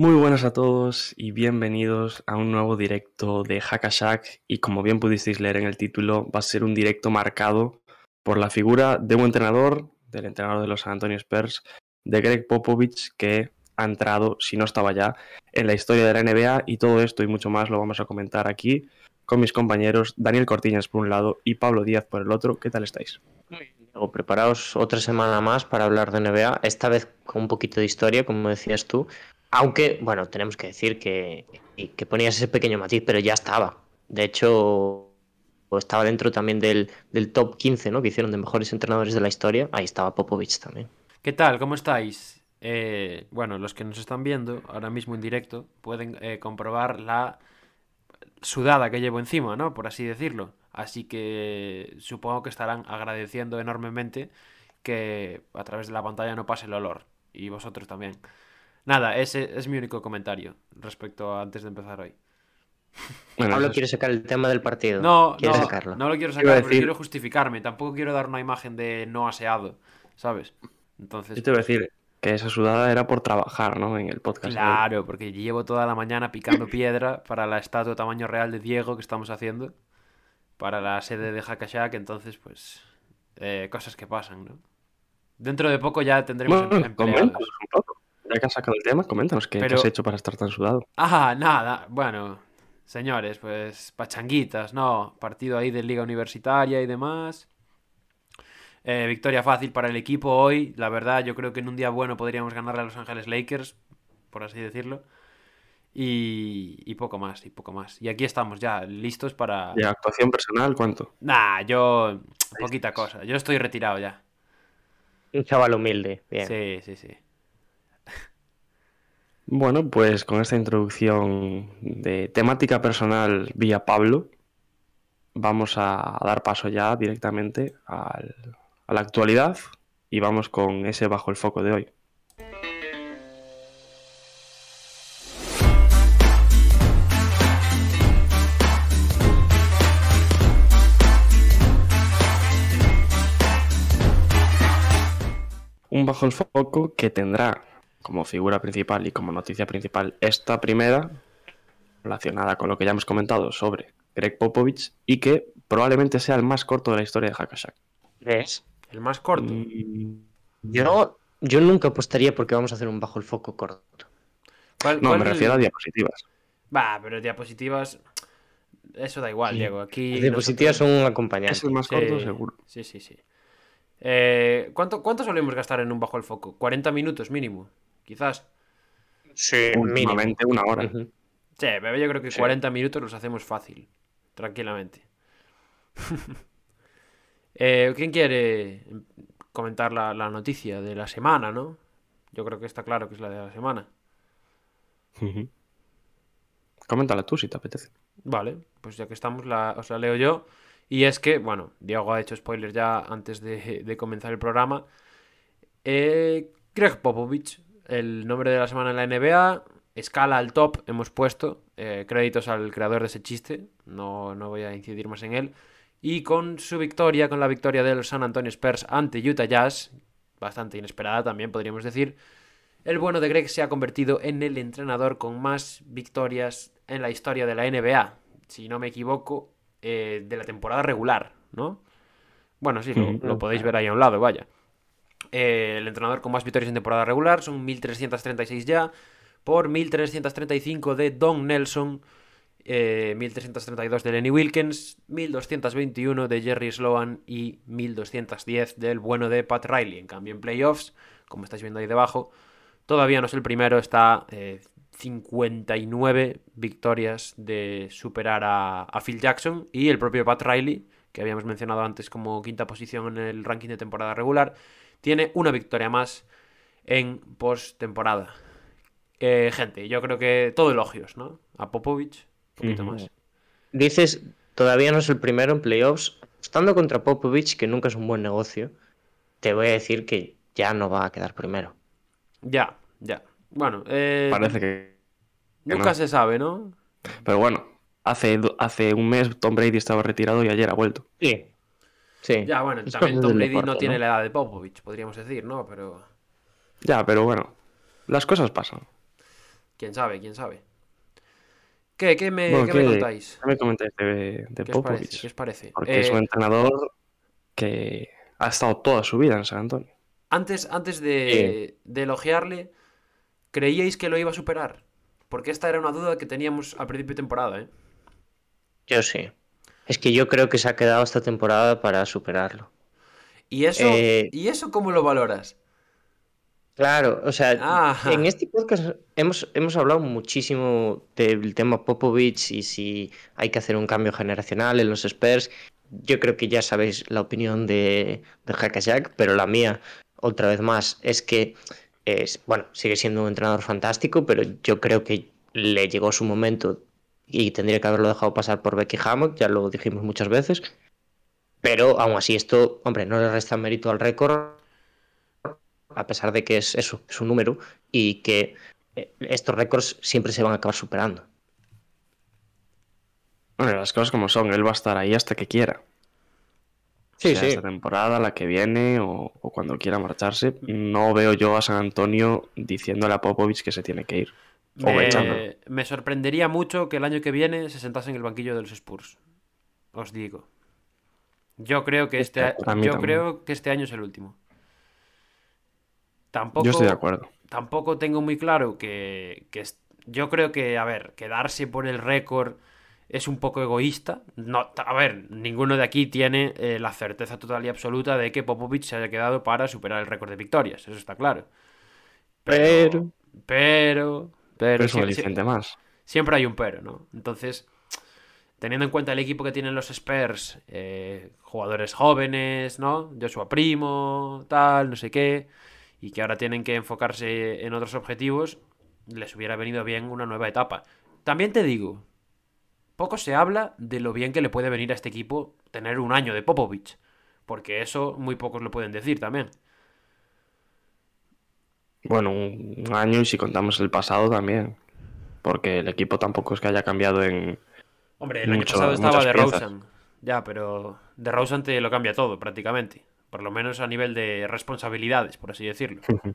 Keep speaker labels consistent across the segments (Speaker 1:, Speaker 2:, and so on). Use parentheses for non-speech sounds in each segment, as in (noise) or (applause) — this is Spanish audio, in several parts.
Speaker 1: Muy buenas a todos y bienvenidos a un nuevo directo de Hackashack y como bien pudisteis leer en el título va a ser un directo marcado por la figura de un entrenador, del entrenador de los San Antonio Spurs, de Greg Popovich que ha entrado, si no estaba ya, en la historia de la NBA y todo esto y mucho más lo vamos a comentar aquí con mis compañeros Daniel Cortiñas por un lado y Pablo Díaz por el otro. ¿Qué tal estáis?
Speaker 2: Preparaos otra semana más para hablar de NBA, esta vez con un poquito de historia, como decías tú, aunque, bueno, tenemos que decir que, que ponías ese pequeño matiz, pero ya estaba. De hecho, estaba dentro también del, del, top 15, ¿no? Que hicieron de mejores entrenadores de la historia. Ahí estaba Popovich también.
Speaker 3: ¿Qué tal? ¿Cómo estáis? Eh, bueno, los que nos están viendo ahora mismo en directo pueden eh, comprobar la sudada que llevo encima, ¿no? Por así decirlo. Así que supongo que estarán agradeciendo enormemente que a través de la pantalla no pase el olor. Y vosotros también. Nada, ese es mi único comentario respecto a antes de empezar hoy.
Speaker 2: Bueno, Pablo quiere sacar el tema del partido.
Speaker 3: No, no, sacarlo? no lo quiero sacar porque quiero justificarme. Tampoco quiero dar una imagen de no aseado, ¿sabes? Entonces.
Speaker 1: Yo te voy a decir que esa sudada era por trabajar, ¿no? En el podcast.
Speaker 3: Claro, porque llevo toda la mañana picando (laughs) piedra para la estatua tamaño real de Diego que estamos haciendo. Para la sede de Hackashack, entonces, pues. Eh, cosas que pasan, ¿no? Dentro de poco ya tendremos
Speaker 1: bueno, empleados. Un poco. Ya que has sacado el tema, coméntanos qué, has hecho para estar tan sudado.
Speaker 3: Ah, nada, bueno, señores, pues pachanguitas, ¿no? Partido ahí de Liga Universitaria y demás. Eh, victoria fácil para el equipo hoy. La verdad, yo creo que en un día bueno podríamos ganarle a Los Ángeles Lakers, por así decirlo. Y, y, poco más, y poco más. Y aquí estamos ya, listos para...
Speaker 1: ¿Y actuación personal cuánto?
Speaker 3: Nah, yo... Poquita cosa. Yo estoy retirado ya.
Speaker 2: Un chaval humilde, bien.
Speaker 3: Sí, sí, sí.
Speaker 1: Bueno, pues con esta introducción de temática personal vía Pablo, vamos a dar paso ya directamente a la actualidad y vamos con ese bajo el foco de hoy. Un bajo el foco que tendrá como figura principal y como noticia principal esta primera, relacionada con lo que ya hemos comentado sobre Greg Popovich, y que probablemente sea el más corto de la historia de Hackashack.
Speaker 2: ¿Ves?
Speaker 3: ¿El más corto?
Speaker 2: Mm, yo, yo nunca apostaría porque vamos a hacer un bajo el foco corto.
Speaker 1: no, me refiero a diapositivas.
Speaker 3: Va, pero diapositivas. Eso da igual, Diego. Aquí
Speaker 2: Las diapositivas son un acompañante.
Speaker 1: Es el más corto, seguro.
Speaker 3: Sí, sí, sí. Eh, ¿cuánto, ¿Cuánto solemos gastar en un bajo el foco? ¿40 minutos mínimo? Quizás.
Speaker 2: Sí,
Speaker 1: mínimamente una hora.
Speaker 3: Sí, yo creo que 40 minutos los hacemos fácil, tranquilamente. (laughs) Eh, ¿Quién quiere comentar la, noticia de la semana, no? Yo creo que está claro que es la de la semana.
Speaker 1: Coméntala tú si te apetece.
Speaker 3: Vale, pues ya que estamos, la, os la leo yo. Y es que, bueno, Diego ha hecho spoilers ya antes de, comenzar el programa. Eh, Greg Popovich el nombre de la semana en la NBA, escala al top, hemos puesto. Eh, créditos al creador de ese chiste, no, no voy a incidir más en él. Y con su victoria, con la victoria de los San Antonio Spurs ante Utah Jazz, bastante inesperada también podríamos decir, el bueno de Greg se ha convertido en el entrenador con más victorias en la historia de la NBA. Si no me equivoco, eh, de la temporada regular, ¿no? Bueno, sí, lo podéis ver ahí a un lado, vaya. Eh, el entrenador con más victorias en temporada regular, son 1336 ya, por 1335 de Don Nelson, 1332 eh, de Lenny Wilkins, 1221 de Jerry Sloan y 1210 del bueno de Pat Riley. En cambio, en playoffs, como estáis viendo ahí debajo, todavía no es el primero, está 59 eh, victorias de superar a Phil Jackson y el propio Pat Riley, que habíamos mencionado antes como quinta posición en el ranking de temporada regular, tiene una victoria más en postemporada. Eh, gente, yo creo que todo elogios, ¿no? A Popovich, un poquito más.
Speaker 2: Dices, todavía no es el primero en playoffs. Estando contra Popovich, que nunca es un buen negocio, te voy a decir que ya no va a quedar primero.
Speaker 3: Ya, ya. Bueno, eh,
Speaker 1: Parece que.
Speaker 3: nunca
Speaker 1: no.
Speaker 3: se sabe, ¿no?
Speaker 1: Pero bueno, hace, hace un mes Tom Brady estaba retirado y ayer ha vuelto.
Speaker 2: Sí. Sí.
Speaker 3: Ya, bueno,
Speaker 2: Es
Speaker 3: también Tom Brady no tiene
Speaker 2: ¿no?
Speaker 3: la edad de Popovich, podríamos decir, ¿no? Pero
Speaker 1: Ya, pero bueno, las cosas pasan.
Speaker 3: quién sabe, quién sabe. ¿Qué, qué me,
Speaker 1: Bueno,
Speaker 3: qué me
Speaker 1: ¿qué-
Speaker 3: comentáis?
Speaker 1: ¿Qué me comentáis de, de
Speaker 3: ¿Qué os parece?
Speaker 1: Popovich?
Speaker 3: ¿Qué os parece?
Speaker 1: Porque es
Speaker 3: Eh,
Speaker 1: un entrenador que ha estado toda su vida en San Antonio.
Speaker 3: Antes, antes de, de elogiarle, ¿creíais que lo iba a superar? Porque esta era una duda que teníamos al principio de temporada, ¿eh?
Speaker 2: Yo sí. Es que yo creo que se ha quedado esta temporada para superarlo.
Speaker 3: ¿Y eso,
Speaker 2: Eh,
Speaker 3: ¿y eso cómo lo valoras?
Speaker 2: Claro, o sea,
Speaker 3: Ajá.
Speaker 2: en este podcast hemos, hemos hablado muchísimo del tema Popovich y si hay que hacer un cambio generacional en los Spurs. Yo creo que ya sabéis la opinión de, de Hackashack, pero la mía, otra vez más, es que es, bueno, sigue siendo un entrenador fantástico, pero yo creo que le llegó su momento y tendría que haberlo dejado pasar por Becky Hammond, ya lo dijimos muchas veces. Pero aún así, esto, hombre, no le resta mérito al récord a pesar de que es eso, es un número y que eh, estos récords siempre se van a acabar superando.
Speaker 1: Bueno, las cosas como son, él va a estar ahí hasta que quiera.
Speaker 2: Sí,
Speaker 1: sea
Speaker 2: sí.
Speaker 1: esta temporada, la que viene o, o cuando quiera marcharse. No veo yo a San Antonio diciéndole a Popovich que se tiene que ir. Echándolo.
Speaker 3: Me, me sorprendería mucho que el año que viene se sentase en el banquillo de los Spurs. Os digo. Yo creo que este, yo
Speaker 1: también.
Speaker 3: creo que este año es el último. Tampoco,
Speaker 1: Yo estoy de acuerdo.
Speaker 3: tampoco tengo muy claro que, que yo creo que, a ver, quedarse por el récord es un poco egoísta. No, a ver, ninguno de aquí tiene eh, la certeza total y absoluta de que Popovich se haya quedado para superar el récord de victorias, eso está claro.
Speaker 2: Pero-
Speaker 3: pero, pero,
Speaker 1: es un
Speaker 3: sí-
Speaker 1: aliciente más.
Speaker 3: siempre hay un pero, ¿no? Entonces, teniendo en cuenta el equipo que tienen los Spurs, eh, jugadores jóvenes, ¿no? Joshua Primo, tal, no sé qué, y que ahora tienen que enfocarse en otros objetivos, les hubiera venido bien una nueva etapa. También te digo, poco se habla de lo bien que le puede venir a este equipo tener un año de Popovich, porque eso muy pocos lo pueden decir también.
Speaker 1: Bueno, un, año y si contamos el pasado también. Porque el equipo tampoco es que haya cambiado en...
Speaker 3: Hombre, el año pasado estaba de. Rosen. Ya, pero de Rosen te lo cambia todo, prácticamente. Por lo menos a nivel de responsabilidades, por así decirlo. (laughs)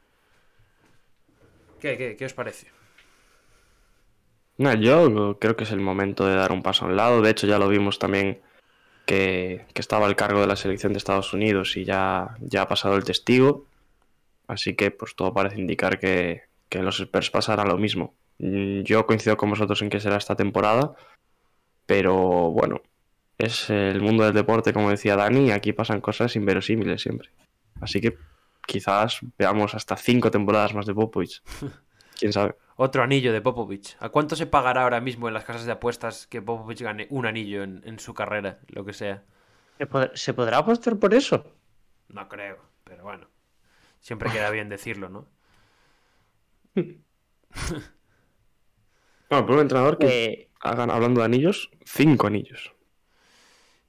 Speaker 3: ¿Qué, qué, qué os parece?
Speaker 1: No, yo creo que es el momento de dar un paso a un lado. De hecho, ya lo vimos también que, que estaba al cargo de la selección de Estados Unidos y ya, ya ha pasado el testigo. Así que pues todo parece indicar que, que los Spurs pasará lo mismo. Mm, Yo coincido con vosotros en que será esta temporada, pero bueno, es el mundo del deporte, como decía Dani, y aquí pasan cosas inverosímiles siempre. Así que quizás veamos hasta cinco temporadas más de Popovich. (laughs) ¿Quién sabe?
Speaker 3: Otro anillo de Popovich. ¿A cuánto se pagará ahora mismo en las casas de apuestas que Popovich gane un anillo en, en su carrera? Lo que sea.
Speaker 2: ¿Se pod- ¿Se podrá apostar por eso?
Speaker 3: No creo, pero bueno. Siempre queda bien decirlo, ¿no?
Speaker 1: Bueno, por un entrenador que
Speaker 2: Eh,
Speaker 1: hagan, hablando de anillos, cinco anillos.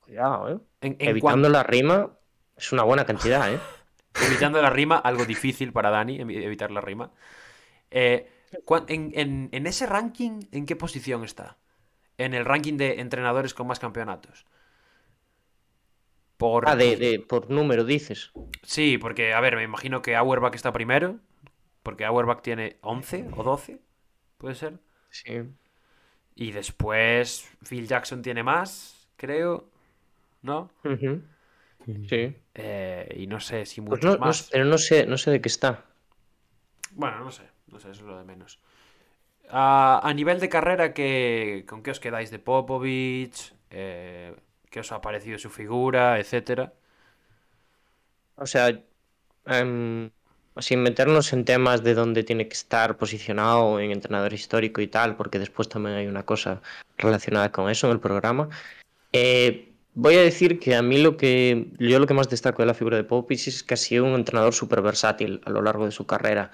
Speaker 2: cuidado, ¿eh?
Speaker 3: En, en
Speaker 2: Evitando la rima es una buena cantidad, ¿eh? (laughs)
Speaker 3: Evitando la rima, algo difícil para Dani, evi- evitar la rima. Eh, cuan- en, en- en ese ranking, ¿en qué posición está? En el ranking de entrenadores con más campeonatos. Por...
Speaker 2: Ah, de, de- por número dices.
Speaker 3: Sí, porque, a ver, me imagino que Auerbach está primero, porque Auerbach tiene 11 o 12, puede ser.
Speaker 2: Sí.
Speaker 3: Y después Phil Jackson tiene más, creo, ¿no?
Speaker 2: Sí.
Speaker 3: Eh, y no sé si
Speaker 2: Pues
Speaker 3: muchos
Speaker 2: no, no
Speaker 3: más.
Speaker 2: sé- pero no sé, no sé de qué está.
Speaker 3: Bueno, no sé, no sé, eso es lo de menos. A, a nivel de carrera, ¿qué, ¿con qué os quedáis de Popovich? Eh, ¿Qué os ha parecido su figura, etcétera?
Speaker 2: O sea, em, sin meternos en temas de dónde tiene que estar posicionado en entrenador histórico y tal, porque después también hay una cosa relacionada con eso en el programa. eh, voy a decir que a mí lo que yo lo que más destaco de la figura de Popovich es que ha sido un entrenador súper versátil a lo largo de su carrera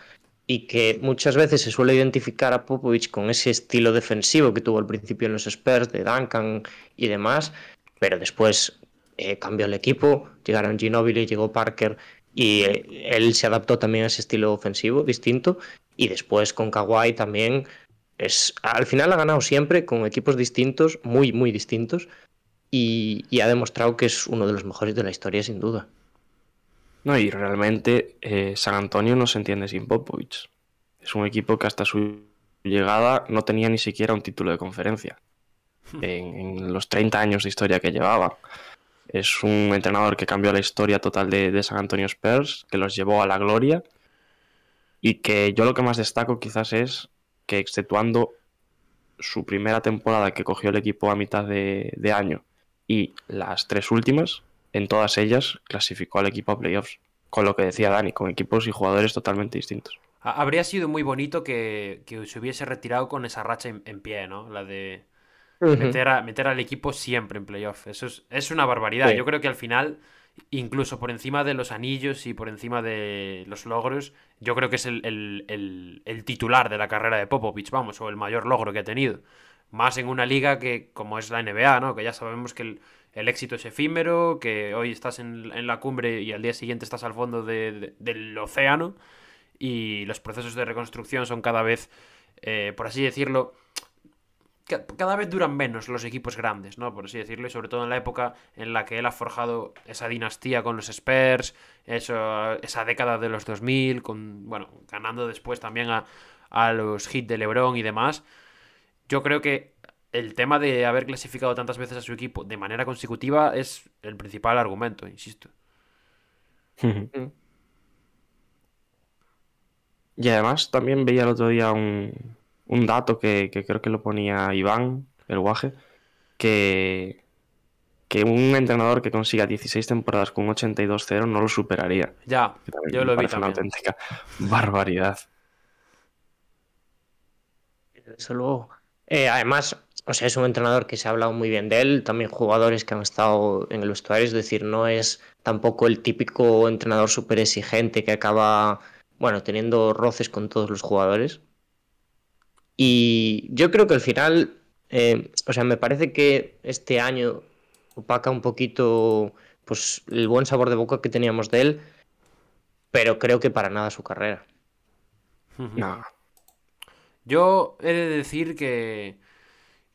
Speaker 2: y que muchas veces se suele identificar a Popovich con ese estilo defensivo que tuvo al principio en los Spurs, de Duncan y demás, pero después eh, cambió el equipo, llegaron Ginobili, llegó Parker y eh, él se adaptó también a ese estilo ofensivo distinto y después con Kawhi también es al final ha ganado siempre con equipos distintos, muy muy distintos y, ha demostrado que es uno de los mejores de la historia sin duda.
Speaker 1: No, y realmente eh, San Antonio no se entiende sin Popovich. Es un equipo que hasta su llegada no tenía ni siquiera un título de conferencia. En, los 30 años de historia que llevaba. Es un entrenador que cambió la historia total de, San Antonio Spurs, que los llevó a la gloria. Y que yo lo que más destaco quizás es que, exceptuando su primera temporada que cogió el equipo a mitad de año y las tres últimas, en todas ellas clasificó al equipo a playoffs. Con lo que decía Dani, con equipos y jugadores totalmente distintos.
Speaker 3: Habría sido muy bonito que, se hubiese retirado con esa racha en, pie, ¿no? La de meter, al equipo siempre en playoffs. Eso es, una barbaridad. Yo creo que al final, incluso por encima de los anillos y por encima de los logros, yo creo que es el, el titular de la carrera de Popovich, vamos, o el mayor logro que ha tenido. Más en una liga que, como es la NBA, ¿no? Que ya sabemos que el, el éxito es efímero, que hoy estás en, la cumbre y al día siguiente estás al fondo del océano y los procesos de reconstrucción son cada vez, eh, por así decirlo, cada vez duran menos los equipos grandes, ¿no? Por así decirlo, y sobre todo en la época en la que él ha forjado esa dinastía con los Spurs, eso, esa década de los 2000, con, bueno, ganando después también a, a los hits de LeBron y demás. Yo creo que el tema de haber clasificado tantas veces a su equipo de manera consecutiva es el principal argumento, insisto.
Speaker 1: y además también veía el otro día un, dato que, creo que lo ponía Iván, el guaje, que, que un entrenador que consiga 16 temporadas con 82-0 no lo superaría.
Speaker 3: Ya, yo lo vi también.
Speaker 1: Una auténtica barbaridad.
Speaker 2: Desde luego. Eh, además, o sea, es un entrenador que se ha hablado muy bien de él, también jugadores que han estado en el vestuario, es decir, no es tampoco el típico entrenador súper exigente que acaba, bueno, teniendo roces con todos los jugadores. Y yo creo que al final, eh, o sea, me parece que este año opaca un poquito pues el buen sabor de boca que teníamos de él, pero creo que para nada su carrera.
Speaker 1: No.
Speaker 3: Yo he de decir que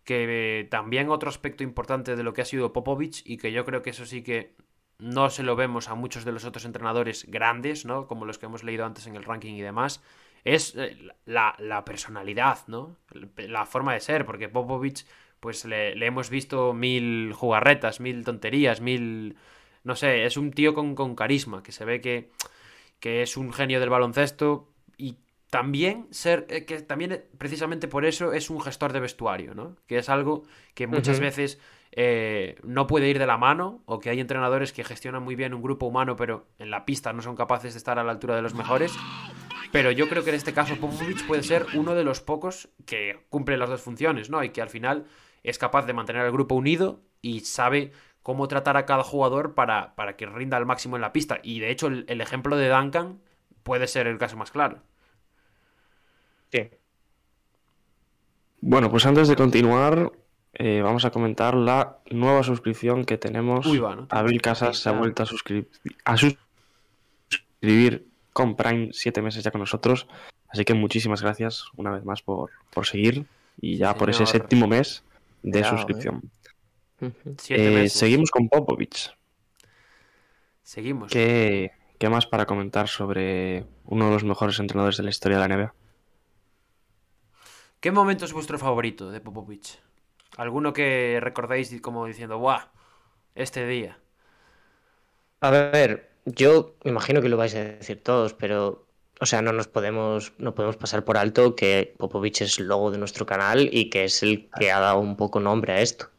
Speaker 3: que también otro aspecto importante de lo que ha sido Popovich y que yo creo que eso sí que no se lo vemos a muchos de los otros entrenadores grandes, ¿no? Como los que hemos leído antes en el ranking y demás, es eh, la, personalidad, ¿no? La forma de ser, porque Popovich, pues le, hemos visto mil jugarretas, mil tonterías, mil... No sé, es un tío con, con carisma, que se ve que, que es un genio del baloncesto y también ser, eh, que también eh, precisamente por eso es un gestor de vestuario, ¿no? Que es algo que muchas veces eh, no puede ir de la mano, o que hay entrenadores que gestionan muy bien un grupo humano, pero en la pista no son capaces de estar a la altura de los mejores. Pero yo creo que en este caso Popovich puede ser uno de los pocos que cumple las dos funciones, ¿no? Y que al final es capaz de mantener al grupo unido y sabe cómo tratar a cada jugador para, para que rinda al máximo en la pista. Y de hecho el ejemplo de Duncan puede ser el caso más claro.
Speaker 1: Bueno, pues antes de continuar, eh, vamos a comentar la nueva suscripción que tenemos. Abril Casas se ha vuelto a, suscribir con Prime siete meses ya con nosotros. Así que muchísimas gracias una vez más por, seguir y ya por ese séptimo mes de suscripción. Eh, (laughs) seguimos con Popovich.
Speaker 3: Seguimos.
Speaker 1: ¿Qué, ¿Qué más para comentar sobre uno de los mejores entrenadores de la historia de la NBA?
Speaker 3: ¿Qué momento es vuestro favorito de Popovich? ¿Alguno que recordáis como diciendo, ¡buah! Este día.
Speaker 2: A ver, yo me imagino que lo vais a decir todos, pero. O sea, no nos podemos, no podemos pasar por alto que Popovich es el logo de nuestro canal y que es el que ha dado un poco nombre a esto.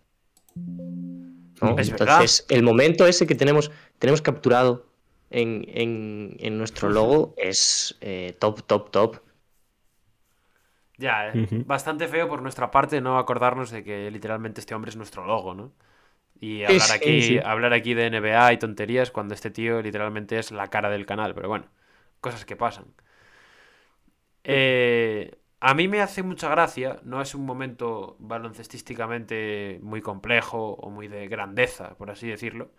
Speaker 2: Entonces, el momento ese que tenemos, tenemos capturado en, nuestro logo es eh, top, top, top.
Speaker 3: Ya, eh. bastante feo por nuestra parte no acordarnos de que literalmente este hombre es nuestro logo, ¿no? Y hablar aquí, hablar aquí de NBA y tonterías cuando este tío literalmente es la cara del canal, pero bueno, cosas que pasan. Eh, a mí me hace mucha gracia, no es un momento baloncestísticamente muy complejo o muy de grandeza, por así decirlo,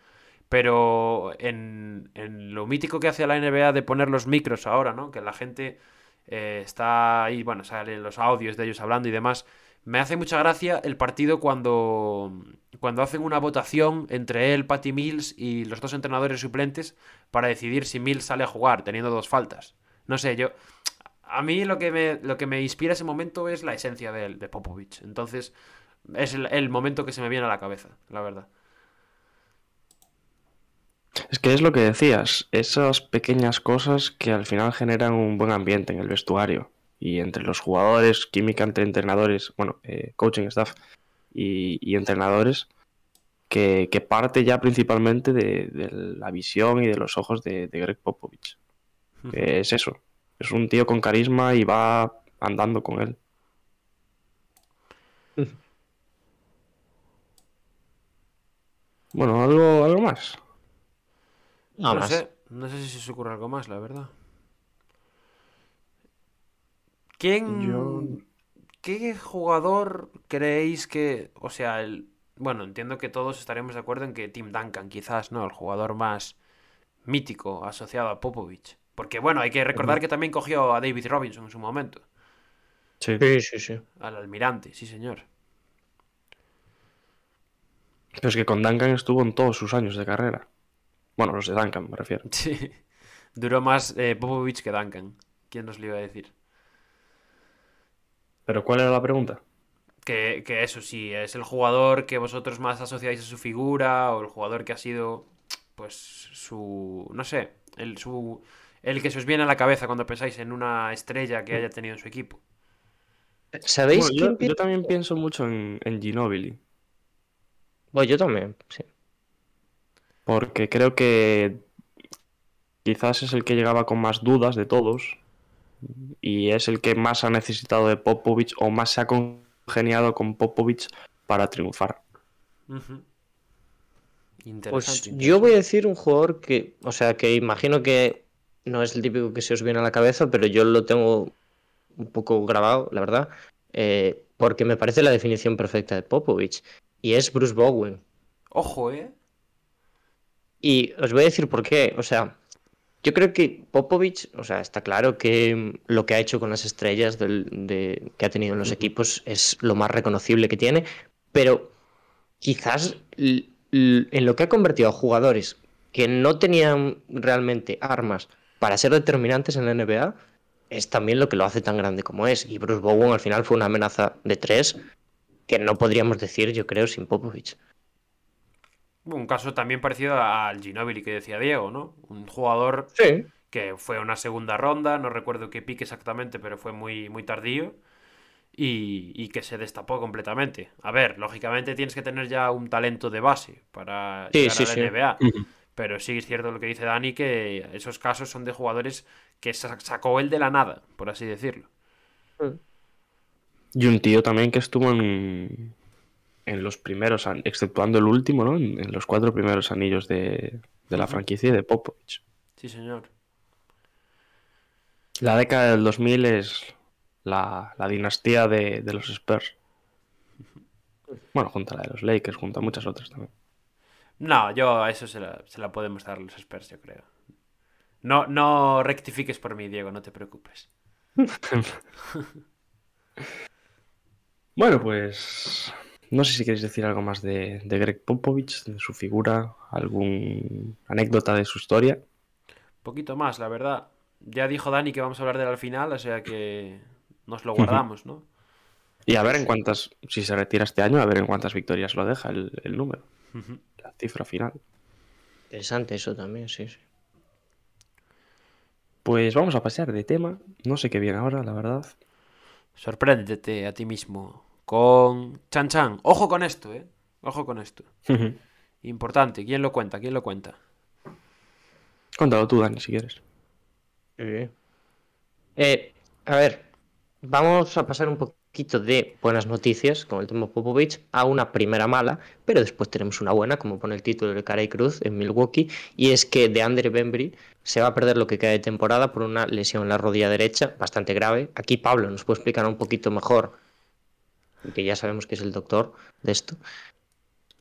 Speaker 3: pero en, lo mítico que hace la NBA de poner los micros ahora, ¿no? Que la gente eh, está ahí, bueno, salen los audios de ellos hablando y demás. Me hace mucha gracia el partido cuando, cuando hacen una votación entre él, Patty Mills y los dos entrenadores suplentes para decidir si Mills sale a jugar, teniendo dos faltas. No sé, yo. A mí lo que me, lo que me inspira ese momento es la esencia de, de Popovich. Entonces, es el momento que se me viene a la cabeza, la verdad.
Speaker 1: Es que es lo que decías, esas pequeñas cosas que al final generan un buen ambiente en el vestuario y entre los jugadores, química entre entrenadores, bueno, eh, coaching staff y, entrenadores, que, parte ya principalmente de, la visión y de los ojos de, Greg Popovich. es eso, es un tío con carisma y va andando con él. (laughs) Bueno, algo, algo más.
Speaker 3: No, sé, no sé si se ocurre algo más, la verdad. ¿Quién. ¿Qué jugador creéis que. O sea, el. Bueno, entiendo que todos estaremos de acuerdo en que Tim Duncan, quizás, ¿no? El jugador más mítico asociado a Popovich. Porque, bueno, hay que recordar que también cogió a David Robinson en su momento.
Speaker 2: Sí, sí, sí.
Speaker 3: Al almirante, sí, señor.
Speaker 1: Pero es que con Duncan estuvo en todos sus años de carrera. Bueno, los de Duncan, me refiero. (laughs)
Speaker 3: Sí. Duró más eh, Popovich que Duncan. ¿Quién nos lo iba a decir?
Speaker 1: ¿Pero cuál era la pregunta?
Speaker 3: Que, eso sí, es el jugador que vosotros más asociáis a su figura o el jugador que ha sido, pues, su. No sé, el, su, el que se os viene a la cabeza cuando pensáis en una estrella que haya tenido en su equipo.
Speaker 2: ¿Sabéis?
Speaker 1: yo, yo, también pienso mucho en, en Ginobili.
Speaker 2: Bueno, yo también, sí
Speaker 1: porque creo que quizás es el que llegaba con más dudas de todos y es el que más ha necesitado de Popovich o más se ha congeniado con Popovich para triunfar.
Speaker 2: Pues yo voy a decir un jugador que, o sea, que imagino que no es el típico que se os viene a la cabeza, pero yo lo tengo un poco grabado, la verdad, eh, porque me parece la definición perfecta de Popovich y es Bruce Bowen.
Speaker 3: Ojo, eh.
Speaker 2: Y os voy a decir por qué. O sea, yo creo que Popovich, o sea, está claro que lo que ha hecho con las estrellas de, que ha tenido en los equipos es lo más reconocible que tiene, pero quizás en lo que ha convertido a jugadores que no tenían realmente armas para ser determinantes en la NBA, es también lo que lo hace tan grande como es. Y Bruce Bowen al final fue una amenaza de tres que no podríamos decir, yo creo, sin Popovich.
Speaker 3: Un caso también parecido al Ginobili que decía Diego, ¿no? Un jugador que fue una segunda ronda, no recuerdo qué pique exactamente, pero fue muy, muy tardío. Y, que se destapó completamente. A ver, lógicamente tienes que tener ya un talento de base para llegar a la NBA. Pero sí es cierto lo que dice Dani, que esos casos son de jugadores que sacó él de la nada, por así decirlo.
Speaker 1: Y un tío también que estuvo en, en los primeros, exceptuando el último, ¿no? En, los cuatro primeros anillos de, la franquicia de Popovich.
Speaker 3: Sí, señor.
Speaker 1: La década del 2000 es la, dinastía de, los Spurs. Bueno, junto a la de los Lakers, junto a muchas otras también.
Speaker 3: No, yo a eso se la, se la podemos dar los Spurs, yo creo. No, no rectifiques por mí, Diego, no te preocupes. (laughs)
Speaker 1: bueno, pues no sé si queréis decir algo más de, Greg Popovich, de su figura, algún anécdota de su historia.
Speaker 3: Poquito más, la verdad. Ya dijo Dani que vamos a hablar de él al final, o sea que nos lo guardamos, ¿no?
Speaker 1: Y a ver en cuántas, si se retira este año, a ver en cuántas victorias lo deja el, número, la cifra final.
Speaker 2: Interesante eso también, sí, sí.
Speaker 1: Pues vamos a pasar de tema. No sé qué viene ahora, la verdad.
Speaker 3: Sorpréndete a ti mismo con Chan Chan. Ojo con esto, ¿eh? Ojo con esto. Importante. ¿Quién lo cuenta? ¿Quién lo cuenta?
Speaker 1: Cuéntalo tú, Dani, si quieres.
Speaker 2: Eh, a ver, vamos a pasar un poquito poquito de buenas noticias con el tema Popovich a una primera mala, pero después tenemos una buena, como pone el título de Cara y Cruz en Milwaukee, y es que de Andre Bembry se va a perder lo que queda de temporada por una lesión en la rodilla derecha bastante grave. Aquí Pablo nos puede explicar un poquito mejor, que ya sabemos que es el doctor de esto.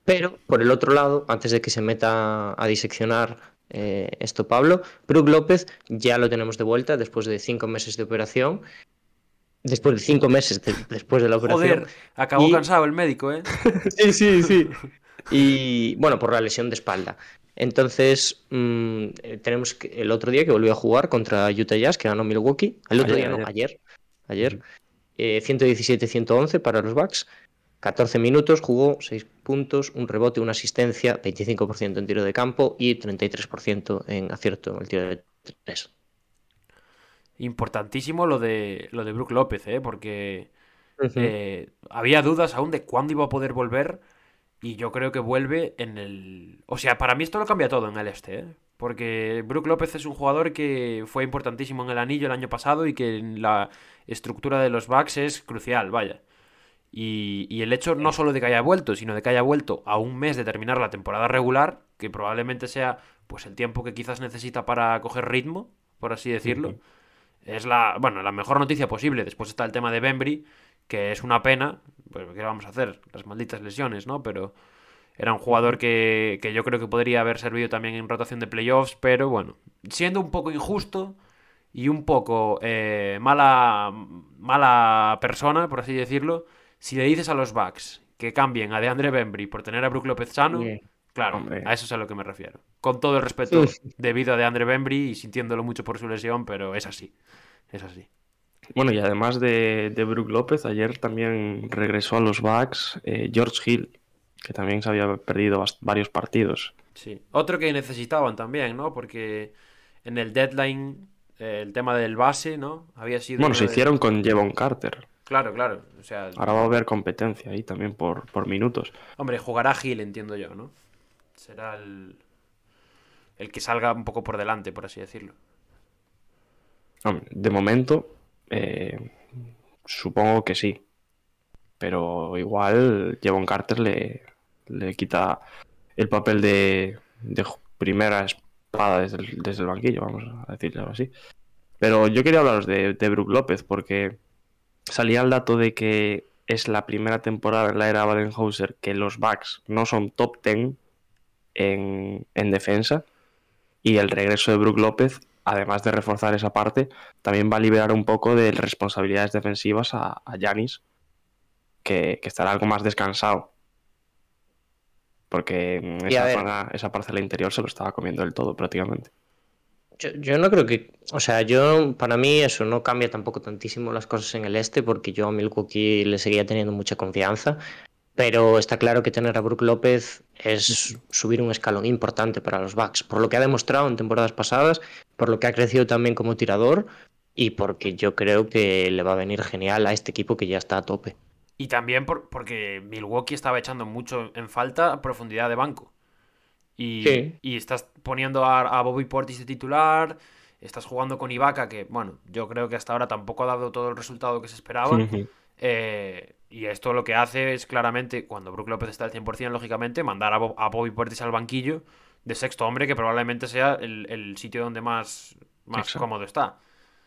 Speaker 2: Pero por el otro lado, antes de que se meta a diseccionar eh, esto Pablo, Brook López ya lo tenemos de vuelta después de cinco meses de operación después de cinco meses después de la operación.
Speaker 3: Joder, acabó cansado el médico, ¿eh? (laughs)
Speaker 2: sí, sí, sí. Y bueno, por la lesión de espalda. Entonces, mm, tenemos que, el otro día que volvió a jugar contra Utah Jazz, que ganó Milwaukee. El otro día, no, ayer. Ayer. 117-111 eh, para los Bucks. 14 minutos, jugó 6 puntos, un rebote, una asistencia, 25% en tiro de campo y 33% en acierto en el tiro de 3
Speaker 3: importantísimo lo de lo de Brook López, ¿eh? porque eh, había dudas aún de cuándo iba a poder volver y yo creo que vuelve en el... O sea, para mí esto lo cambia todo en el este, ¿eh? porque Brook López es un jugador que fue importantísimo en el anillo el año pasado y que en la estructura de los Bucks es crucial, vaya. Y, y, el hecho no solo de que haya vuelto, sino de que haya vuelto a un mes de terminar la temporada regular, que probablemente sea pues el tiempo que quizás necesita para coger ritmo, por así decirlo. Es la, bueno, la mejor noticia posible. Después está el tema de Bembry, que es una pena. Pues, ¿qué vamos a hacer? Las malditas lesiones, ¿no? Pero era un jugador que, que yo creo que podría haber servido también en rotación de playoffs, pero bueno, siendo un poco injusto y un poco eh, mala, mala persona, por así decirlo, si le dices a los Bucks que cambien a DeAndre Bembry por tener a Brook López sano, claro, a eso es a lo que me refiero. Con todo el respeto debido a DeAndre Bembry y sintiéndolo mucho por su lesión, pero es así es así.
Speaker 1: Bueno, y además de, de Brook López, ayer también regresó a los Bucks eh, George Hill, que también se había perdido varios partidos.
Speaker 3: Sí, otro que necesitaban también, ¿no? Porque en el deadline eh, el tema del base, ¿no? Había sido...
Speaker 1: Bueno, se hicieron con Jevon Carter.
Speaker 3: Claro, claro. O sea,
Speaker 1: Ahora va a haber competencia ahí también por, por minutos.
Speaker 3: Hombre, jugará Hill, entiendo yo, ¿no? Será el, el que salga un poco por delante, por así decirlo.
Speaker 1: De momento, eh, supongo que sí. Pero igual Jevon Carter le, le quita el papel de, primera espada desde el, banquillo, vamos a decirlo así. Pero yo quería hablaros de, de Brook López porque salía el dato de que es la primera temporada en la era Badenhauser que los Bucks no son top 10 en, en defensa y el regreso de Brook López además de reforzar esa parte, también va a liberar un poco de responsabilidades defensivas a Yanis, que, estará algo más descansado. Porque esa, esa parcela interior se lo estaba comiendo del todo prácticamente.
Speaker 2: Yo, yo, no creo que, o sea, yo para mí eso no cambia tampoco tantísimo las cosas en el este porque yo a Milwaukee le seguía teniendo mucha confianza pero está claro que tener a Brook López es subir un escalón importante para los Bucks, por lo que ha demostrado en temporadas pasadas, por lo que ha crecido también como tirador y porque yo creo que le va a venir genial a este equipo que ya está a tope.
Speaker 3: Y también porque Milwaukee estaba echando mucho en falta profundidad de banco. Y, y estás poniendo a, Bobby Portis de titular, estás jugando con Ibaka, que bueno, yo creo que hasta ahora tampoco ha dado todo el resultado que se esperaba. eh, y esto lo que hace es claramente, cuando Brook López está al 100%, lógicamente, mandar a, Bobby Puertes al banquillo de sexto hombre, que probablemente sea el, sitio donde más, más cómodo está.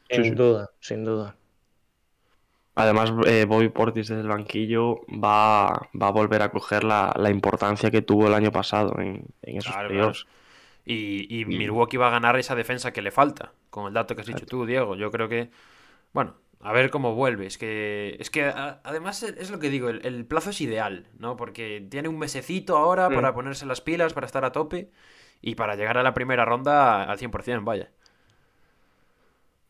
Speaker 2: Sin duda, sin duda.
Speaker 1: Además, eh, Bobby Portis desde el banquillo va, a volver a coger la, importancia que tuvo el año pasado en, esos periodos.
Speaker 3: Y, y, Milwaukee va a ganar esa defensa que le falta, con el dato que has dicho tú, Diego. Yo creo que, bueno, a ver cómo vuelve. Es que, es que además es lo que digo, el, plazo es ideal, ¿no? Porque tiene un mesecito ahora mm. para ponerse las pilas, para estar a tope y para llegar a la primera ronda al 100%, vaya.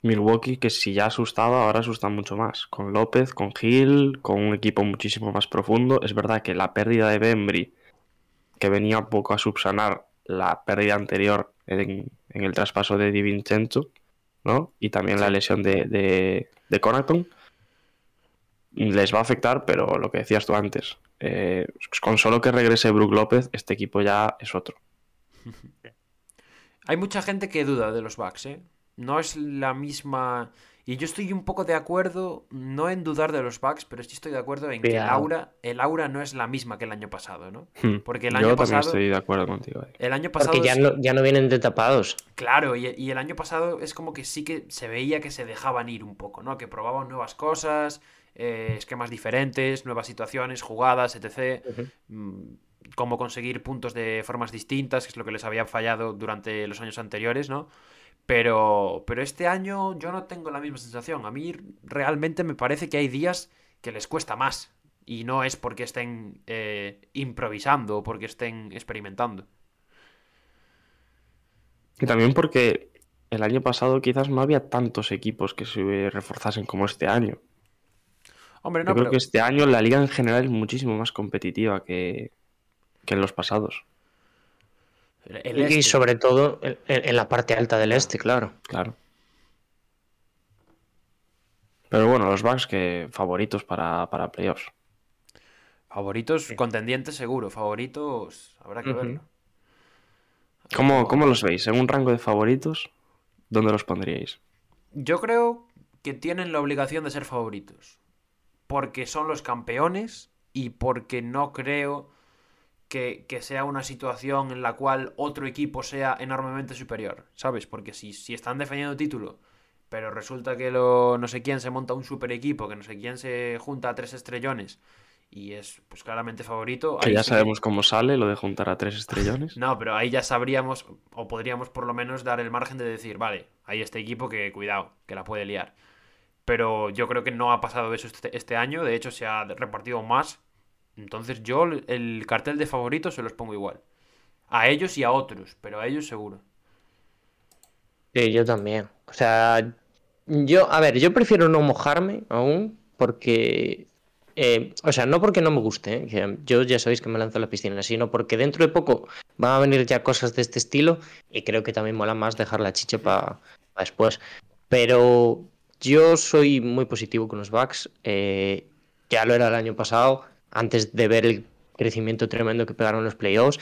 Speaker 1: Milwaukee, que si ya asustaba, ahora asusta mucho más. Con López, con Gil, con un equipo muchísimo más profundo. Es verdad que la pérdida de Bembry, que venía un poco a subsanar la pérdida anterior en, el traspaso de Di Vincenzo, ¿no? Y también la lesión de, de Conaton les va a afectar, pero lo que decías tú antes, eh, con solo que regrese Brook López, este equipo ya es otro. (laughs)
Speaker 3: Hay mucha gente que duda de los Bucks, ¿eh? No es la misma Y yo estoy un poco de acuerdo, no en dudar de los Bucks, pero sí estoy de acuerdo en que el aura, el aura no es la misma que el año pasado, ¿no?
Speaker 1: Hmm. Porque el año yo pasado. estoy de acuerdo contigo.
Speaker 3: El año pasado.
Speaker 2: Porque ya, no, ya no vienen de tapados.
Speaker 3: Claro, y, y, el año pasado es como que sí que se veía que se dejaban ir un poco, ¿no? Que probaban nuevas cosas, eh, esquemas diferentes, nuevas situaciones, jugadas, etc. Mm, cómo conseguir puntos de formas distintas, que es lo que les había fallado durante los años anteriores, ¿no? Pero, pero este año yo no tengo la misma sensación. A mí realmente me parece que hay días que les cuesta más. Y no es porque estén eh, improvisando o porque estén experimentando.
Speaker 1: Y también porque el año pasado quizás no había tantos equipos que se reforzasen como este año.
Speaker 3: Hombre, no,
Speaker 1: Yo creo que este año la liga en general es muchísimo más competitiva que, que en los pasados
Speaker 2: y este. sobre todo en, la parte alta del este, claro.
Speaker 1: Claro. Pero bueno, los Bucks que favoritos para, para playoffs.
Speaker 3: Favoritos, contendientes seguro. Favoritos, habrá que verlo.
Speaker 1: ¿Cómo, ¿Cómo, los veis? ¿En un rango de favoritos? ¿Dónde los pondríais?
Speaker 3: Yo creo que tienen la obligación de ser favoritos. Porque son los campeones y porque no creo que, sea una situación en la cual otro equipo sea enormemente superior, ¿sabes? Porque si, si están defendiendo título, pero resulta que lo, no sé quién se monta un super equipo, que no sé quién se junta a tres estrellones y es pues claramente favorito.
Speaker 1: Que ya sabemos cómo sale lo de juntar a tres estrellones. (laughs)
Speaker 3: no, pero ahí ya sabríamos, o podríamos por lo menos dar el margen de decir, vale, hay este equipo que cuidado, que la puede liar. Pero yo creo que no ha pasado eso este, este año, de hecho se ha repartido más entonces yo el cartel de favoritos se los pongo igual. A ellos y a otros, pero a ellos seguro.
Speaker 2: Sí, yo también. O sea, yo, a ver, yo prefiero no mojarme aún porque... Eh, o sea, no porque no me guste, ¿eh? yo ya sabéis que me lanzo a la piscina, sino porque dentro de poco van a venir ya cosas de este estilo y creo que también mola más dejar la chicha para después. Pero yo soy muy positivo con los Bucks. Eh, ya lo era el año pasado antes de ver el crecimiento tremendo que pegaron los playoffs.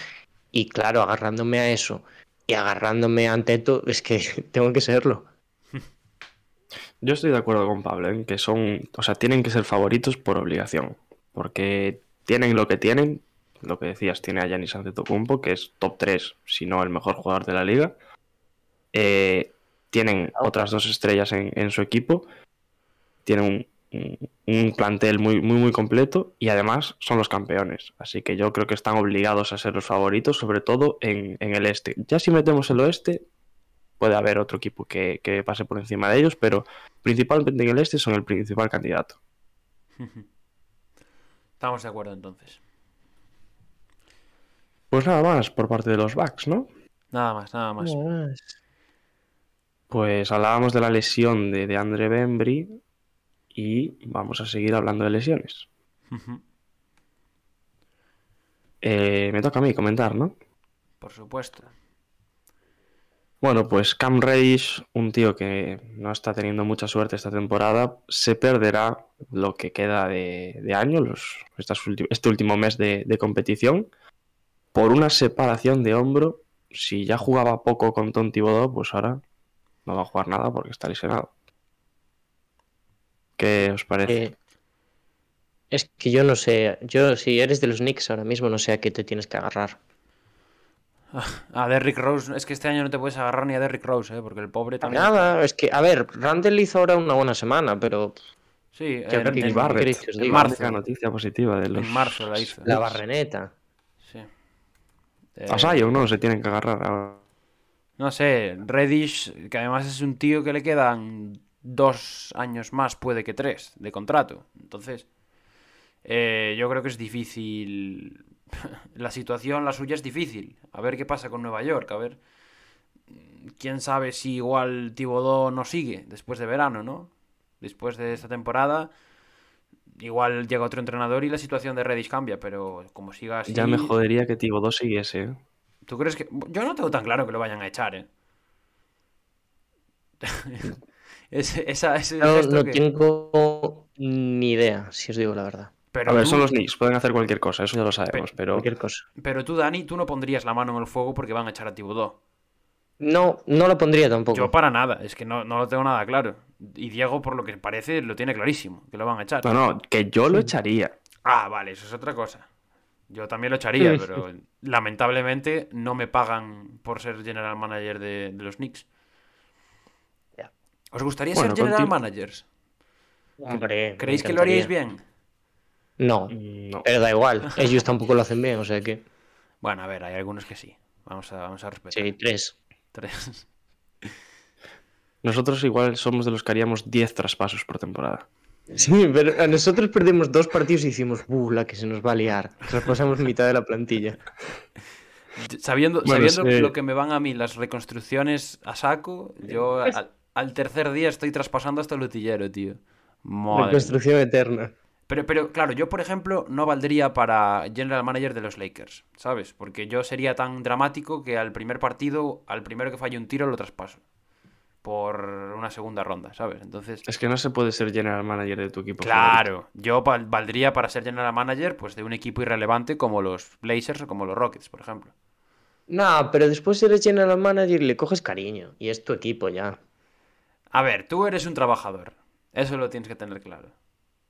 Speaker 2: Y claro, agarrándome a eso y agarrándome a Teto, es que (laughs) tengo que serlo. (laughs)
Speaker 1: Yo estoy de acuerdo con Pablo en que son, o sea, tienen que ser favoritos por obligación, porque tienen lo que tienen, lo que decías, tiene a Yanis Antetokounmpo, que es top 3, si no el mejor jugador de la liga. Eh, tienen otras dos estrellas en, en su equipo, tienen un, un plantel muy, muy, muy completo y además son los campeones. Así que yo creo que están obligados a ser los favoritos, sobre todo en, el este. Ya si metemos el oeste, puede haber otro equipo que, pase por encima de ellos, pero principalmente en el este son el principal candidato. (laughs)
Speaker 3: Estamos de acuerdo entonces.
Speaker 1: Pues nada más por parte de los Bucks, ¿no?
Speaker 3: Nada más, nada más.
Speaker 1: Pues hablábamos de la lesión de, de Andre Bembry y vamos a seguir hablando de lesiones. Eh, me toca a mí comentar, ¿no?
Speaker 3: Por supuesto.
Speaker 1: Bueno, pues Cam Reddish, un tío que no está teniendo mucha suerte esta temporada, se perderá lo que queda de, año, los, este último mes de, de, competición, por una separación de hombro. Si ya jugaba poco con Tom Thibodeau, pues ahora no va a jugar nada porque está lesionado. ¿Qué os parece? Eh,
Speaker 2: es que yo no sé. Yo, si eres de los Knicks ahora mismo, no sé a qué te tienes que agarrar.
Speaker 3: A Derrick Rose, es que este año no te puedes agarrar ni a Derrick Rose, ¿eh? porque el pobre también.
Speaker 2: Nada, es que, a ver, Randall hizo ahora una buena semana, pero.
Speaker 3: Sí,
Speaker 1: en, en, en marzo. noticia positiva de los...
Speaker 3: En marzo la hizo.
Speaker 2: La barreneta.
Speaker 3: Sí.
Speaker 1: A Sayo, ¿no? Se tienen que agarrar ahora.
Speaker 3: No sé, Reddish, que además es un tío que le quedan dos años más, puede que tres, de contrato. Entonces, eh, yo creo que es difícil. (laughs) la situación, la suya es difícil. A ver qué pasa con Nueva York, a ver. Quién sabe si igual Tibodó no sigue después de verano, ¿no? Después de esta temporada, igual llega otro entrenador y la situación de Reddish cambia, pero como siga así.
Speaker 1: Ya me jodería que Tibodó siguiese. ¿eh?
Speaker 3: ¿Tú crees que.? Yo no tengo tan claro que lo vayan a echar, ¿eh? (laughs) esa,
Speaker 2: no, tengo ni idea, si os digo la verdad.
Speaker 1: Pero a ver, son los Knicks, pueden hacer cualquier cosa, eso ya lo sabemos, pero...
Speaker 2: Cualquier cosa.
Speaker 3: Pero tú, Dani, tú no pondrías la mano en el fuego porque van a echar a Tibudó.
Speaker 2: No, no lo pondría tampoco.
Speaker 3: Yo para nada, es que no, no lo tengo nada claro. Y Diego, por lo que parece, lo tiene clarísimo, que lo van a echar.
Speaker 1: No, no, que yo lo echaría.
Speaker 3: Ah, vale, eso es otra cosa. Yo también lo echaría, pero lamentablemente no me pagan por ser general manager de, de los Knicks. ¿Os gustaría
Speaker 1: Bueno,
Speaker 3: ser general managers?
Speaker 2: Hombre,
Speaker 3: ¿Creéis que lo haríais bien?
Speaker 2: No,
Speaker 1: No.
Speaker 2: pero da igual. (laughs) Ellos tampoco lo hacen bien, o sea que.
Speaker 3: Bueno, a ver, hay algunos que sí. Vamos a, vamos a respetar.
Speaker 2: Sí, tres.
Speaker 3: Tres. (laughs)
Speaker 1: Nosotros igual somos de los que haríamos 10 traspasos por temporada.
Speaker 2: Sí, pero a nosotros perdimos dos partidos y hicimos, ¡buh! La que se nos va a liar. Traspasamos mitad de la plantilla.
Speaker 3: Sabiendo,
Speaker 1: Bueno,
Speaker 3: sabiendo
Speaker 1: sí.
Speaker 3: lo que me van a mí las reconstrucciones a saco, yo al tercer día estoy traspasando hasta el utillero, tío. Madre mía.
Speaker 2: Reconstrucción eterna.
Speaker 3: Pero, pero claro, yo por ejemplo no valdría para general manager de los Lakers, ¿sabes? Porque yo sería tan dramático que al primer partido, al primero que falle un tiro, lo traspaso. Por una segunda ronda, ¿sabes? Entonces,
Speaker 1: Es que no se puede ser general manager de tu equipo. favorito.
Speaker 3: claro, yo val- valdría para ser general manager pues de un equipo irrelevante como los Blazers o como los Rockets, por ejemplo.
Speaker 2: No, pero después eres general manager y le coges cariño. Y es tu equipo ya.
Speaker 3: A ver, tú eres un trabajador. Eso lo tienes que tener claro.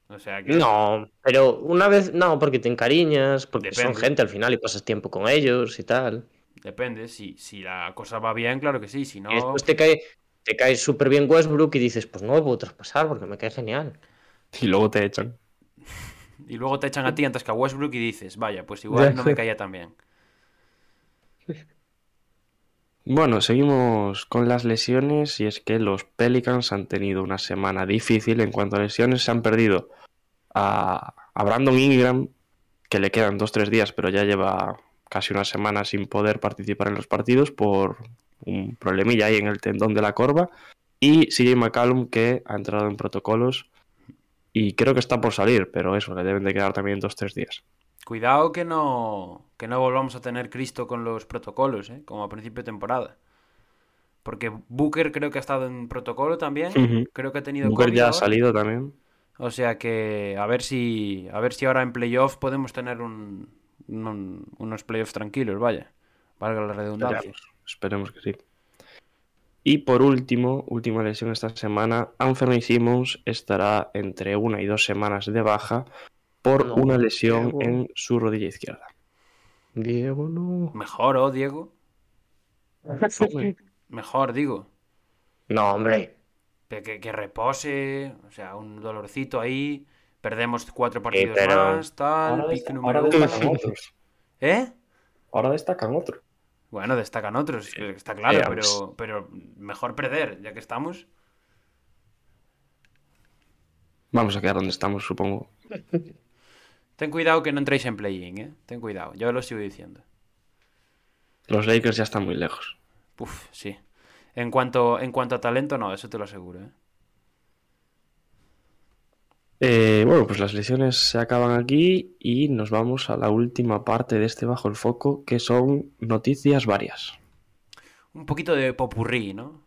Speaker 3: O sea que...
Speaker 2: No, pero una vez, no, porque te encariñas, porque son gente al final y pasas tiempo con ellos y tal.
Speaker 3: Depende, si, si la cosa va bien, claro que sí, si no...
Speaker 2: Y después te cae, te cae súper bien Westbrook y dices, pues no lo puedo traspasar porque me cae genial.
Speaker 1: Y luego te echan. (laughs)
Speaker 3: Y luego te echan a ti antes que a Westbrook y dices, vaya, pues (laughs) igual no me caía tan bien. (laughs)
Speaker 1: Bueno, seguimos con las lesiones y es que los Pelicans han tenido una semana difícil en cuanto a lesiones. Se han perdido a, a Brandon Ingram, que le quedan 2-3 días, pero ya lleva casi una semana sin poder participar en los partidos por un problemilla ahí en el tendón de la corva. Y CJ McCallum, que ha entrado en protocolos y creo que está por salir, pero eso, le deben de quedar también 2-3 días.
Speaker 3: Cuidado que no, que no volvamos a tener Cristo con los protocolos, ¿eh? como a principio de temporada. Porque Booker creo que ha estado en protocolo también. Creo que ha tenido
Speaker 1: Booker
Speaker 3: COVID
Speaker 1: ya ha salido también.
Speaker 3: O sea que a ver si a ver si ahora en playoff podemos tener un, un- unos playoffs tranquilos, vaya. Valga la redundancia.
Speaker 1: Esperemos, esperemos que sí. Y por último, última lesión esta semana, Anthony Simmons estará entre una y dos semanas de baja por
Speaker 2: No,
Speaker 1: una lesión
Speaker 2: Diego.
Speaker 1: en su rodilla izquierda.
Speaker 2: Diego, no.
Speaker 3: Mejor, ¿oh, Diego? Mejor, digo.
Speaker 2: No, hombre.
Speaker 3: Que, que- que repose, o sea, un dolorcito ahí. Perdemos cuatro partidos
Speaker 2: pero-
Speaker 3: más, tal.
Speaker 1: Ahora,
Speaker 3: número
Speaker 1: destacan otros.
Speaker 3: ¿Eh?
Speaker 1: Ahora destacan otros.
Speaker 3: Bueno, destacan otros, está claro, pero, pero mejor perder, ya que estamos.
Speaker 1: Vamos a quedar donde estamos, supongo. (laughs)
Speaker 3: Ten cuidado que no entréis en play-in, ¿eh? Ten cuidado, yo lo sigo diciendo.
Speaker 1: Los Lakers ya están muy lejos.
Speaker 3: Uf, sí. En cuanto, en cuanto a talento, no, eso te lo aseguro, ¿eh?
Speaker 1: Eh, bueno, pues las lesiones se acaban aquí y nos vamos a la última parte de este Bajo el Foco, que son noticias varias.
Speaker 3: Un poquito de popurrí, ¿no?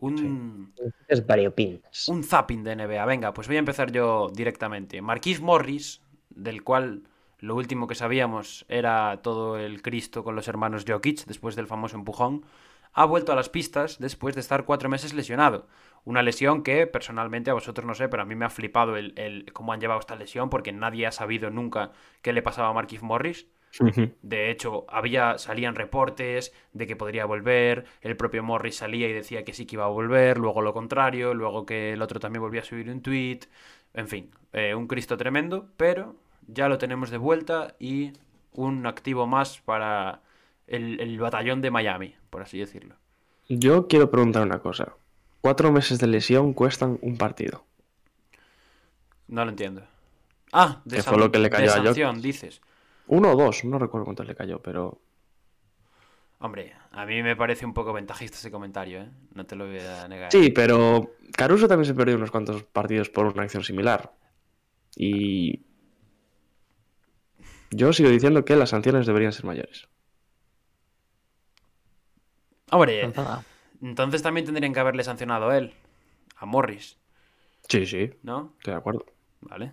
Speaker 3: Un,
Speaker 2: Es variopintas.
Speaker 3: un zapping de NBA. Venga, pues voy a empezar yo directamente. Marquis Morris, del cual lo último que sabíamos era todo el Cristo con los hermanos Jokic, después del famoso empujón, ha vuelto a las pistas después de estar cuatro meses lesionado. Una lesión que, personalmente, a vosotros no sé, pero a mí me ha flipado el, el cómo han llevado esta lesión, porque nadie ha sabido nunca qué le pasaba a Marquis Morris. De hecho, había, salían reportes de que podría volver, el propio Morris salía y decía que sí que iba a volver, luego lo contrario, luego que el otro también volvía a subir un tweet, en fin, eh, un Cristo tremendo, pero ya lo tenemos de vuelta y un activo más para el, el batallón de Miami, por así decirlo.
Speaker 1: Yo quiero preguntar una cosa. Cuatro meses de lesión cuestan un partido.
Speaker 3: No lo entiendo. Ah, de,
Speaker 1: Que fue lo que le
Speaker 3: de
Speaker 1: cayó a Jokic.
Speaker 3: sanción, dices.
Speaker 1: Uno o dos, no recuerdo cuántos le cayó, pero
Speaker 3: Hombre, a mí me parece un poco ventajista ese comentario, ¿eh? No te lo voy a negar.
Speaker 1: Sí, pero Caruso también se perdió unos cuantos partidos por una acción similar. Y yo sigo diciendo que las sanciones deberían ser mayores.
Speaker 3: Hombre, entonces también tendrían que haberle sancionado a él, a Morris,
Speaker 1: Sí, sí,
Speaker 3: ¿no?
Speaker 1: estoy de acuerdo.
Speaker 3: Vale.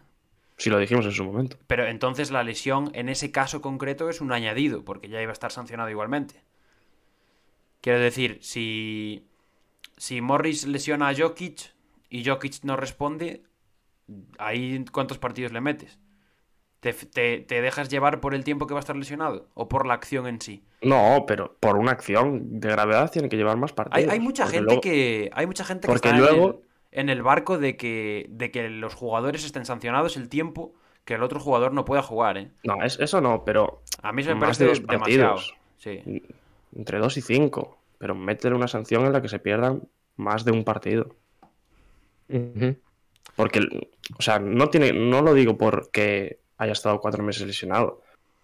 Speaker 1: Si lo dijimos en su momento.
Speaker 3: Pero entonces la lesión en ese caso concreto es un añadido, porque ya iba a estar sancionado igualmente. Quiero decir, si, si Morris lesiona a Jokic y Jokic no responde, ahí ¿cuántos partidos le metes? ¿Te, dejas llevar por el tiempo que va a estar lesionado o por la acción en sí?
Speaker 1: No, pero por una acción de gravedad tiene que llevar más partidos.
Speaker 3: Hay, mucha gente que hay mucha gente que está luego... en, el, barco de que, de que los jugadores estén sancionados el tiempo que el otro jugador no pueda jugar, ¿eh?
Speaker 1: No, eso no, pero
Speaker 3: a mí se me parece de demasiado. Sí.
Speaker 1: Entre dos y cinco, pero métele una sanción en la que se pierdan más de un partido. Porque, o sea, no tiene, no lo digo porque haya estado cuatro meses lesionado,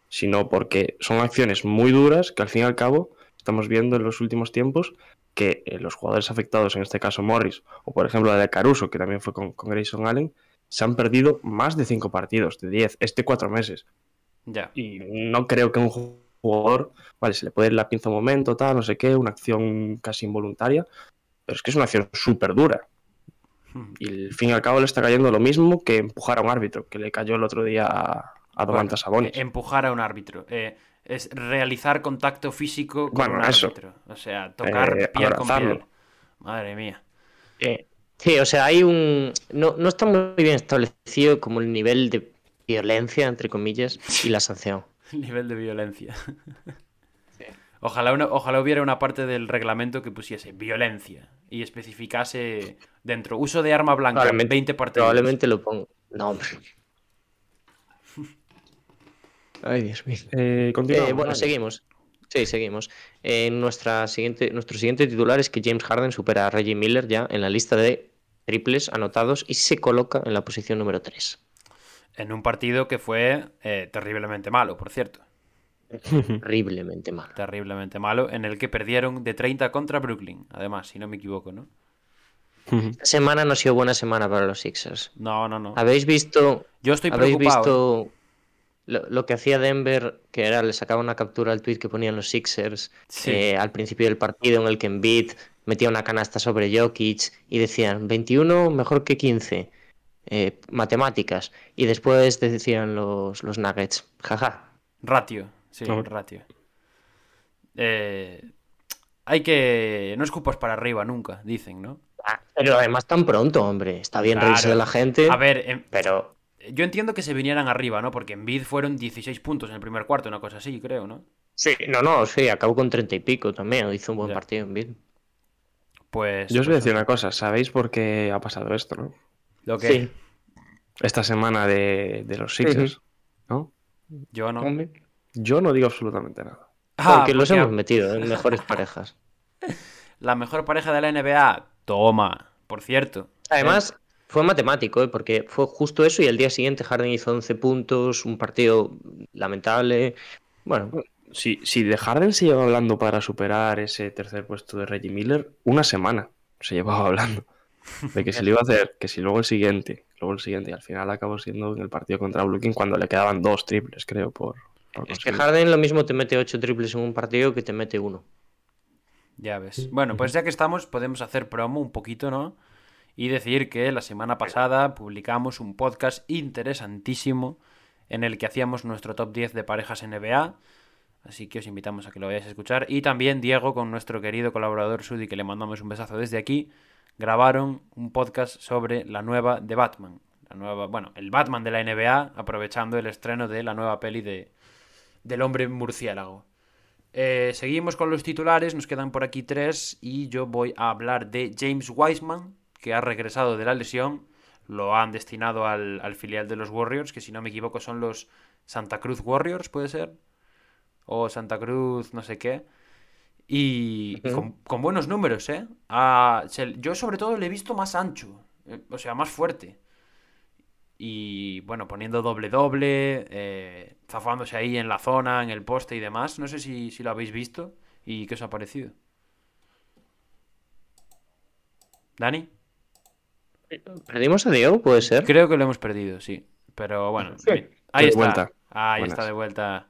Speaker 1: sino porque son acciones muy duras que al fin y al cabo estamos viendo en los últimos tiempos que eh, los jugadores afectados, en este caso Morris, o por ejemplo la de Caruso, que también fue con, Grayson Allen, se han perdido más de cinco partidos, de diez, este cuatro meses.
Speaker 3: Ya.
Speaker 1: Y no creo que un jugador, vale, se le puede ir la pinza un momento, tal, no sé qué, una acción casi involuntaria, pero es que es una acción súper dura. Y al fin y al cabo le está cayendo lo mismo que empujar a un árbitro, que le cayó el otro día a, a Domantas Sabonis.
Speaker 3: Eh, empujar a un árbitro. Eh, es realizar contacto físico con un árbitro. O sea, tocar eh, piel con piel. Madre mía.
Speaker 2: sí, o sea, hay un. No, no está muy bien establecido como el nivel de violencia, entre comillas, y la sanción. (laughs)
Speaker 3: El nivel de violencia. (laughs) Ojalá, ojalá hubiera una parte del reglamento que pusiese violencia y especificase dentro uso de arma blanca en 20 partidos.
Speaker 2: Probablemente lo pongo. No, hombre. (laughs) Ay, Dios mío.
Speaker 1: Eh, eh,
Speaker 2: bueno, seguimos. Sí, seguimos. Eh, nuestra siguiente, nuestro siguiente titular es que James Harden supera a Reggie Miller ya en la lista de triples anotados y se coloca en la posición número 3.
Speaker 3: En un partido que fue terriblemente malo, por cierto. (laughs)
Speaker 2: Terriblemente malo.
Speaker 3: Terriblemente malo, en el que perdieron de 30 contra Brooklyn, además, si no me equivoco, ¿no? (laughs)
Speaker 2: Esta semana no ha sido buena semana para los Sixers.
Speaker 3: No, no, no.
Speaker 2: ¿Habéis visto?
Speaker 3: Yo estoy
Speaker 2: ¿habéis
Speaker 3: preocupado.
Speaker 2: visto lo, que hacía Denver, que era, le sacaba una captura al tweet que ponían los Sixers eh, al principio del partido en el que Embiid metía una canasta sobre Jokic y decían 21 mejor que 15. Eh, matemáticas. Y después decían los, los Nuggets, jaja.
Speaker 3: Ratio. Sí, ratio. Eh, hay que. No escupas para arriba nunca, dicen, ¿no?
Speaker 2: Ah, pero además tan pronto, hombre. Está bien reírse de la gente.
Speaker 3: A ver, em,
Speaker 2: pero.
Speaker 3: Yo entiendo que se vinieran arriba, ¿no? Porque en Bid fueron 16 puntos en el primer cuarto, una cosa así, creo, ¿no?
Speaker 2: Sí, no, no, sí, acabó con 30 y pico también. Hizo un buen partido en Bid.
Speaker 3: Pues.
Speaker 1: Yo os
Speaker 3: voy a
Speaker 1: pues decir una cosa, ¿sabéis por qué ha pasado esto, no?
Speaker 3: Lo que.
Speaker 2: Sí.
Speaker 1: Esta semana de, los Sixers, ¿no?
Speaker 3: Yo no.
Speaker 1: Yo no digo absolutamente nada.
Speaker 2: Ah, porque los hemos metido en (laughs) mejores parejas.
Speaker 3: La mejor pareja de la NBA, toma, por cierto.
Speaker 2: Además, fue matemático, ¿eh? porque fue justo eso y el día siguiente Harden hizo 11 puntos, un partido lamentable. Bueno,
Speaker 1: si, si de Harden se lleva hablando para superar ese tercer puesto de Reggie Miller, una semana se llevaba hablando. De que se le iba a hacer, que si luego el siguiente, luego el siguiente, y al final acabó siendo en el partido contra Brooklyn cuando le quedaban dos triples, creo, por,
Speaker 2: es que Harden lo mismo te mete 8 triples en un partido que te mete uno.
Speaker 3: Ya ves. Bueno, pues ya que estamos, podemos hacer promo un poquito, ¿no? Y decir que la semana pasada publicamos un podcast interesantísimo en el que hacíamos nuestro top 10 de parejas NBA. Así que os invitamos a que lo vayáis a escuchar. Y también Diego, con nuestro querido colaborador Sudi, que le mandamos un besazo desde aquí, grabaron un podcast sobre la nueva de Batman. La nueva, bueno, el Batman de la NBA, aprovechando el estreno de la nueva peli de, del hombre murciélago. Eh, seguimos con los titulares, nos quedan por aquí tres y yo voy a hablar de James Wiseman, que ha regresado de la lesión, lo han destinado al, filial de los Warriors, que si no me equivoco son los Santa Cruz Warriors, puede ser, o Santa Cruz no sé qué, y, con, buenos números, ¿eh? yo sobre todo le he visto más ancho, eh, o sea, más fuerte y bueno, poniendo doble doble, eh, zafándose ahí en la zona, en el poste y demás. No sé si, lo habéis visto y qué os ha parecido. ¿Dani?
Speaker 2: ¿Perdimos a Diego? ¿Puede ser?
Speaker 3: Creo que lo hemos perdido, sí. Pero bueno, ahí está. Ahí está de vuelta.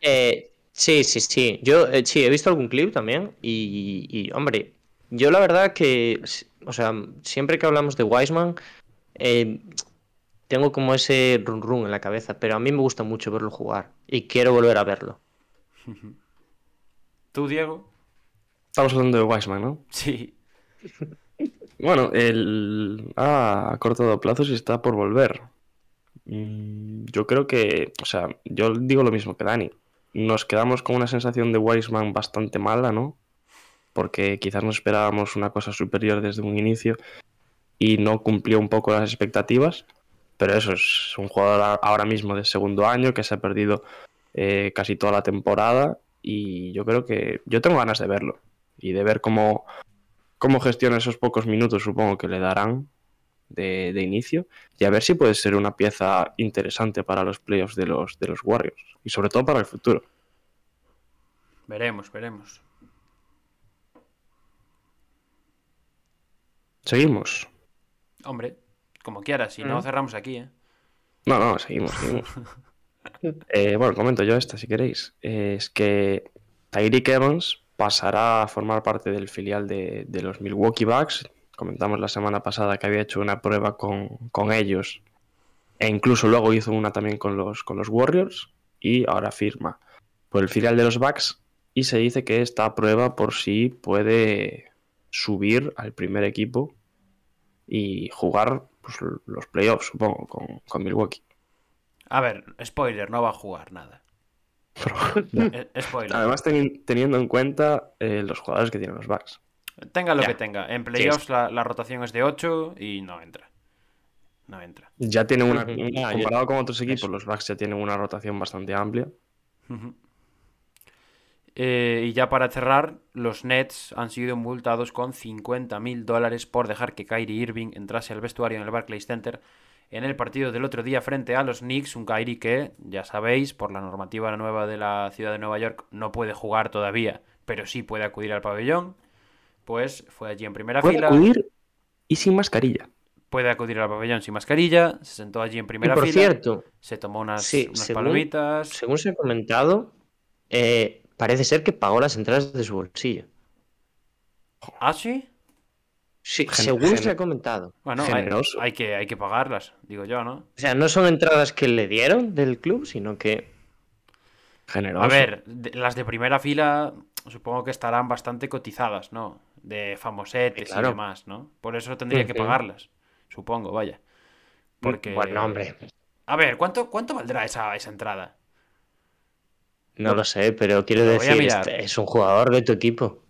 Speaker 2: Eh, sí, sí, sí. Yo eh, sí, he visto algún clip también y, y, hombre, yo la verdad que, o sea, siempre que hablamos de Wiseman, eh, tengo como ese run run en la cabeza, pero a mí me gusta mucho verlo jugar y quiero volver a verlo. (laughs)
Speaker 3: ¿Tú, Diego?
Speaker 1: Estamos hablando de Wiseman, ¿no?
Speaker 3: Sí. (laughs)
Speaker 1: Bueno, el ah, a corto plazo sí está por volver. Mm, yo creo que, o sea, yo digo lo mismo que Dani. Nos quedamos con una sensación de Wiseman bastante mala, ¿no? Porque quizás nos esperábamos una cosa superior desde un inicio y no cumplió un poco las expectativas. Pero eso es un jugador ahora mismo de segundo año que se ha perdido eh, casi toda la temporada y yo creo que yo tengo ganas de verlo y de ver cómo, cómo gestiona esos pocos minutos, supongo que le darán de, inicio, y a ver si puede ser una pieza interesante para los playoffs de los, de los Warriors, y sobre todo para el futuro.
Speaker 3: Veremos, veremos.
Speaker 1: Seguimos.
Speaker 3: Hombre, como quieras, si no mm. cerramos aquí, ¿eh?
Speaker 1: No, no, seguimos, seguimos. (laughs) Eh, bueno, comento yo esta si queréis. es que Tyreek Evans pasará a formar parte del filial de, los Milwaukee Bucks. Comentamos la semana pasada que había hecho una prueba con, ellos e incluso luego hizo una también con los, con los Warriors y ahora firma por el filial de los Bucks y se dice que esta prueba por si puede subir al primer equipo y jugar pues, los playoffs, supongo, con, con Milwaukee.
Speaker 3: A ver, spoiler, no va a jugar nada. (laughs)
Speaker 1: Eh, Además, teniendo en cuenta eh, los jugadores que tienen los Bucks.
Speaker 3: Tenga lo que tenga. En playoffs la, rotación es de 8 y no entra. No entra.
Speaker 1: Ya tiene una. comparado con otros equipos, los Bucks ya tienen una rotación bastante amplia.
Speaker 3: Eh, y ya para cerrar, los Nets han sido multados con 50 mil dólares por dejar que Kyrie Irving entrase al vestuario en el Barclays Center en el partido del otro día frente a los Knicks, un Kyrie que, ya sabéis, por la normativa nueva de la ciudad de Nueva York no puede jugar todavía, pero sí puede acudir al pabellón, pues fue allí en primera
Speaker 1: puede
Speaker 3: fila.
Speaker 1: acudir y sin mascarilla.
Speaker 3: Puede acudir al pabellón sin mascarilla, se sentó allí en primera
Speaker 2: y por cierto,
Speaker 3: se tomó unas, palomitas.
Speaker 2: Según se ha comentado, eh, parece ser que pagó las entradas de su bolsillo.
Speaker 3: ¿Ah, sí?
Speaker 2: Sí, según se ha comentado.
Speaker 3: Bueno, Generoso. Hay, que, hay que pagarlas, digo yo, ¿no? O
Speaker 2: sea, no son entradas que le dieron del club, sino que.
Speaker 3: Generoso. A ver, las de primera fila supongo que estarán bastante cotizadas, ¿no? De famosetes y demás, ¿no? Por eso tendría que pagarlas, supongo, vaya. Porque.
Speaker 2: Bueno, hombre.
Speaker 3: A ver, ¿cuánto, cuánto valdrá esa, esa entrada?
Speaker 2: No lo sé, pero quiero decir, es un jugador de tu equipo.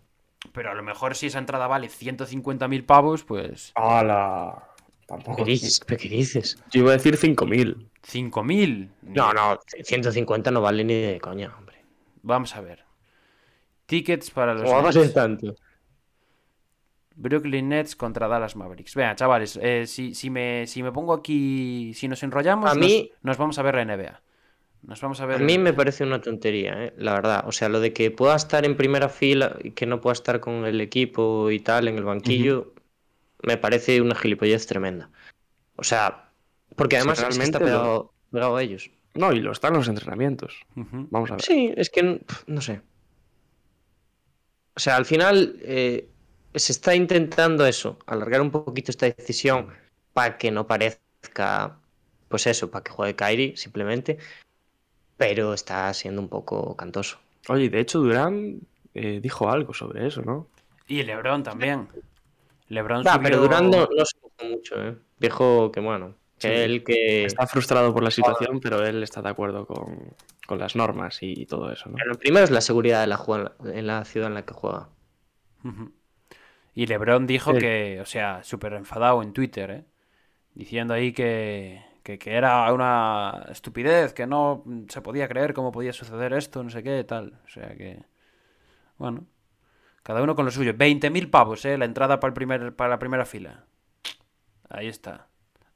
Speaker 3: Pero a lo mejor si esa entrada vale 150.000 pavos, pues.
Speaker 1: ¡Hala! Tampoco.
Speaker 2: ¿Qué dices? ¿Qué dices?
Speaker 1: Yo iba a decir 5.000.
Speaker 3: ¿5.000?
Speaker 2: No, no, 150 no vale ni de coña, hombre.
Speaker 3: Vamos a ver. Tickets para los.
Speaker 2: ¿Cómo va a tanto?
Speaker 3: Brooklyn Nets contra Dallas Mavericks. Vean, chavales, eh, si, si, me, si me pongo aquí, si nos enrollamos, a mí... nos vamos a ver la NBA. Nos vamos a ver.
Speaker 2: A mí me parece una tontería, ¿eh? la verdad. O sea, lo de que pueda estar en primera fila y que no pueda estar con el equipo y tal en el banquillo, me parece una gilipollez tremenda. O sea, porque además está pegado, a ellos.
Speaker 1: No, y lo están los entrenamientos. Vamos a ver.
Speaker 2: Sí, es que no sé. O sea, al final eh, se está intentando eso, alargar un poquito esta decisión para que no parezca, pues eso, para que juegue Kairi simplemente pero está siendo un poco cantoso.
Speaker 1: Oye, de hecho Durán eh, dijo algo sobre eso, ¿no?
Speaker 3: Y Lebron también. Lebron
Speaker 2: pero Durán no, se mucho, ¿eh? Dijo que bueno, que él que...
Speaker 1: Está frustrado por la situación, pero él está de acuerdo con, las normas y todo eso, ¿no?
Speaker 2: Pero primero es la seguridad de la, en la ciudad en la que juega.
Speaker 3: Y Lebron dijo que, o sea, súper enfadado en Twitter, ¿eh? Diciendo ahí que, que, era una estupidez, que no se podía creer cómo podía suceder esto, no sé qué, tal. O sea que, bueno, cada uno con lo suyo. 20.000 pavos, ¿eh? La entrada para, el primer, para la primera fila. Ahí está.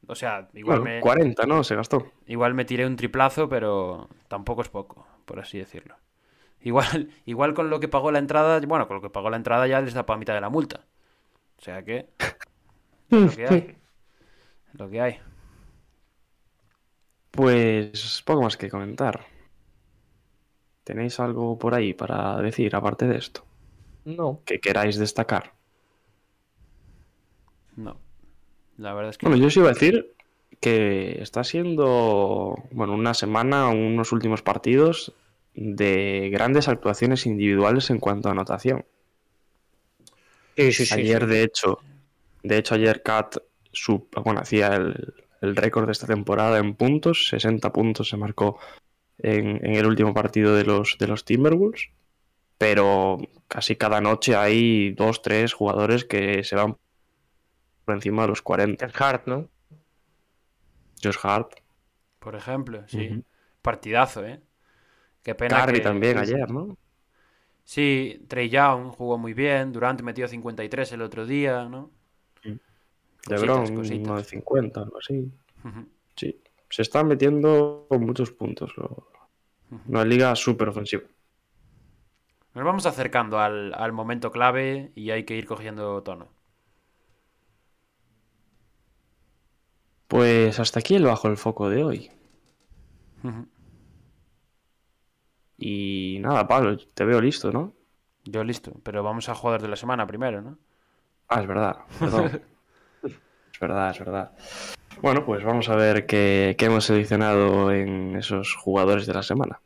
Speaker 3: O sea, igual me...
Speaker 1: 40, ¿no? Se gastó.
Speaker 3: Igual me tiré un triplazo, pero tampoco es poco, por así decirlo. Igual, (laughs) igual con lo que pagó la entrada, bueno, con lo que pagó la entrada ya les da para mitad de la multa. O sea que... (laughs) Lo que hay. Lo que hay.
Speaker 1: Pues poco más que comentar. ¿Tenéis algo por ahí para decir aparte de esto?
Speaker 2: No.
Speaker 1: Que queráis destacar.
Speaker 3: No. La verdad es que.
Speaker 1: Bueno, yo os iba a decir que está siendo, bueno, una semana, unos últimos partidos de grandes actuaciones individuales en cuanto a anotación. ayer, de hecho, de hecho, ayer Kat bueno, hacía el, récord de esta temporada en puntos, 60 puntos se marcó en, el último partido de los, de los Timberwolves, pero casi cada noche hay dos, tres jugadores que se van por encima de los 40.
Speaker 2: Josh Hart, ¿no?
Speaker 1: Josh Hart.
Speaker 3: Por ejemplo, sí. Partidazo, ¿eh? Qué pena
Speaker 1: Carby también ayer, ¿no?
Speaker 3: Sí, Trey Young jugó muy bien, Durant metió 53 el otro día, ¿no?
Speaker 1: LeBron, uno de 50, algo así. Sí, se están metiendo muchos puntos. Una liga súper ofensiva.
Speaker 3: Nos vamos acercando al, momento clave y hay que ir cogiendo tono.
Speaker 1: Pues hasta aquí el bajo el foco de hoy. Y nada, Pablo, te veo listo, ¿no?
Speaker 3: Yo listo, pero vamos a jugar de la semana primero, ¿no?
Speaker 1: Ah, es verdad, perdón. (laughs) es verdad, es verdad. Bueno, pues vamos a ver qué, hemos seleccionado en esos jugadores de la semana.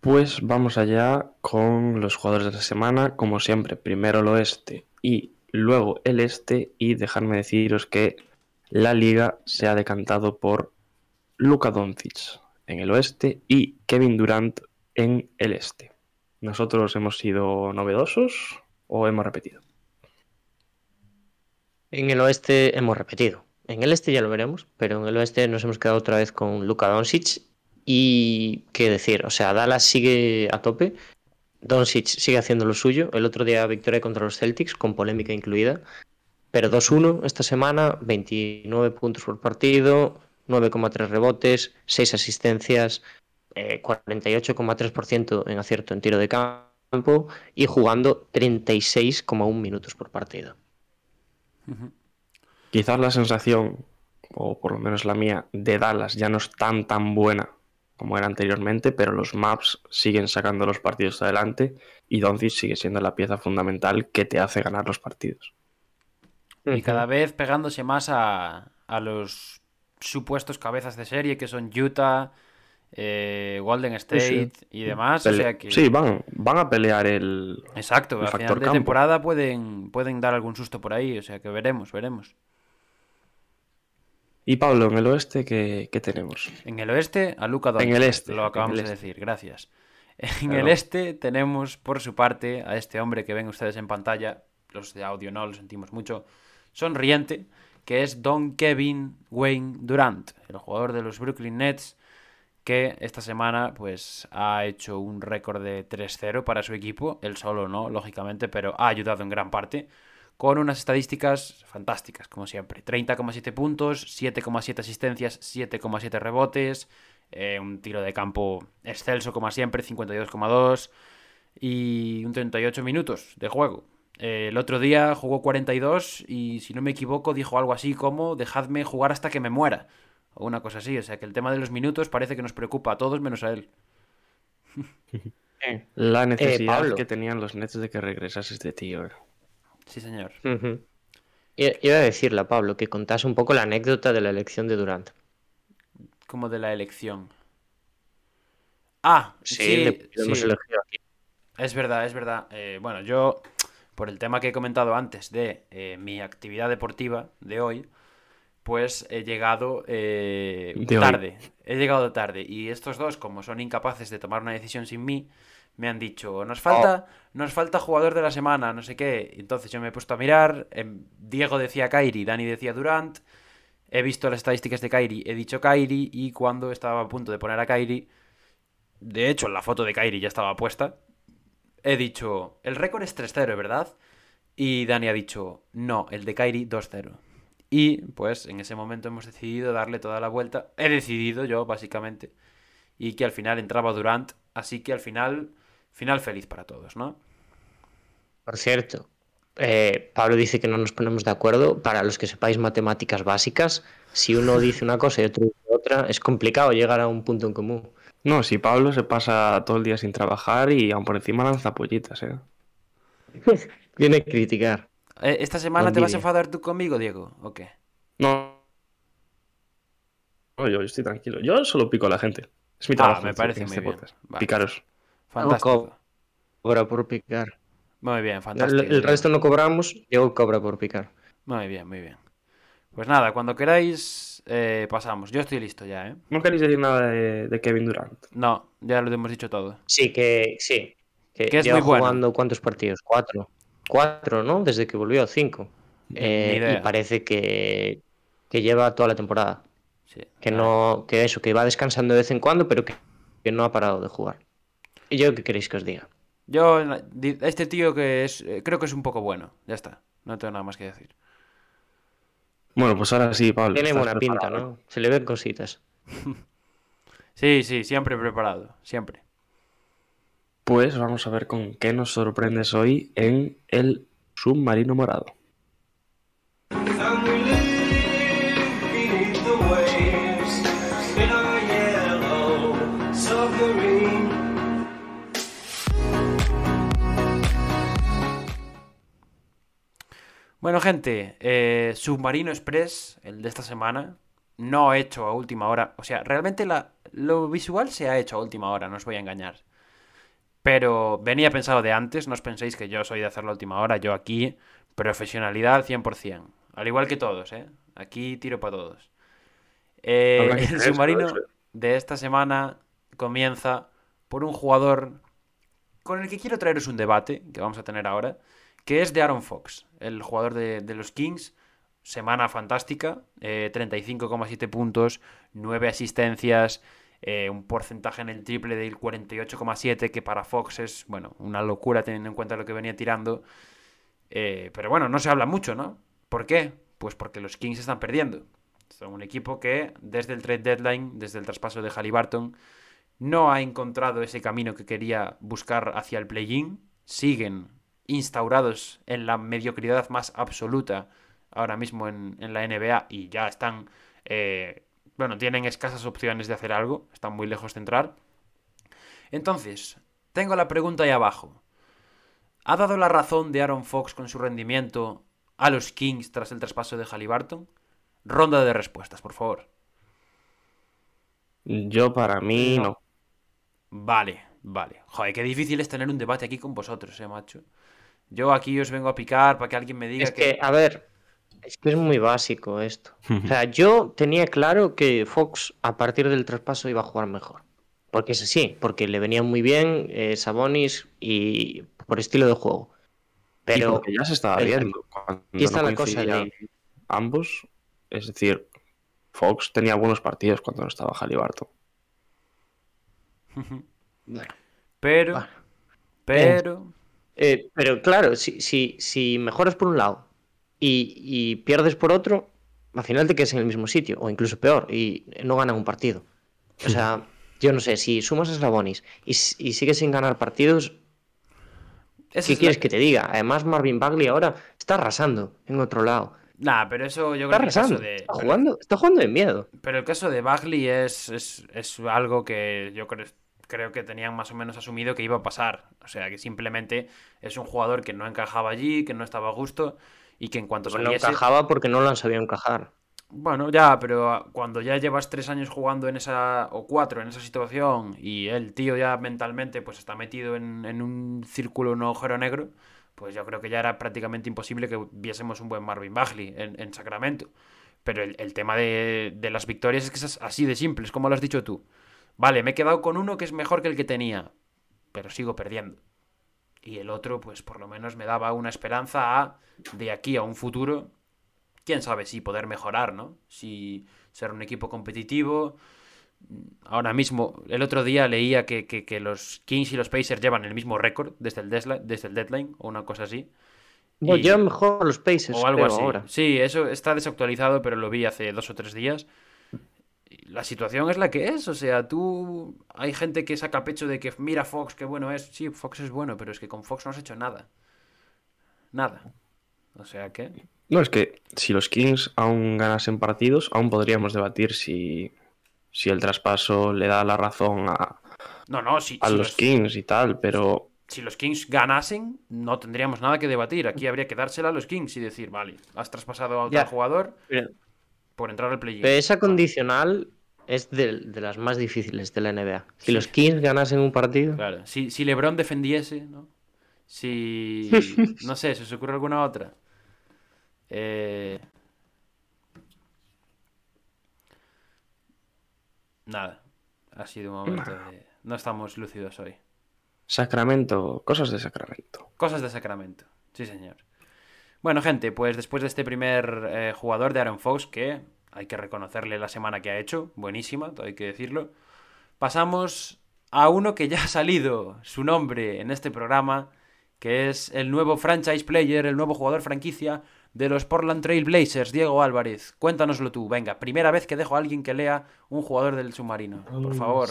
Speaker 1: Pues vamos allá con los jugadores de la semana. Como siempre, primero el oeste y luego el este. Y dejarme deciros que la liga se ha decantado por Luka Doncic en el oeste y Kevin Durant en el este. ¿Nosotros hemos sido novedosos o hemos repetido?
Speaker 2: En el oeste hemos repetido. En el este ya lo veremos, pero en el oeste nos hemos quedado otra vez con Luka Doncic y qué decir, o sea, Dallas sigue a tope, Doncic sigue haciendo lo suyo. El otro día victoria contra los Celtics, con polémica incluida. Pero 2-1 esta semana, 29 puntos por partido, 9,3 rebotes, 6 asistencias, 48,3% eh, en acierto en tiro de campo y jugando 36,1 minutos por partido.
Speaker 1: Quizás la sensación, o por lo menos la mía, de Dallas ya no es tan tan buena como era anteriormente, pero los maps siguen sacando los partidos adelante y Doncic sigue siendo la pieza fundamental que te hace ganar los partidos.
Speaker 3: Y cada vez pegándose más a, los supuestos cabezas de serie que son Utah, eh, Golden State y demás.
Speaker 1: Sí, van, van a pelear el.
Speaker 3: Exacto, a final de temporada pueden, pueden dar algún susto por ahí, o sea que veremos, veremos.
Speaker 1: Y Pablo, en el oeste, ¿qué, tenemos?
Speaker 3: En el oeste, a Luca Doncic.
Speaker 1: En el este.
Speaker 3: Lo acabamos de este. decir, gracias. En el este tenemos, por su parte, a este hombre que ven ustedes en pantalla. Los de audio no, lo sentimos mucho. Sonriente, que es Don Kevin Wayne Durant, el jugador de los Brooklyn Nets, que esta semana pues ha hecho un récord de 3-0 para su equipo. Él solo no, lógicamente, pero ha ayudado en gran parte con unas estadísticas fantásticas, como siempre. 30,7 puntos, 7,7 asistencias, 7,7 rebotes, eh, un tiro de campo excelso como siempre, 52,2 y un 38 minutos de juego. Eh, el otro día jugó 42 y si no me equivoco dijo algo así como dejadme jugar hasta que me muera. O una cosa así, o sea que el tema de los minutos parece que nos preocupa a todos menos a él. (laughs)
Speaker 1: La necesidad eh, que tenían los Nets de que regresase este tío.
Speaker 3: Sí, señor.
Speaker 2: Iba a decirle a Pablo que contase un poco la anécdota de la elección de Durant.
Speaker 3: Como de la elección. Ah, sí, Es verdad, es verdad. Eh, bueno, yo, por el tema que he comentado antes de eh, mi actividad deportiva de hoy, pues he llegado eh, tarde. He llegado tarde. Y estos dos, como son incapaces de tomar una decisión sin mí, me han dicho, nos falta, oh. nos falta jugador de la semana, no sé qué. Entonces yo me he puesto a mirar, em, Diego decía Kairi, Dani decía Durant, he visto las estadísticas de Kairi, he dicho Kairi, y cuando estaba a punto de poner a Kairi, de hecho la foto de Kairi ya estaba puesta, he dicho, el récord es 3-0, ¿verdad? Y Dani ha dicho, no, el de Kairi 2-0. Y pues en ese momento hemos decidido darle toda la vuelta. He decidido yo, básicamente. Y que al final entraba Durant. Así que al final Final feliz para todos, ¿no?
Speaker 2: Por cierto, eh, Pablo dice que no nos ponemos de acuerdo. Para los que sepáis matemáticas básicas, si uno dice una cosa y otro dice otra, es complicado llegar a un punto en común.
Speaker 1: No, si Pablo se pasa todo el día sin trabajar y aún por encima lanza pollitas, ¿eh? (laughs)
Speaker 2: Viene a criticar.
Speaker 3: Eh, ¿Esta semana te vas a enfadar tú conmigo, Diego? ¿O qué?
Speaker 1: No. No, yo estoy tranquilo. Yo solo pico a la gente. Es mi ah, trabajo.
Speaker 3: me parece muy este bien.
Speaker 1: Picaros.
Speaker 2: Fantástico. cobra por picar.
Speaker 3: Muy bien, fantástico.
Speaker 2: El, resto no cobramos, yo cobra por picar.
Speaker 3: Muy bien, muy bien. Pues nada, cuando queráis eh, pasamos. Yo estoy listo ya, ¿eh?
Speaker 1: ¿No queréis decir nada de, Kevin Durant?
Speaker 3: No, ya lo hemos dicho todo.
Speaker 2: Sí, que sí. Que, es muy jugando cuántos partidos? Cuatro. Cuatro, ¿no? Desde que volvió, cinco. Eh, y parece que, que lleva toda la temporada. Que no, que eso, que va descansando de vez en cuando, pero que, no ha parado de jugar. ¿Y yo qué queréis que os diga?
Speaker 3: Yo, este tío que es, eh, creo que es un poco bueno. Ya está. No tengo nada más que decir.
Speaker 1: Bueno, pues ahora sí, Pablo.
Speaker 2: Tiene buena pinta, ¿no? Se le ven cositas. (laughs)
Speaker 3: sí, sí, siempre preparado, siempre.
Speaker 1: Pues vamos a ver con qué nos sorprendes hoy en el submarino morado.
Speaker 3: Bueno, gente, eh, Submarino Express, el de esta semana, no hecho a última hora. O sea, realmente la, lo visual se ha hecho a última hora, no os voy a engañar. Pero venía pensado de antes, no os penséis que yo soy de hacerlo a última hora, yo aquí, profesionalidad 100%. Al igual que todos, ¿eh? Aquí tiro para todos. Eh, el submarino de esta semana comienza por un jugador con el que quiero traeros un debate que vamos a tener ahora que es de Aaron Fox, el jugador de, los Kings. Semana fantástica, 35,7 eh, puntos, 9 asistencias, eh, un porcentaje en el triple del 48,7, que para Fox es, bueno, una locura teniendo en cuenta lo que venía tirando. Eh, pero bueno, no se habla mucho, ¿no? ¿Por qué? Pues porque los Kings están perdiendo. Son un equipo que desde el trade deadline, desde el traspaso de Halliburton, no ha encontrado ese camino que quería buscar hacia el play-in. Siguen instaurados en la mediocridad más absoluta ahora mismo en, la NBA y ya están, eh, bueno, tienen escasas opciones de hacer algo, están muy lejos de entrar. Entonces, tengo la pregunta ahí abajo. ¿Ha dado la razón de Aaron Fox con su rendimiento a los Kings tras el traspaso de Halliburton? Ronda de respuestas, por favor.
Speaker 1: Yo para mí no.
Speaker 3: Vale, vale. Joder, qué difícil es tener un debate aquí con vosotros, eh, macho. Yo aquí os vengo a picar para que alguien me diga
Speaker 2: es que... a ver, es que es muy básico esto. O sea, yo tenía claro que Fox a partir del traspaso iba a jugar mejor. Porque es así, porque le venía muy bien eh, Sabonis y por estilo de juego. Pero
Speaker 1: ya se estaba viendo.
Speaker 2: Aquí está la cosa de...
Speaker 1: Ambos, es decir, Fox tenía buenos partidos cuando no estaba Halliburton. (laughs)
Speaker 3: Pero, pero,
Speaker 2: eh, pero claro, si, si, si, mejoras por un lado y, pierdes por otro, al final te quedas en el mismo sitio, o incluso peor, y no ganan un partido. O sea, (laughs) yo no sé, si sumas a Slavonis y, y sigues sin ganar partidos, ¿qué quieres que te diga? Además, Marvin Bagley ahora está arrasando en otro lado.
Speaker 3: Nah, pero eso yo creo que
Speaker 2: el de... está jugando, está jugando de miedo.
Speaker 3: Pero el caso de Bagley es, es, es algo que yo creo creo que tenían más o menos asumido que iba a pasar. O sea, que simplemente es un jugador que no encajaba allí, que no estaba a gusto y que en cuanto
Speaker 2: se No encajaba porque no lo han sabido encajar.
Speaker 3: Bueno, ya, pero cuando ya llevas tres años jugando en esa, o cuatro en esa situación, y el tío ya mentalmente pues está metido en, un círculo, un agujero negro, pues yo creo que ya era prácticamente imposible que viésemos un buen Marvin Bagley en, Sacramento. Pero el, tema de, de, las victorias es que es así de simple, es como lo has dicho tú. Vale, me he quedado con uno que es mejor que el que tenía, pero sigo perdiendo. Y el otro, pues por lo menos me daba una esperanza a, de aquí a un futuro, quién sabe si poder mejorar, ¿no? Si ser un equipo competitivo. Ahora mismo, el otro día leía que, los Kings y los Pacers llevan el mismo récord desde el, desde el deadline, o una cosa así.
Speaker 2: No, llevan mejor los Pacers.
Speaker 3: O algo así. Ahora. Sí, eso está desactualizado, pero lo vi hace dos o tres días la situación es la que es. O sea, tú. Hay gente que saca pecho de que mira Fox, qué bueno es. Sí, Fox es bueno, pero es que con Fox no has hecho nada. Nada. O sea que.
Speaker 1: No, es que si los Kings aún ganasen partidos, aún podríamos debatir si, si el traspaso le da la razón a,
Speaker 3: no, no,
Speaker 1: a los, Kings y tal, pero
Speaker 3: si los Kings ganasen, no tendríamos nada que debatir. Aquí habría que dársela a los Kings y decir, vale, has traspasado a otro jugador por entrar al play-in.
Speaker 2: Pero esa condicional es de, las más difíciles de la NBA. Si los Kings ganasen un partido.
Speaker 3: Claro, si, si LeBron defendiese, ¿no? Si. (laughs) No sé, ¿se os ocurre alguna otra? Eh... Nada. Ha sido un momento de. No estamos lúcidos hoy.
Speaker 1: Sacramento, cosas de Sacramento.
Speaker 3: Cosas de Sacramento, sí señor. Bueno, gente, pues después de este primer eh, jugador de Aaron Fox, que hay que reconocerle la semana que ha hecho, buenísima, todo hay que decirlo, pasamos a uno que ya ha salido su nombre en este programa, que es el nuevo franchise player, el nuevo jugador franquicia de los Portland Trail Blazers, Diego Álvarez. Cuéntanoslo tú, venga, primera vez que dejo a alguien que lea un jugador del submarino, por favor.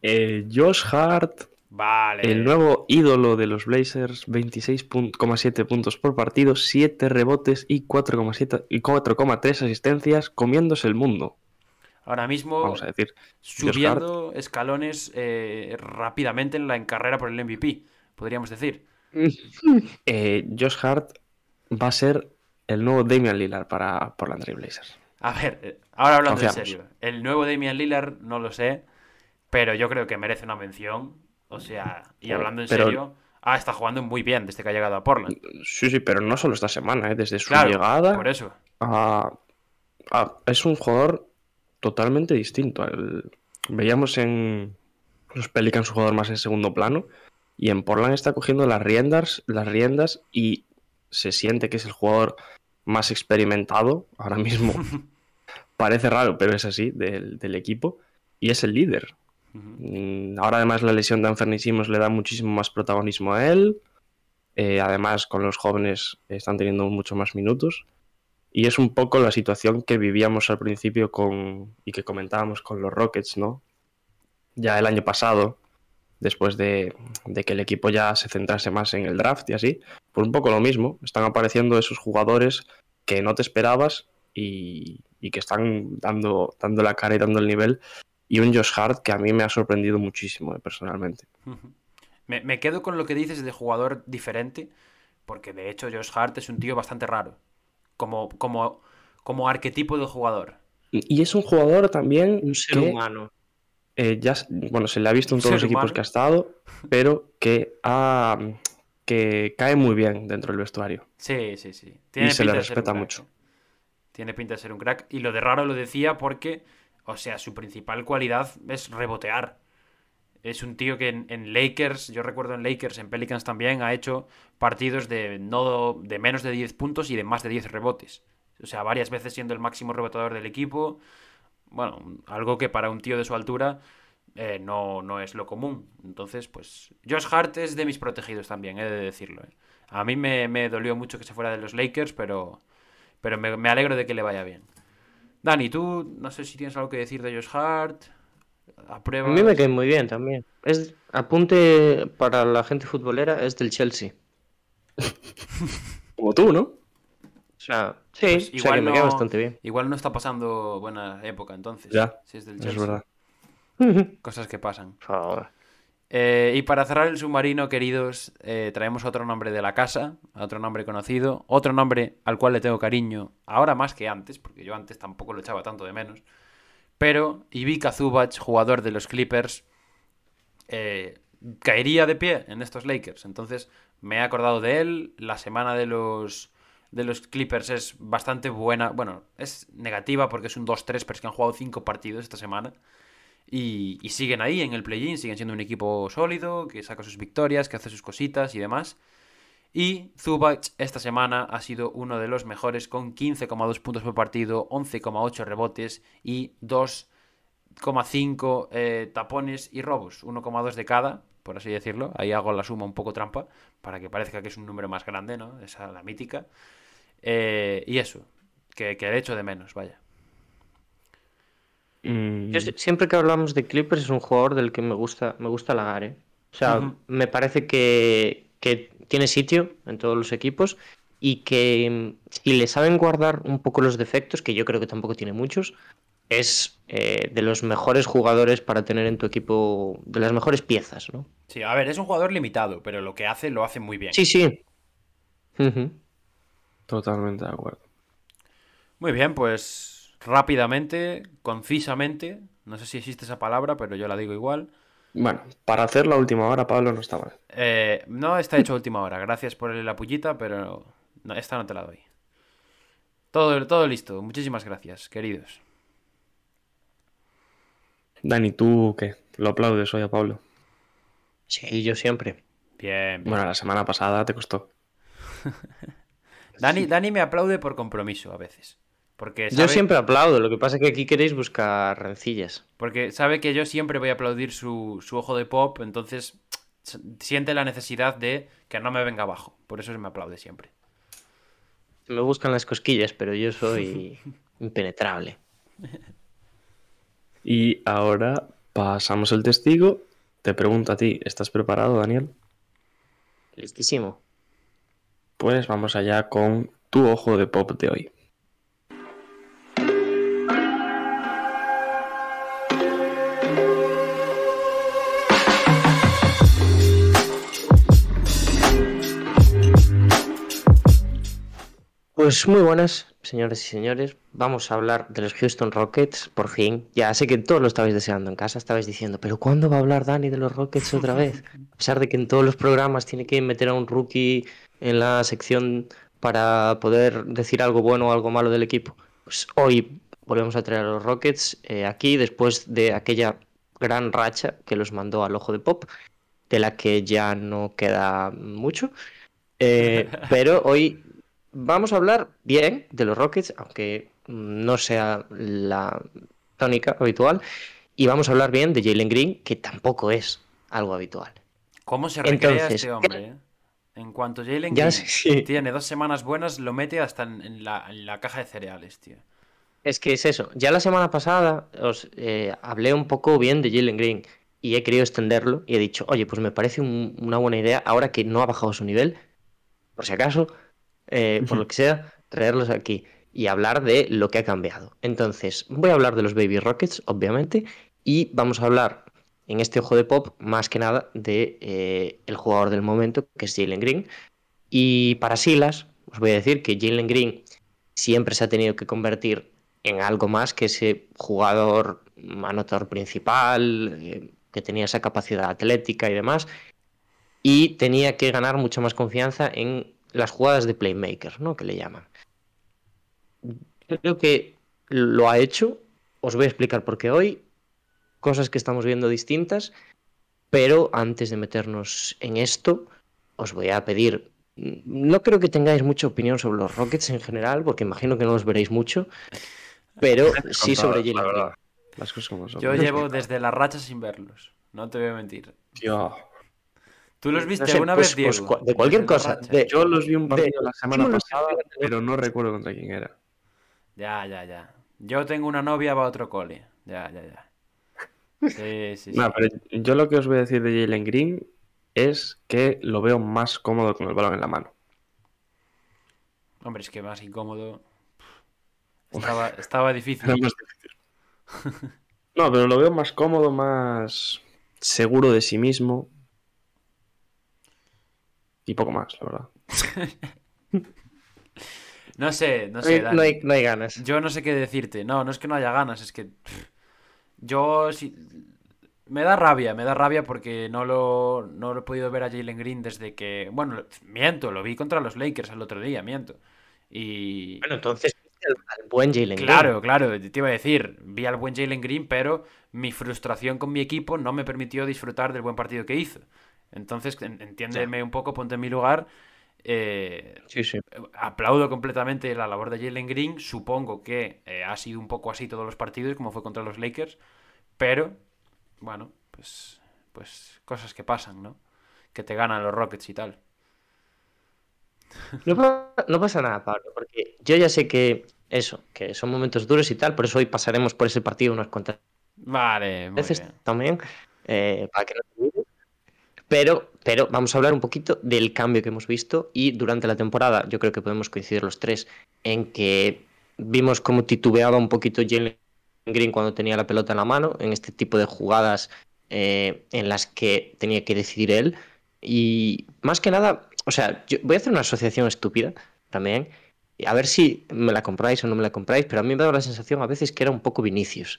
Speaker 1: Eh, Josh Hart,
Speaker 3: Vale.
Speaker 1: El nuevo ídolo de los Blazers, 26,7 puntos por partido, 7 rebotes y 4,3 asistencias, comiéndose el mundo.
Speaker 3: Ahora mismo,
Speaker 1: Vamos a decir,
Speaker 3: subiendo escalones eh, rápidamente en la carrera por el MVP, podríamos decir. (laughs)
Speaker 1: Eh, Josh Hart va a ser el nuevo Damian Lillard para Portland Trail Blazers.
Speaker 3: A ver, eh, ahora hablando en serio, el nuevo Damian Lillard no lo sé, pero yo creo que merece una mención o sea, y hablando en serio, ah, está jugando muy bien desde que ha llegado a Portland.
Speaker 1: Sí, sí, pero no solo esta semana, ¿eh? desde su llegada.
Speaker 3: Por eso.
Speaker 1: es un jugador totalmente distinto. Veíamos en los Pelicans un jugador más en segundo plano. Y en Portland está cogiendo las riendas, las riendas y se siente que es el jugador más experimentado ahora mismo. (laughs) Parece raro, pero es así, del, del equipo. Y es el líder. Mm, ahora además la lesión de Anthony le da muchísimo más protagonismo a él. Eh, además con los jóvenes están teniendo mucho más minutos. Y es un poco la situación que vivíamos al principio con y que comentábamos con los Rockets, ¿no? Ya el año pasado, después de, que el equipo ya se centrase más en el draft y así, pues un poco lo mismo. Están apareciendo esos jugadores que no te esperabas y, y que están dando, dando la cara y dando el nivel y un Josh Hart que a mí me ha sorprendido muchísimo eh, personalmente.
Speaker 3: me, quedo con lo que dices de jugador diferente, porque de hecho Josh Hart es un tío bastante raro, como, como, como arquetipo de jugador.
Speaker 1: Y es un jugador también...
Speaker 2: Un ser humano.
Speaker 1: Eh, ya, bueno, se le ha visto en todos los equipos que ha estado, pero que, ha, que cae muy bien dentro del vestuario.
Speaker 3: Sí, sí, sí.
Speaker 1: y se le respeta mucho.
Speaker 3: Tiene pinta de ser un crack. Y lo de raro lo decía porque o sea, su principal cualidad es rebotear. Es un tío que en, Lakers, yo recuerdo en Lakers, en Pelicans también, ha hecho partidos de, no, de menos de 10 puntos y de más de 10 rebotes. O sea, varias veces siendo el máximo rebotador del equipo. Bueno, algo que para un tío de su altura eh, no, no, es lo común. Entonces, pues Josh Hart es de mis protegidos también, he de decirlo. Eh. A mí me, me, dolió mucho que se fuera de los Lakers, pero, pero me alegro de que le vaya bien. Dani, tú no sé si tienes algo que decir de Josh Hart.
Speaker 2: A mí me cae muy bien también. Es apunte para la gente futbolera, es del Chelsea. (laughs)
Speaker 1: Como tú, ¿no?
Speaker 2: O sea, sí, pues igual me cae bastante bien.
Speaker 3: Igual no está pasando buena época entonces.
Speaker 1: Ya.
Speaker 3: Si es del
Speaker 1: Chelsea. Es verdad. (laughs)
Speaker 3: Cosas que pasan.
Speaker 2: Por favor.
Speaker 3: Eh, y para cerrar el submarino, queridos, eh, traemos otro nombre de la casa, otro nombre conocido, otro nombre al cual le tengo cariño, ahora más que antes, porque yo antes tampoco lo echaba tanto de menos. Pero Ivica Zubac, jugador de los Clippers, eh, caería de pie en estos Lakers. Entonces me he acordado de él. La semana de los, de los Clippers es bastante buena. Bueno, es negativa porque es un 2-3, pero es que han jugado 5 partidos esta semana. Y, siguen ahí en el play-in, siguen siendo un equipo sólido, que saca sus victorias, que hace sus cositas y demás. Y Zubac esta semana ha sido uno de los mejores con 15,2 puntos por partido, 11,8 rebotes y 2,5 eh, tapones y robos, 1,2 de cada, por así decirlo. Ahí hago la suma un poco trampa para que parezca que es un número más grande, ¿no? Esa la mítica. Eh, y eso, que, que he hecho de menos, vaya.
Speaker 2: Mm. siempre que hablamos de Clippers es un jugador del que me gusta, me gusta lagar, ¿eh? O sea, me parece que, tiene sitio en todos los equipos y que si le saben guardar un poco los defectos, que yo creo que tampoco tiene muchos, es eh, de los mejores jugadores para tener en tu equipo, de las mejores piezas, ¿no?
Speaker 3: Sí, a ver, es un jugador limitado, pero lo que hace lo hace muy bien.
Speaker 2: Sí, sí.
Speaker 1: Totalmente de acuerdo.
Speaker 3: Muy bien, pues rápidamente, concisamente, no sé si existe esa palabra, pero yo la digo igual.
Speaker 1: Bueno, para hacer la última hora, Pablo no está mal.
Speaker 3: Eh, no está hecho última hora, gracias por la pullita, pero esta no te la doy. Todo, todo listo, muchísimas gracias, queridos.
Speaker 1: Dani, ¿tú qué? ¿Lo aplaudes hoy a Pablo?
Speaker 2: Sí, yo siempre.
Speaker 3: Bien,
Speaker 1: Bueno, la semana pasada te costó. (laughs)
Speaker 3: Dani, Dani me aplaude por compromiso a veces. Porque
Speaker 2: Yo siempre aplaudo, lo que pasa es que aquí queréis buscar rencillas.
Speaker 3: Porque sabe que yo siempre voy a aplaudir su, su ojo de pop, entonces siente la necesidad de que no me venga abajo. Por eso se me aplaude siempre.
Speaker 2: Me buscan las cosquillas, pero yo soy (laughs) impenetrable.
Speaker 1: Y ahora pasamos el testigo. Te pregunto a ti, ¿estás preparado, Daniel?
Speaker 2: Listísimo.
Speaker 1: Pues vamos allá con tu ojo de pop de hoy.
Speaker 2: Pues muy buenas, señores y señores. Vamos a hablar de los Houston Rockets, por fin. Ya sé que todos lo estabais deseando en casa, estabais diciendo, pero ¿cuándo va a hablar Dani de los Rockets otra vez? A pesar de que en todos los programas tiene que meter a un rookie en la sección para poder decir algo bueno o algo malo del equipo. Pues hoy volvemos a traer a los Rockets eh, aquí después de aquella gran racha que los mandó al ojo de pop, de la que ya no queda mucho. Eh, (laughs) pero hoy vamos a hablar bien de los Rockets, aunque no sea la tónica habitual, y vamos a hablar bien de Jalen Green, que tampoco es algo habitual.
Speaker 3: ¿Cómo se recrea Entonces, este hombre? Eh? En cuanto Jalen Green
Speaker 2: sí.
Speaker 3: tiene dos semanas buenas, lo mete hasta en la, en la, caja de cereales, tío.
Speaker 2: Es que es eso. Ya la semana pasada os eh, hablé un poco bien de Jalen Green y he querido extenderlo y he dicho, oye, pues me parece un, una buena idea ahora que no ha bajado su nivel, por si acaso, eh, por lo que sea, traerlos aquí y hablar de lo que ha cambiado. Entonces, voy a hablar de los Baby Rockets, obviamente, y vamos a hablar en este ojo de pop más que nada de eh, el jugador del momento, que es Jalen Green. Y para Silas, os voy a decir que Jalen Green siempre se ha tenido que convertir en algo más que ese jugador anotador principal, eh, que tenía esa capacidad atlética y demás, y tenía que ganar mucha más confianza en las jugadas de playmaker, ¿no? Que le llaman. Creo que lo ha hecho. Os voy a explicar por qué hoy. Cosas que estamos viendo distintas. Pero antes de meternos en esto, os voy a pedir. No creo que tengáis mucha opinión sobre los Rockets en general, porque imagino que no los veréis mucho. Pero sí sobre Jalen
Speaker 1: Las cosas como son.
Speaker 3: Yo llevo desde la racha sin verlos. No te voy a mentir.
Speaker 1: Tío.
Speaker 3: ¿Tú los viste no sé, alguna
Speaker 2: pues,
Speaker 3: vez, Diego?
Speaker 2: Pues, de cualquier cosa. De,
Speaker 1: yo los vi un partido de, la semana pasada, pero no recuerdo contra quién era.
Speaker 3: Ya, ya, ya. Yo tengo una novia, va a otro cole. Ya, ya, ya. Sí, sí, sí.
Speaker 1: No, pero yo lo que os voy a decir de Jalen Green es que lo veo más cómodo con el balón en la mano.
Speaker 3: Hombre, es que más incómodo. Estaba, estaba difícil.
Speaker 1: no, pero lo veo más cómodo, más seguro de sí mismo. Y poco más, la verdad. (laughs)
Speaker 3: no sé, no sé.
Speaker 2: No hay, no hay, ganas.
Speaker 3: Yo no sé qué decirte. No, no es que no haya ganas, es que. Yo sí. Me da rabia, me da rabia porque no lo, no lo he podido ver a Jalen Green desde que. Bueno, miento, lo vi contra los Lakers el otro día, miento. Y.
Speaker 2: Bueno, entonces al buen Jalen Green.
Speaker 3: Claro, claro, te iba a decir, vi al buen Jalen Green, pero mi frustración con mi equipo no me permitió disfrutar del buen partido que hizo. Entonces, entiéndeme un poco, ponte en mi lugar. Eh,
Speaker 2: sí, sí.
Speaker 3: Aplaudo completamente la labor de Jalen Green. Supongo que eh, ha sido un poco así todos los partidos, como fue contra los Lakers. Pero, bueno, pues, pues cosas que pasan, ¿no? Que te ganan los Rockets y tal.
Speaker 2: No, no pasa nada, Pablo, porque yo ya sé que eso, que son momentos duros y tal, por eso hoy pasaremos por ese partido unas cuantas
Speaker 3: vale,
Speaker 2: veces también, eh, para que no pero, pero vamos a hablar un poquito del cambio que hemos visto y durante la temporada yo creo que podemos coincidir los tres en que vimos cómo titubeaba un poquito Jalen Green cuando tenía la pelota en la mano, en este tipo de jugadas eh, en las que tenía que decidir él. Y más que nada, o sea, yo voy a hacer una asociación estúpida también. A ver si me la compráis o no me la compráis, pero a mí me ha dado la sensación a veces que era un poco Vinicius.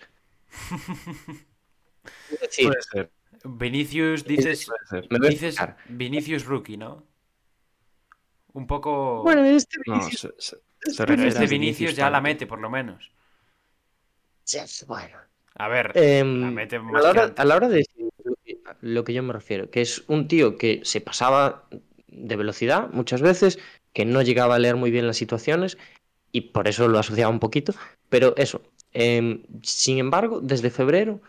Speaker 2: (laughs)
Speaker 3: Puede ser. Vinicius, dices, dices Vinicius rookie, ¿no? Un poco.
Speaker 2: Bueno, este
Speaker 3: Vinicius, ya la mete, por lo menos.
Speaker 2: bueno.
Speaker 3: A ver,
Speaker 2: em, la mete más a, la hora, de decir lo que yo me refiero, que es un tío que se pasaba de velocidad muchas veces, que no llegaba a leer muy bien las situaciones y por eso lo asociaba un poquito, pero eso. Em, sin embargo, desde febrero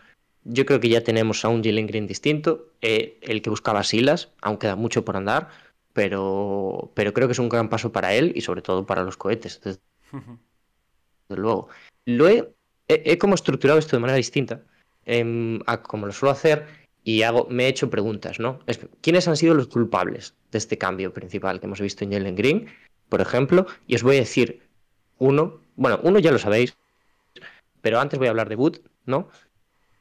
Speaker 2: yo creo que ya tenemos a un Jalen Green distinto, eh, el que buscaba Silas, aún queda mucho por andar, pero, pero creo que es un gran paso para él y sobre todo para los cohetes. Desde, luego. Lo he, he, como estructurado esto de manera distinta em, a como lo suelo hacer y hago, me he hecho preguntas, ¿no? ¿Quiénes han sido los culpables de este cambio principal que hemos visto en Jalen Green, por ejemplo? Y os voy a decir uno, bueno, uno ya lo sabéis, pero antes voy a hablar de Wood, ¿no?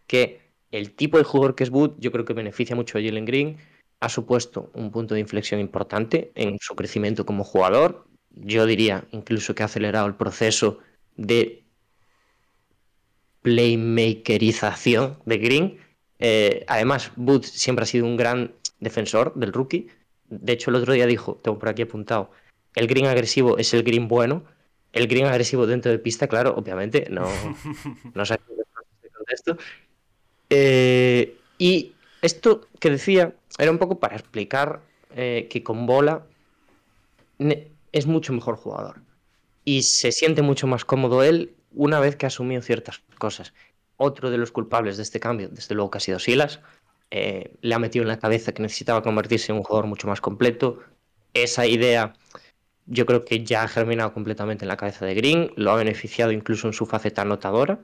Speaker 2: Que el tipo de jugador que es Wood yo creo que beneficia mucho a Jalen Green, ha supuesto un punto de inflexión importante en su crecimiento como jugador. Yo diría incluso que ha acelerado el proceso de playmakerización de Green. Eh, además, Wood siempre ha sido un gran defensor del rookie. De hecho, el otro día dijo, tengo por aquí apuntado, el Green agresivo es el Green bueno. El Green agresivo dentro de pista, claro, obviamente, no, (laughs) no sé qué contexto. Eh, y esto que decía era un poco para explicar eh, que con bola es mucho mejor jugador. Y se siente mucho más cómodo él una vez que ha asumido ciertas cosas. Otro de los culpables de este cambio, desde luego que ha sido Silas, eh, le ha metido en la cabeza que necesitaba convertirse en un jugador mucho más completo. Esa idea yo creo que ya ha germinado completamente en la cabeza de Green, lo ha beneficiado incluso en su faceta anotadora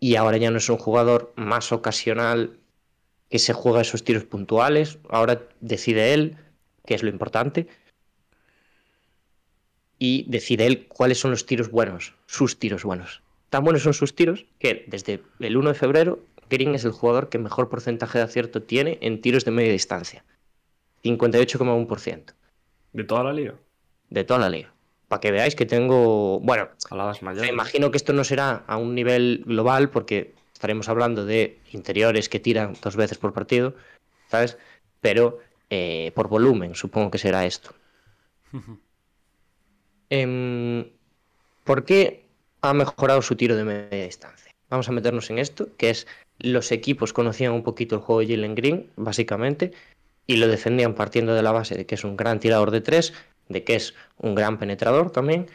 Speaker 2: y ahora ya no es un jugador más ocasional que se juega esos tiros puntuales, ahora decide él, que es lo importante, y decide él cuáles son los tiros buenos, sus tiros buenos. Tan buenos son sus tiros que desde el 1 de febrero Green es el jugador que mejor porcentaje de acierto tiene en tiros de media distancia. 58,1%.
Speaker 1: ¿De toda la liga?
Speaker 2: De toda la liga para que veáis que tengo, bueno, me imagino que esto no será a un nivel global porque estaremos hablando de interiores que tiran dos veces por partido, ¿sabes? Pero eh, por volumen supongo que será esto. (laughs) Em, ¿Por qué ha mejorado su tiro de media distancia? Vamos a meternos en esto, que es los equipos conocían un poquito el juego de Jalen Green, básicamente, y lo defendían partiendo de la base de que es un gran tirador de tres, de que es un gran penetrador también,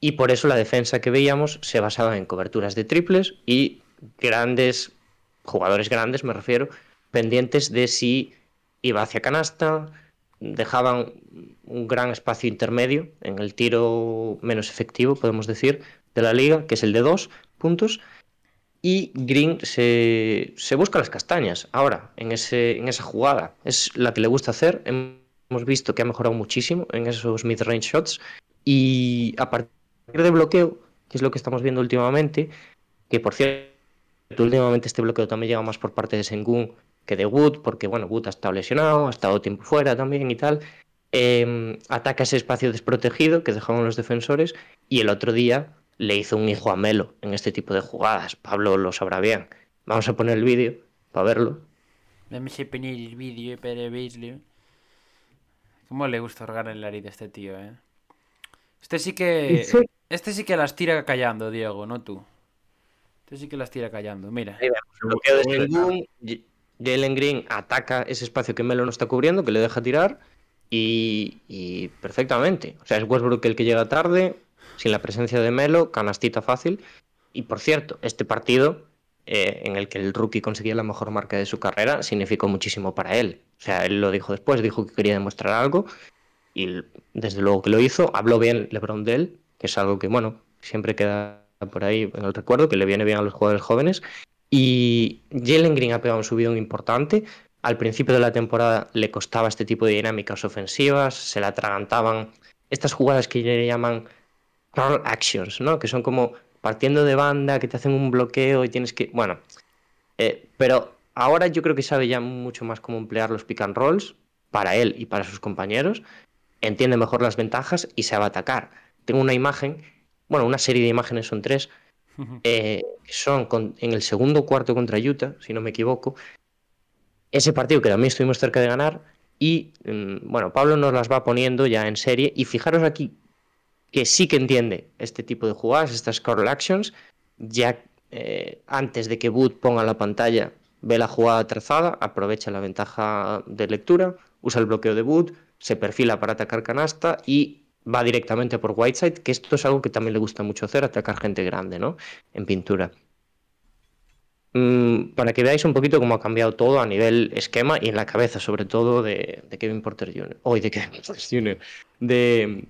Speaker 2: y por eso la defensa que veíamos se basaba en coberturas de triples y grandes, jugadores grandes me refiero, pendientes de si iba hacia canasta, dejaban un gran espacio intermedio en el tiro menos efectivo, podemos decir, de la liga, que es el de dos puntos, y Green se, busca las castañas ahora en, ese, en esa jugada. Es la que le gusta hacer hemos visto que ha mejorado muchísimo en esos mid-range shots y a partir de bloqueo, que es lo que estamos viendo últimamente, que por cierto, últimamente este bloqueo también llega más por parte de Sengun que de Wood, porque bueno, Wood ha estado lesionado, ha estado tiempo fuera también y tal. Em, ataca ese espacio desprotegido que dejaban los defensores y el otro día le hizo un hijo a Melo en este tipo de jugadas. Pablo lo sabrá bien. Vamos a poner el vídeo para verlo.
Speaker 3: Vamos a poner el vídeo para verlo. ¿Cómo le gusta orgar el nariz a este tío, eh? Este sí que. Este sí que las tira callando, Diego, no tú. Este sí que las tira callando, mira.
Speaker 2: Ahí vemos. Jalen Green ataca ese espacio que Melo no está cubriendo, que le deja tirar. Y, perfectamente. O sea, es Westbrook el que llega tarde, sin la presencia de Melo, canastita fácil. Y por cierto, este partido eh, en el que el rookie conseguía la mejor marca de su carrera, significó muchísimo para él. O sea, él lo dijo después, dijo que quería demostrar algo y desde luego que lo hizo. Habló bien LeBron de él, que es algo que, bueno, siempre queda por ahí en el recuerdo, que le viene bien a los jugadores jóvenes. Y Jalen Green ha pegado un subidón importante. Al principio de la temporada le costaba este tipo de dinámicas ofensivas, se le atragantaban estas jugadas que le llaman curl actions, ¿no? Que son como partiendo de banda, que te hacen un bloqueo y tienes que. Bueno, eh, pero ahora yo creo que sabe ya mucho más cómo emplear los pick and rolls para él y para sus compañeros. Entiende mejor las ventajas y sabe atacar. Tengo una imagen, bueno, una serie de imágenes son tres, eh, son en el segundo cuarto contra Utah, si no me equivoco. Ese partido que también estuvimos cerca de ganar. Y mm, bueno, Pablo nos las va poniendo ya en serie. Y fijaros aquí que sí que entiende este tipo de jugadas, estas call actions, ya eh, antes de que Boot ponga la pantalla, ve la jugada trazada, aprovecha la ventaja de lectura, usa el bloqueo de Boot, se perfila para atacar canasta y va directamente por Whiteside, que esto es algo que también le gusta mucho hacer, atacar gente grande, ¿no? En pintura. Mm, para que veáis un poquito cómo ha cambiado todo a nivel esquema y en la cabeza, sobre todo, de, Kevin Porter Jr. Hoy de Kevin Porter Jr. De,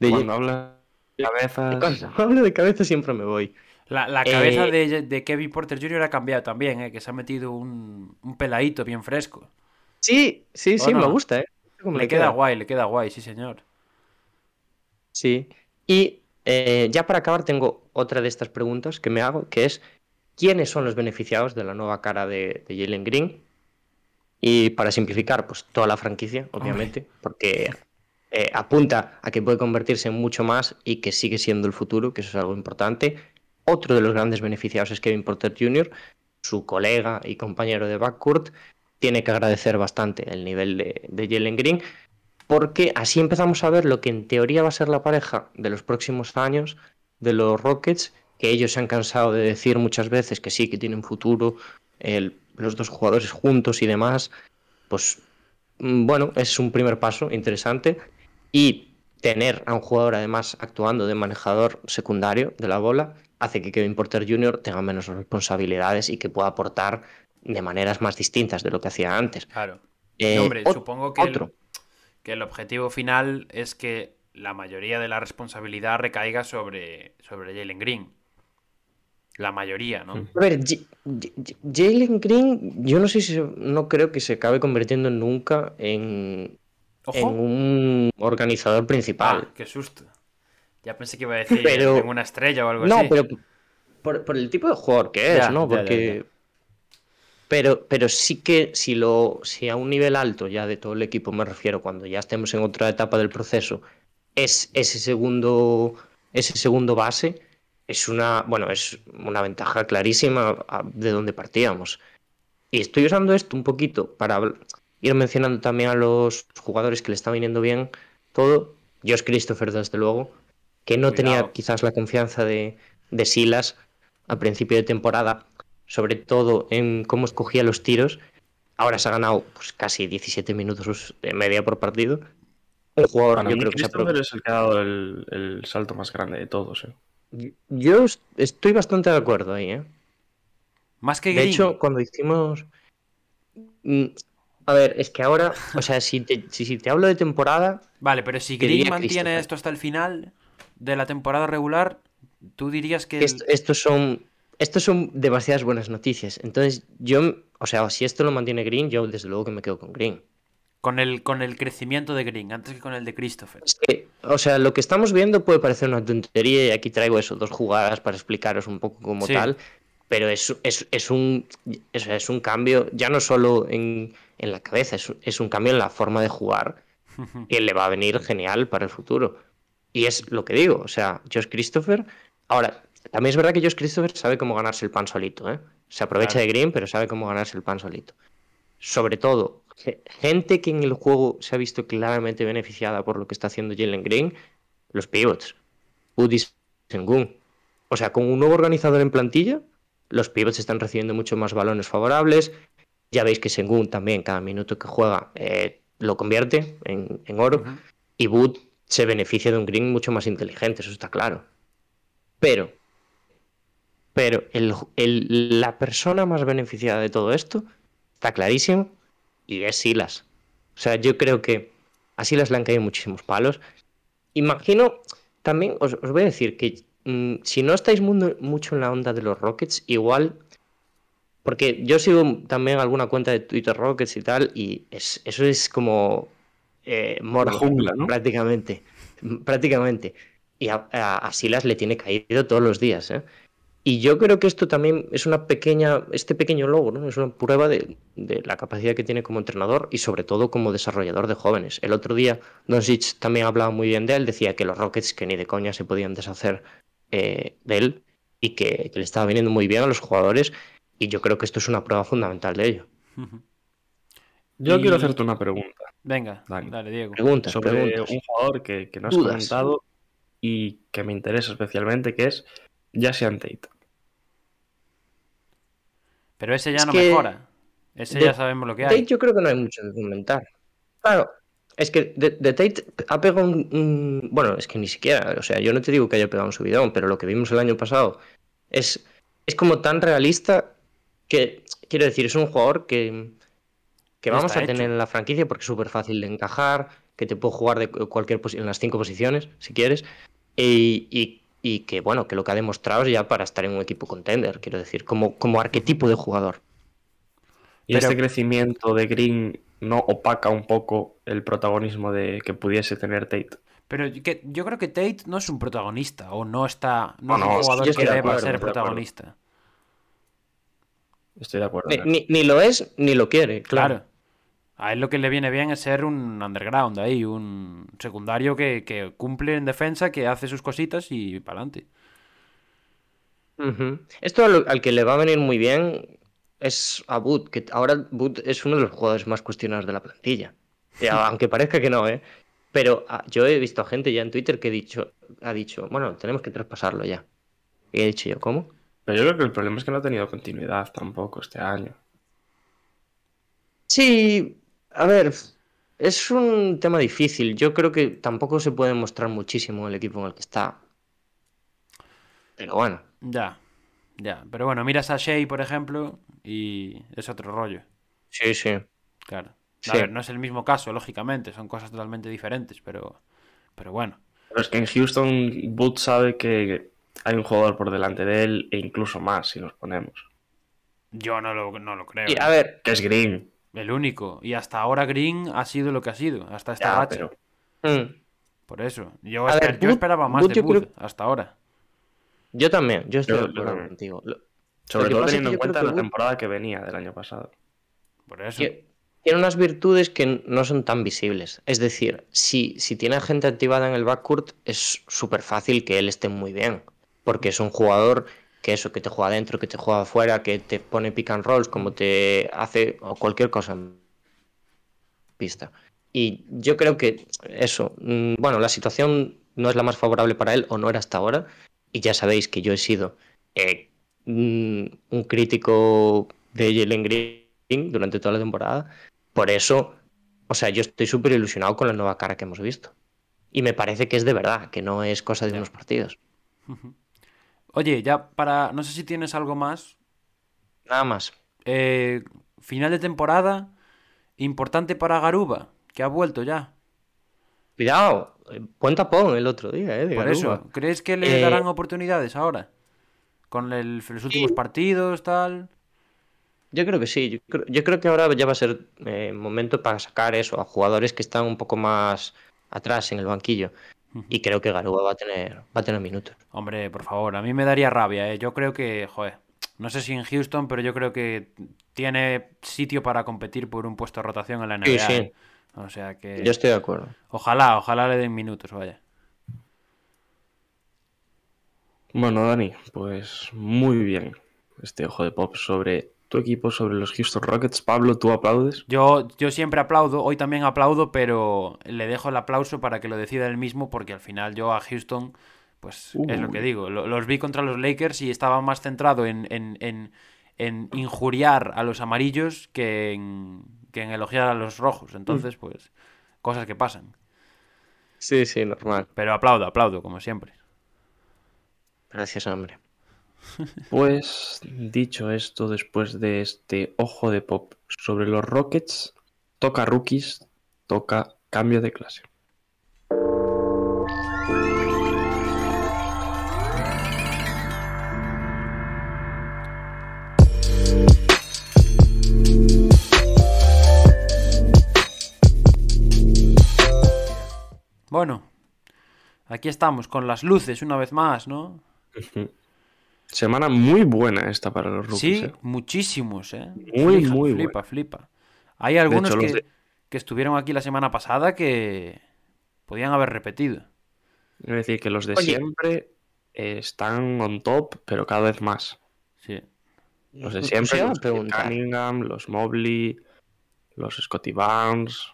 Speaker 1: de (laughs) Cuando habla de cabeza.
Speaker 2: Cuando hablo de cabeza siempre me voy.
Speaker 3: La, cabeza eh, de, Kevin Porter Jr. ha cambiado también, ¿eh? que se ha metido un, un peladito bien fresco.
Speaker 2: Sí, sí, sí, me gusta, ¿eh?
Speaker 3: Le, queda guay, le queda guay, sí, señor.
Speaker 2: Sí. Y eh, ya para acabar tengo otra de estas preguntas que me hago, que es ¿quiénes son los beneficiados de la nueva cara de, Jalen Green? Y para simplificar, pues toda la franquicia, obviamente, porque eh, apunta a que puede convertirse en mucho más y que sigue siendo el futuro, que eso es algo importante. Otro de los grandes beneficiados es Kevin Porter Jr., su colega y compañero de backcourt. Tiene que agradecer bastante el nivel de, Jalen Green, porque así empezamos a ver lo que en teoría va a ser la pareja de los próximos años de los Rockets, que ellos se han cansado de decir muchas veces que sí, que tienen futuro, los dos jugadores juntos y demás, pues mm, bueno, es un primer paso interesante y tener a un jugador además actuando de manejador secundario de la bola hace que Kevin Porter Jr. tenga menos responsabilidades y que pueda aportar de maneras más distintas de lo que hacía antes.
Speaker 3: Claro. Eh, hombre, supongo que el objetivo final es que la mayoría de la responsabilidad recaiga sobre, sobre Jalen Green. La mayoría, ¿no?
Speaker 2: A ver, Jalen Green, yo no sé si no creo que se acabe convirtiendo nunca en, en un organizador principal.
Speaker 3: Ah, qué susto. Ya pensé que iba a decir en una estrella o algo
Speaker 2: así. No, pero por, el tipo de jugador que es, ¿no? Porque pero, pero sí que si, lo, si a un nivel alto ya de todo el equipo me refiero, cuando ya estemos en otra etapa del proceso, es ese segundo, ese segundo base, es una, bueno, es una ventaja clarísima de donde partíamos. Y estoy usando esto un poquito para ir mencionando también a los jugadores que le está viniendo bien todo. Josh Christopher, desde luego, que no tenía quizás la confianza de, de Silas a principio de temporada, sobre todo en cómo escogía los tiros. Ahora se ha ganado pues, casi 17 minutos de media por partido.
Speaker 1: Un jugador, yo creo que se ha es el que ha dado el, salto más grande de todos.
Speaker 2: ¿eh? Yo estoy bastante de acuerdo ahí. ¿eh?
Speaker 3: Más que
Speaker 2: De hecho, cuando hicimos. A ver, es que ahora, o sea, si te, si, te hablo de temporada.
Speaker 3: Vale, pero si Green mantiene esto hasta el final de la temporada regular, tú dirías que.
Speaker 2: estos son estos son demasiadas buenas noticias. Entonces, yo, o sea, si esto lo mantiene Green, yo desde luego que me quedo con Green.
Speaker 3: Con el, con el crecimiento de Green, antes que con el de Christopher.
Speaker 2: o sea, lo que estamos viendo puede parecer una tontería y aquí traigo eso, dos jugadas para explicaros un poco como tal, pero es, es, un, es, un cambio ya no solo en, en la cabeza, es, un cambio en la forma de jugar (laughs) que le va a venir genial para el futuro. Y es lo que digo, o sea, Josh Christopher, ahora, también es verdad que Josh Christopher sabe cómo ganarse el pan solito, ¿eh? Se aprovecha de Green, pero sabe cómo ganarse el pan solito. Sobre todo, gente que en el juego se ha visto claramente beneficiada por lo que está haciendo Jalen Green, los pivots. Udis Sengun. O sea, con un nuevo organizador en plantilla, los pivots están recibiendo mucho más balones favorables. Ya veis que Sengun también, cada minuto que juega, eh, lo convierte en, oro. Y Wood se beneficia de un Green mucho más inteligente, eso está claro. Pero pero la persona más beneficiada de todo esto está clarísimo y es Silas. O sea, yo creo que a Silas le han caído muchísimos palos. Imagino, también os, voy a decir que mm, si no estáis mucho en la onda de los Rockets, igual porque yo sigo también alguna cuenta de Twitter Rockets y tal, y eso es como eh, jungla, ¿no? prácticamente. Prácticamente. y a, a, Silas le tiene caído todos los días. ¿eh? Y yo creo que esto también es una pequeña, este pequeño logro, ¿no? es una prueba de, de, la capacidad que tiene como entrenador y sobre todo como desarrollador de jóvenes. El otro día Doncic también hablaba muy bien de él, decía que los Rockets que ni de coña se podían deshacer eh, de él y que, que, le estaba viniendo muy bien a los jugadores y yo creo que esto es una prueba fundamental de ello. (laughs)
Speaker 1: Yo y... quiero hacerte una pregunta.
Speaker 3: Venga, dale, dale Diego.
Speaker 2: Pregunta,
Speaker 1: sobre
Speaker 2: preguntas.
Speaker 1: un jugador que, que no has
Speaker 2: Dudas.
Speaker 1: comentado y que me interesa especialmente, que es Jason Tate.
Speaker 3: Pero ese ya
Speaker 2: Es
Speaker 3: no
Speaker 2: que
Speaker 3: mejora. Ese
Speaker 2: de-
Speaker 3: ya sabemos lo que
Speaker 2: Tate
Speaker 3: hay.
Speaker 2: yo creo que no hay mucho que comentar. Claro, es que de, de Tate ha pegado un, un- Bueno, es que ni siquiera, o sea, yo no te digo que haya pegado un subidón, pero lo que vimos el año pasado es, es como tan realista que, quiero decir, es un jugador que, que vamos a tener
Speaker 3: hecho.
Speaker 2: en la franquicia porque es súper fácil de encajar, que te puede jugar de cualquier en las cinco posiciones, si quieres, y, y- y que, bueno, que lo que ha demostrado es ya para estar en un equipo contender, quiero decir, como, como arquetipo de jugador.
Speaker 1: Y
Speaker 3: Pero-
Speaker 1: este crecimiento de Green no opaca un poco el protagonismo de que pudiese tener Tate.
Speaker 3: Pero yo que, yo creo que Tate no es un protagonista o no está. No,
Speaker 1: No,
Speaker 3: es un
Speaker 1: no,
Speaker 3: jugador que deba ser
Speaker 1: de
Speaker 3: protagonista.
Speaker 1: Estoy de acuerdo.
Speaker 2: Ni, ni- ni lo es, ni lo quiere, claro.
Speaker 3: Claro. A él lo que le viene bien es ser un underground ahí, un secundario que, que cumple en defensa, que hace sus cositas y para adelante.
Speaker 2: Esto al, al que le va a venir muy bien es a Boot, que ahora Boot es uno de los jugadores más cuestionados de la plantilla. Ya, (laughs) aunque parezca que no, ¿eh? Pero ah, yo he visto a gente ya en Twitter que he dicho, ha dicho, bueno, tenemos que traspasarlo ya. Y he dicho yo, ¿cómo?
Speaker 1: Pero yo creo que el problema es que no ha tenido continuidad tampoco este año.
Speaker 2: Sí, a ver, es un tema difícil. Yo creo que tampoco se puede mostrar muchísimo el equipo en el que está. Pero bueno.
Speaker 3: Ya, ya. Pero bueno, miras a Shea, por ejemplo, y es otro rollo.
Speaker 2: Sí, sí.
Speaker 3: Claro. A
Speaker 2: Sí.
Speaker 3: ver, no es el mismo caso, lógicamente, son cosas totalmente diferentes, pero, pero bueno.
Speaker 1: Pero es que en Houston, Boot sabe que hay un jugador por delante de él e incluso más si nos ponemos.
Speaker 3: Yo no lo, no lo creo.
Speaker 2: Y, a ver,
Speaker 1: Que es Green.
Speaker 3: El único. Y hasta ahora Green ha sido lo que ha sido, hasta esta
Speaker 1: Ya,
Speaker 3: racha.
Speaker 1: pero
Speaker 2: mm,
Speaker 3: Por eso. Yo,
Speaker 2: A
Speaker 3: esper-
Speaker 2: ver,
Speaker 3: yo
Speaker 2: Booth-
Speaker 3: esperaba más de
Speaker 2: creo-
Speaker 3: hasta ahora.
Speaker 2: yo también, yo estoy
Speaker 1: Yo-
Speaker 2: de
Speaker 1: yo
Speaker 2: acuerdo
Speaker 1: también.
Speaker 2: contigo. Lo-
Speaker 1: sobre todo teniendo en cuenta la
Speaker 2: Wood-
Speaker 1: temporada que venía del año pasado.
Speaker 3: Por eso.
Speaker 2: que tiene unas virtudes que no son tan visibles. Es decir, si, si tiene gente activada en el backcourt, es súper fácil que él esté muy bien. Porque es un jugador que eso, que te juega adentro, que te juega afuera, que te pone pick and rolls, como te hace o cualquier cosa en pista. Y yo creo que eso, mm, bueno, la situación no es la más favorable para él, o no era hasta ahora. Y ya sabéis que yo he sido eh, mm, un crítico de Jalen Green durante toda la temporada. Por eso, o sea, yo estoy súper ilusionado con la nueva cara que hemos visto. Y me parece que es de verdad, que no es cosa de unos partidos.
Speaker 3: Oye, ya para. No sé si tienes algo más.
Speaker 2: Nada más.
Speaker 3: Eh, final de temporada. Importante para Garuba, que ha vuelto ya.
Speaker 2: Cuidado, eh, buen tapón el otro día, ¿eh? de
Speaker 3: Por
Speaker 2: Garuba.
Speaker 3: eso. ¿Crees que le
Speaker 2: Eh,
Speaker 3: darán oportunidades ahora? Con el- los últimos partidos, tal.
Speaker 2: Yo creo que sí. Yo creo, yo creo que ahora ya va a ser eh, momento para sacar eso a jugadores que están un poco más atrás en el banquillo. Y creo que Garuba va a tener, va a tener minutos.
Speaker 3: Hombre, por favor, a mí me daría rabia, ¿eh? Yo creo que, joder, no sé si en Houston, pero yo creo que tiene sitio para competir por un puesto de rotación en la NBA.
Speaker 2: Sí, sí.
Speaker 3: ¿eh? O sea que...
Speaker 2: Yo estoy de acuerdo.
Speaker 3: Ojalá, ojalá le den minutos, vaya.
Speaker 1: Bueno, Dani, pues muy bien este ojo de pop sobre tu equipo, sobre los Houston Rockets. Pablo, ¿tú aplaudes?
Speaker 3: Yo, yo siempre aplaudo, hoy también aplaudo, pero le dejo el aplauso para que lo decida él mismo, porque al final yo a Houston, pues es lo que digo. Lo- los vi contra los Lakers y estaba más centrado en, en, en, en injuriar a los amarillos que en, que en elogiar a los rojos. Entonces, pues, cosas que pasan.
Speaker 2: Sí, sí, normal.
Speaker 3: Pero aplaudo, aplaudo, como siempre.
Speaker 2: Gracias, hombre.
Speaker 1: Pues dicho esto, después de este ojo de pop sobre los Rockets, toca rookies, toca cambio de clase.
Speaker 3: Bueno, Aquí estamos, con las luces una vez más, ¿no?
Speaker 1: Semana muy buena esta para los rookies.
Speaker 3: Sí,
Speaker 1: ¿eh?
Speaker 3: muchísimos, ¿eh?
Speaker 1: Muy,
Speaker 3: flipa,
Speaker 1: muy
Speaker 3: flipa,
Speaker 1: buena.
Speaker 3: flipa. Hay algunos
Speaker 1: hecho,
Speaker 3: que,
Speaker 1: de-
Speaker 3: que estuvieron aquí la semana pasada que podían haber repetido.
Speaker 1: Es decir, que los de
Speaker 2: Oye.
Speaker 1: siempre eh, están on top, pero cada vez más.
Speaker 3: Sí.
Speaker 1: Los de
Speaker 2: Os
Speaker 1: siempre, los. Cunningham, los Mobley, los Scotty Barnes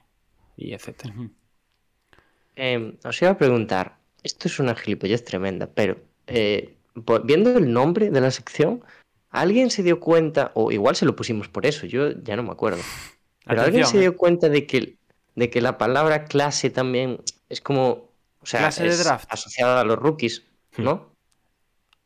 Speaker 1: y etcétera.
Speaker 2: Eh, os iba a preguntar, esto es una gilipollez tremenda, pero eh, viendo el nombre de la sección, ¿alguien se dio cuenta, o igual se lo pusimos por eso, yo ya no me acuerdo, pero ¿alguien se
Speaker 3: ¿eh?
Speaker 2: dio cuenta de que, de que la palabra clase también es como, o sea,
Speaker 3: Clase de draft.
Speaker 2: asociada a los rookies, ¿no?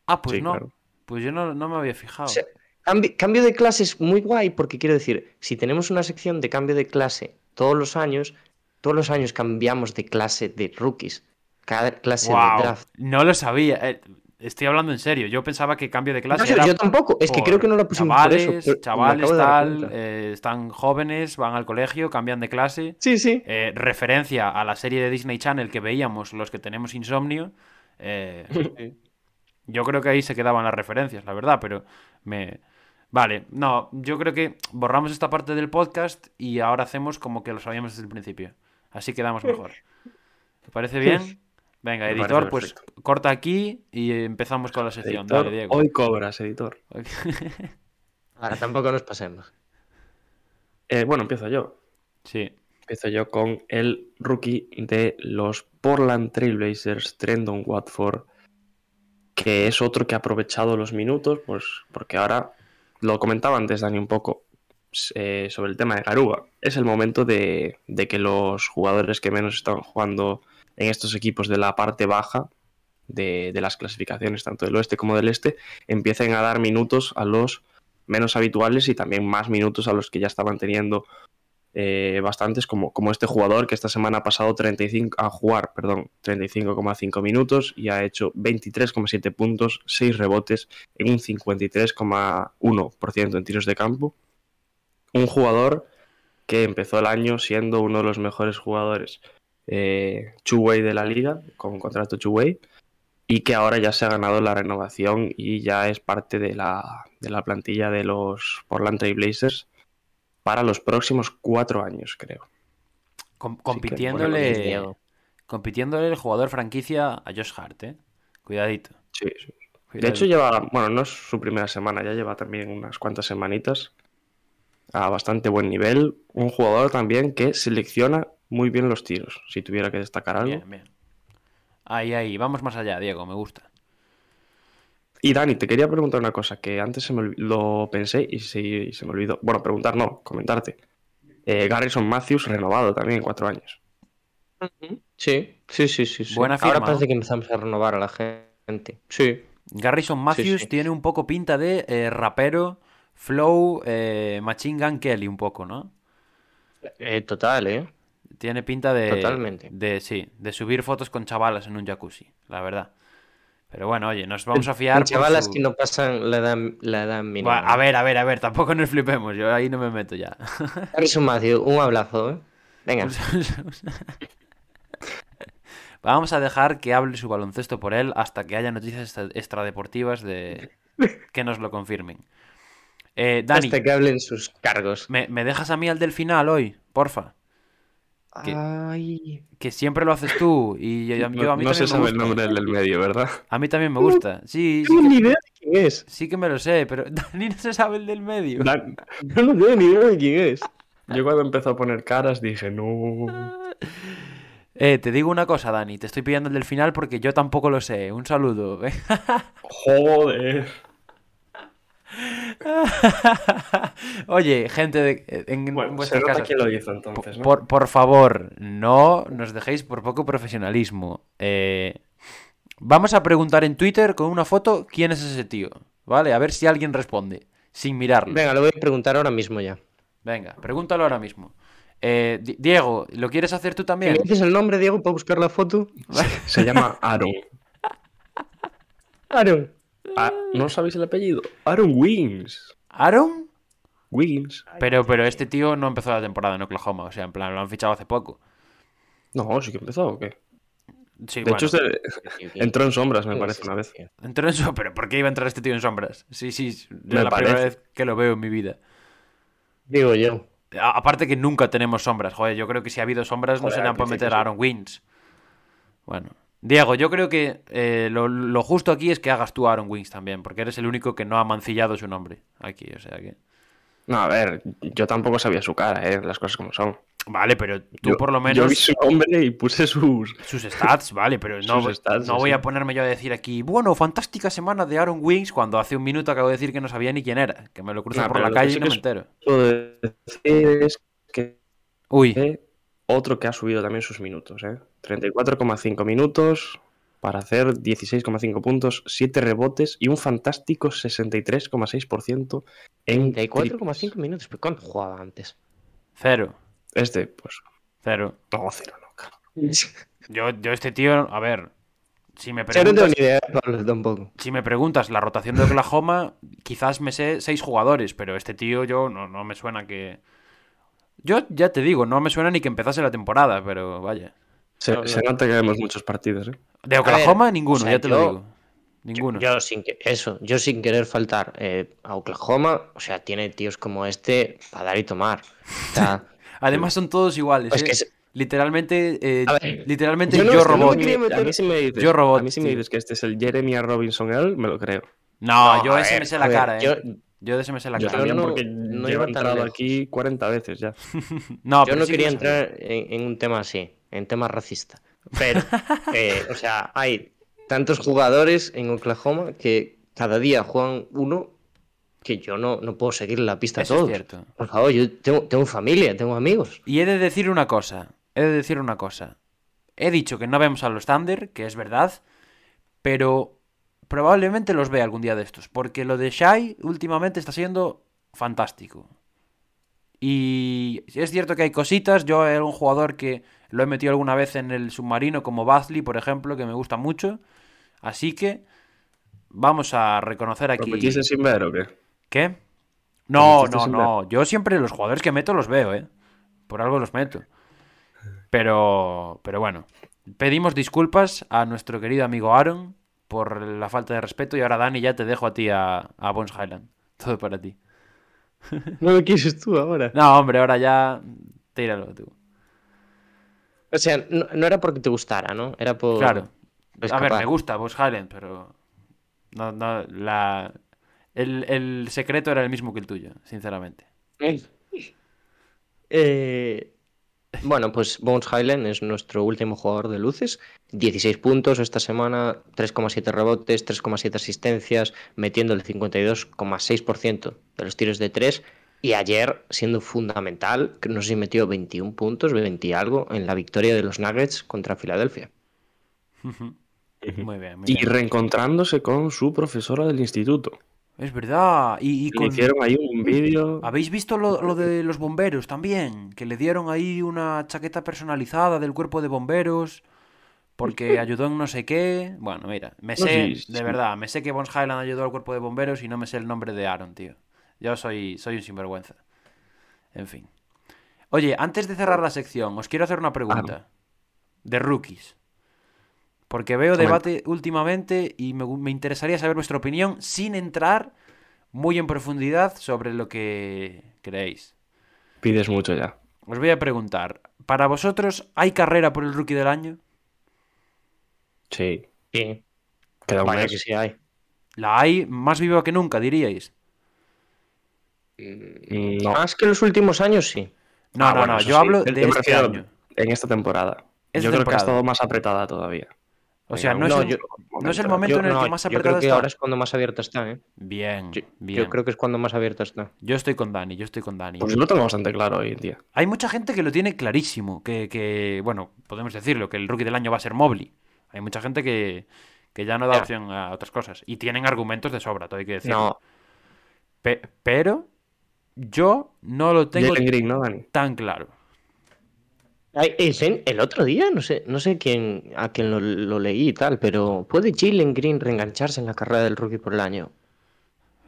Speaker 3: Ah, pues
Speaker 1: Sí,
Speaker 3: no.
Speaker 1: claro.
Speaker 3: Pues yo no, no me había fijado.
Speaker 2: O sea, cambi- cambio de clase es muy guay porque quiero decir, si tenemos una sección de cambio de clase todos los años, todos los años cambiamos de clase de rookies. Cada clase de draft.
Speaker 3: No lo sabía. eh, estoy hablando en serio. Yo pensaba que cambio de clase
Speaker 2: No
Speaker 3: era
Speaker 2: yo tampoco, es que creo que no la pusimos
Speaker 3: chavales,
Speaker 2: por eso.
Speaker 3: Chavales, tal, eh, están jóvenes, van al colegio, cambian de clase.
Speaker 2: Sí, sí.
Speaker 3: Eh, referencia a la serie de Disney Channel que veíamos los que tenemos insomnio. eh, (laughs) yo creo que ahí se quedaban las referencias, la verdad, pero me... Vale, no, yo creo que borramos esta parte del podcast y ahora hacemos como que lo sabíamos desde el principio. Así quedamos mejor. ¿Te parece bien? Venga,
Speaker 1: Me
Speaker 3: editor, pues
Speaker 1: perfecto.
Speaker 3: corta aquí y empezamos con la sección.
Speaker 1: Editor,
Speaker 3: Dale, Diego.
Speaker 1: Hoy cobras, editor. (laughs)
Speaker 2: Ahora tampoco nos pasemos.
Speaker 1: Eh, bueno, empiezo yo.
Speaker 3: sí.
Speaker 1: Empiezo yo con el rookie de los Portland Trailblazers, Trendon Watford, que es otro que ha aprovechado los minutos, pues porque ahora lo comentaba antes Dani un poco eh, sobre el tema de Garuba. Es el momento de, de que los jugadores que menos están jugando en estos equipos de la parte baja de, las clasificaciones, tanto del oeste como del este, empiecen a dar minutos a los menos habituales y también más minutos a los que ya estaban teniendo eh, bastantes, como, como este jugador que esta semana ha pasado 35, a jugar perdón, 35,5 minutos y ha hecho 23,7 puntos, 6 rebotes en un 53,1% en tiros de campo. Un jugador que empezó el año siendo uno de los mejores jugadores eh, two-way de la liga, con un contrato two-way, y que ahora ya se ha ganado la renovación y ya es parte de la, de la plantilla de los Portland Trail Blazers para los próximos cuatro años, creo.
Speaker 3: Com-
Speaker 1: que,
Speaker 3: compitiéndole,
Speaker 2: bueno, Diego.
Speaker 3: compitiéndole el jugador franquicia a Josh Hart, ¿eh? Cuidadito.
Speaker 1: Sí, sí. De
Speaker 3: cuidadito.
Speaker 1: hecho, lleva, bueno, no es su primera semana, ya lleva también unas cuantas semanitas a bastante buen nivel. Un jugador también que selecciona muy bien los tiros, si tuviera que destacar algo.
Speaker 3: Bien, bien. Ahí, ahí, vamos más allá, Diego, me gusta.
Speaker 1: Y Dani, te quería preguntar una cosa que antes se me lo pensé y se, y se me olvidó. Bueno, preguntar no, comentarte. Eh, Garrison Matthews renovado también, cuatro años.
Speaker 2: Sí, sí, sí, sí. sí.
Speaker 3: Buena firma,
Speaker 2: Ahora parece
Speaker 3: ¿no?
Speaker 2: que empezamos a renovar a la gente. Sí.
Speaker 3: Garrison Matthews
Speaker 2: sí.
Speaker 3: tiene un poco pinta de eh, rapero, flow, eh, Machine Gun Kelly un poco, ¿no?
Speaker 2: Eh, total, ¿eh?
Speaker 3: Tiene pinta de...
Speaker 2: Totalmente.
Speaker 3: De, sí, de subir fotos con chavalas en un jacuzzi, la verdad. Pero bueno, oye, nos vamos a fiar
Speaker 2: Chavalas
Speaker 3: su-
Speaker 2: que no pasan la edad, la edad mínima.
Speaker 3: A ver, a ver, a ver, tampoco nos flipemos, yo ahí no me meto ya.
Speaker 2: Harrison un abrazo, ¿eh? Venga. (laughs)
Speaker 3: Vamos a dejar que hable su baloncesto por él hasta que haya noticias extra- extradeportivas de (laughs) que nos lo confirmen. Eh, Dani,
Speaker 2: Hasta que hablen sus cargos.
Speaker 3: ¿me, me dejas a mí al del final hoy? Porfa. Que-
Speaker 2: Ay.
Speaker 3: Que siempre lo haces tú y (laughs) yo, yo-
Speaker 1: No,
Speaker 3: a mí
Speaker 1: no se sabe el nombre del del medio, ¿verdad?
Speaker 3: A mí también me gusta. Sí,
Speaker 2: No
Speaker 3: sí
Speaker 2: tengo
Speaker 3: que,
Speaker 2: ni idea de quién es.
Speaker 3: sí que me lo sé, pero (laughs) Dani no se sabe el del medio.
Speaker 1: Dan- (laughs)
Speaker 2: Yo no tengo ni idea de quién es.
Speaker 1: Yo cuando empezó a poner caras dije, no.
Speaker 3: Eh, te digo una cosa, Dani, te estoy pidiendo el del final porque yo tampoco lo sé. Un saludo. ¿eh?
Speaker 1: Joder. (laughs)
Speaker 3: Oye, gente de, en
Speaker 1: Bueno, se
Speaker 3: vuestras
Speaker 1: nota
Speaker 3: casas.
Speaker 1: quién lo hizo entonces, ¿no?
Speaker 3: Por, por favor, no nos dejéis por poco profesionalismo. Eh, vamos a preguntar en Twitter con una foto quién es ese tío. ¿Vale? A ver si alguien responde. Sin mirarlo.
Speaker 2: Venga, lo voy a preguntar ahora mismo ya.
Speaker 3: Venga, pregúntalo ahora mismo. Eh, Di- Diego, ¿lo quieres hacer tú
Speaker 2: ¿Me
Speaker 3: también?
Speaker 2: dices el nombre, Diego, para buscar la foto? (laughs)
Speaker 1: Se llama Aaron.
Speaker 2: Aaron.
Speaker 1: Ah, ¿No sabéis el apellido? Aaron Wiggins.
Speaker 3: ¿Aaron?
Speaker 1: Wiggins.
Speaker 3: Pero, pero este tío no empezó la temporada en Oklahoma. O sea, en plan, lo han fichado hace poco.
Speaker 1: No, sí que empezó, ¿o qué?
Speaker 3: Sí,
Speaker 1: De
Speaker 3: bueno.
Speaker 1: hecho, este- entró en sombras, me parece, una vez.
Speaker 3: Entró en sombras. ¿Pero por qué iba a entrar este tío en sombras? Sí, sí, es
Speaker 1: Me
Speaker 3: la primera
Speaker 1: parece.
Speaker 3: vez que lo veo en mi vida.
Speaker 2: Digo yo.
Speaker 3: A- aparte que nunca tenemos sombras. Joder, yo creo que si ha habido sombras no
Speaker 1: Joder,
Speaker 3: serán
Speaker 1: al
Speaker 3: para meter a. Aaron Wings. Bueno. Diego, yo creo que eh, lo, lo justo aquí es que hagas tú a Aaron Wings también, porque eres el único que no ha mancillado su nombre aquí, o sea que...
Speaker 1: No, a ver, yo tampoco sabía su cara, ¿eh? Las cosas como son.
Speaker 3: Vale, pero tú
Speaker 1: Yo-
Speaker 3: por lo
Speaker 1: Yo
Speaker 3: menos...
Speaker 1: vi su nombre y puse sus...
Speaker 3: Sus stats, vale, pero no,
Speaker 1: stats,
Speaker 3: no
Speaker 1: sí,
Speaker 3: voy a ponerme yo a decir aquí, bueno, fantástica semana de Aaron Wings, cuando hace un minuto acabo de decir que no sabía ni quién era, que me lo cruzo por la calle y no me entero.
Speaker 1: Es que
Speaker 3: Uy,
Speaker 1: eh, otro que ha subido también sus minutos, ¿eh? 34,5 minutos para hacer 16,5 puntos, 7 rebotes y un fantástico 63,6% en
Speaker 2: 34,5
Speaker 1: triples.
Speaker 2: minutos. ¿Pero cuánto jugaba antes?
Speaker 3: cero,
Speaker 1: Este, pues,
Speaker 3: cero.
Speaker 1: no, cero, no. (laughs)
Speaker 3: Yo, yo este tío, a ver, si me
Speaker 2: Yo no tengo
Speaker 3: preguntas,
Speaker 2: ni idea, Pablo, tampoco.
Speaker 3: si me preguntas la rotación de Oklahoma, quizás me sé seis jugadores, pero este tío yo no, no me suena que... Yo ya te digo, no me suena ni que empezase la temporada, pero vaya.
Speaker 1: Se,
Speaker 2: No,
Speaker 1: se nota que vemos muchos partidos, ¿eh?
Speaker 3: De Oklahoma,
Speaker 2: ver,
Speaker 3: ninguno,
Speaker 2: o sea,
Speaker 3: ya te lo digo. Ninguno.
Speaker 2: Yo sin que, eso, yo sin querer faltar eh, a Oklahoma, o sea, tiene tíos como este para dar y tomar. O sea, (laughs)
Speaker 3: Además son todos iguales.
Speaker 2: Es
Speaker 3: ¿eh?
Speaker 2: que es-
Speaker 3: Literalmente, eh,
Speaker 2: ver,
Speaker 3: literalmente
Speaker 2: yo no- yo no
Speaker 3: robot.
Speaker 2: quería
Speaker 1: A mí si me dices,
Speaker 3: Yo robot,
Speaker 1: a mí si me dices que este es el Jeremy Robinson él, me lo creo.
Speaker 3: No,
Speaker 2: No,
Speaker 3: yo ese
Speaker 2: ver,
Speaker 3: me sé la cara, eh.
Speaker 2: yo-
Speaker 3: Yo de ese me sé la
Speaker 1: Yo
Speaker 3: cara.
Speaker 1: también
Speaker 2: no-
Speaker 1: porque
Speaker 2: no
Speaker 1: llevo entrado aquí 40 veces ya. (laughs)
Speaker 3: No,
Speaker 2: yo
Speaker 3: pero
Speaker 2: no
Speaker 3: sí
Speaker 2: quería entrar en, en un tema así, en tema racista. Pero, (laughs) eh, o sea, hay tantos jugadores en Oklahoma que cada día juegan uno que yo no, no puedo seguir la pista a
Speaker 3: Eso es cierto.
Speaker 2: Por favor, yo tengo, tengo familia, tengo amigos.
Speaker 3: Y he de decir una cosa. He de decir una cosa. He dicho que no vemos a los Thunder, que es verdad, pero probablemente los vea algún día de estos, porque lo de Shai últimamente está siendo fantástico. Y es cierto que hay cositas, yo hay algún jugador que lo he metido alguna vez en el submarino, como Bazley, por ejemplo, que me gusta mucho. Así que vamos a reconocer
Speaker 1: ¿Lo
Speaker 3: aquí...
Speaker 1: metiste sin ver o qué?
Speaker 3: ¿Qué? No, no, no. Yo siempre los jugadores que meto los veo, ¿eh? Por algo los meto. Pero, pero bueno. Pedimos disculpas a nuestro querido amigo Aaron por la falta de respeto. Y ahora, Dani, ya te dejo a ti a, a Bones Highland. (laughs) Todo para ti.
Speaker 2: No lo quieres tú ahora.
Speaker 3: No, hombre, ahora ya. Tíralo tú.
Speaker 2: O sea, no, no era porque te gustara, ¿no? Era por.
Speaker 3: Claro. A ver, me gusta Bones Highland, pero. No, no, la. El, el secreto era el mismo que el tuyo, sinceramente.
Speaker 2: Eh, bueno, pues Bones Highland es nuestro último jugador de luces. 16 puntos esta semana, 3,7 rebotes, 3,7 asistencias, metiendo el 52,6% de los tiros de 3. Y ayer, siendo fundamental, que no sé si metió 21 puntos, 20 y algo, en la victoria de los Nuggets contra Filadelfia.
Speaker 3: Muy bien, muy
Speaker 1: Y reencontrándose con su profesora del instituto.
Speaker 3: Es verdad. Y, y
Speaker 1: Le hicieron ahí un vídeo.
Speaker 3: ¿Habéis visto lo, lo de los bomberos también? Que le dieron ahí una chaqueta personalizada del cuerpo de bomberos porque (laughs) ayudó en no sé qué. Bueno, mira, me
Speaker 1: No,
Speaker 3: sé,
Speaker 1: sí,
Speaker 3: de verdad, me sé que Bones Highland ayudó al cuerpo de bomberos y no me sé el nombre de Aaron, tío. Yo soy, soy un sinvergüenza. En fin. Oye, antes de cerrar la sección, os quiero hacer una pregunta. De rookies. Porque veo
Speaker 1: Comenta.
Speaker 3: debate últimamente y me, me interesaría saber vuestra opinión sin entrar muy en profundidad sobre lo que creéis.
Speaker 1: Pides mucho ya.
Speaker 3: Os voy a preguntar, ¿para vosotros hay carrera por el rookie del año?
Speaker 1: Sí.
Speaker 2: Sí, vaya
Speaker 1: mes.
Speaker 2: que sí hay.
Speaker 3: La hay más viva que nunca, diríais.
Speaker 1: Mm, No.
Speaker 2: Más que en los últimos años, sí.
Speaker 3: No,
Speaker 1: Ah,
Speaker 3: no,
Speaker 1: bueno,
Speaker 3: no, yo
Speaker 1: sí.
Speaker 3: hablo de este año.
Speaker 1: En esta temporada.
Speaker 3: Esta
Speaker 1: yo creo que ha estado más apretada todavía.
Speaker 3: O sea, no es, el,
Speaker 2: yo-
Speaker 3: no es el
Speaker 1: momento.
Speaker 2: Yo,
Speaker 3: en el
Speaker 2: no,
Speaker 3: que más
Speaker 2: yo
Speaker 3: apretada
Speaker 2: creo que
Speaker 3: está.
Speaker 2: ahora es cuando más abierta está, ¿eh?
Speaker 3: Bien,
Speaker 2: Yo,
Speaker 3: bien.
Speaker 2: yo creo que es cuando más abierta está.
Speaker 3: Yo estoy con Dani, yo estoy con Dani.
Speaker 1: Pues lo tengo bastante claro hoy en día.
Speaker 3: Hay mucha gente que lo tiene clarísimo, que, que, bueno, podemos decirlo, que el rookie del año va a ser Mobley. Hay mucha gente que, que ya no da
Speaker 2: Ya.
Speaker 3: opción a otras cosas. Y tienen argumentos de sobra, todo hay que decirlo.
Speaker 2: No,
Speaker 3: Pe- pero yo no lo tengo
Speaker 1: Jalen Green, ¿no, Dani?
Speaker 3: tan claro.
Speaker 2: Ay, es en- el otro día, no sé, no sé quién, a quién lo, lo leí y tal, pero ¿puede Jalen Green reengancharse en la carrera del rookie por el año?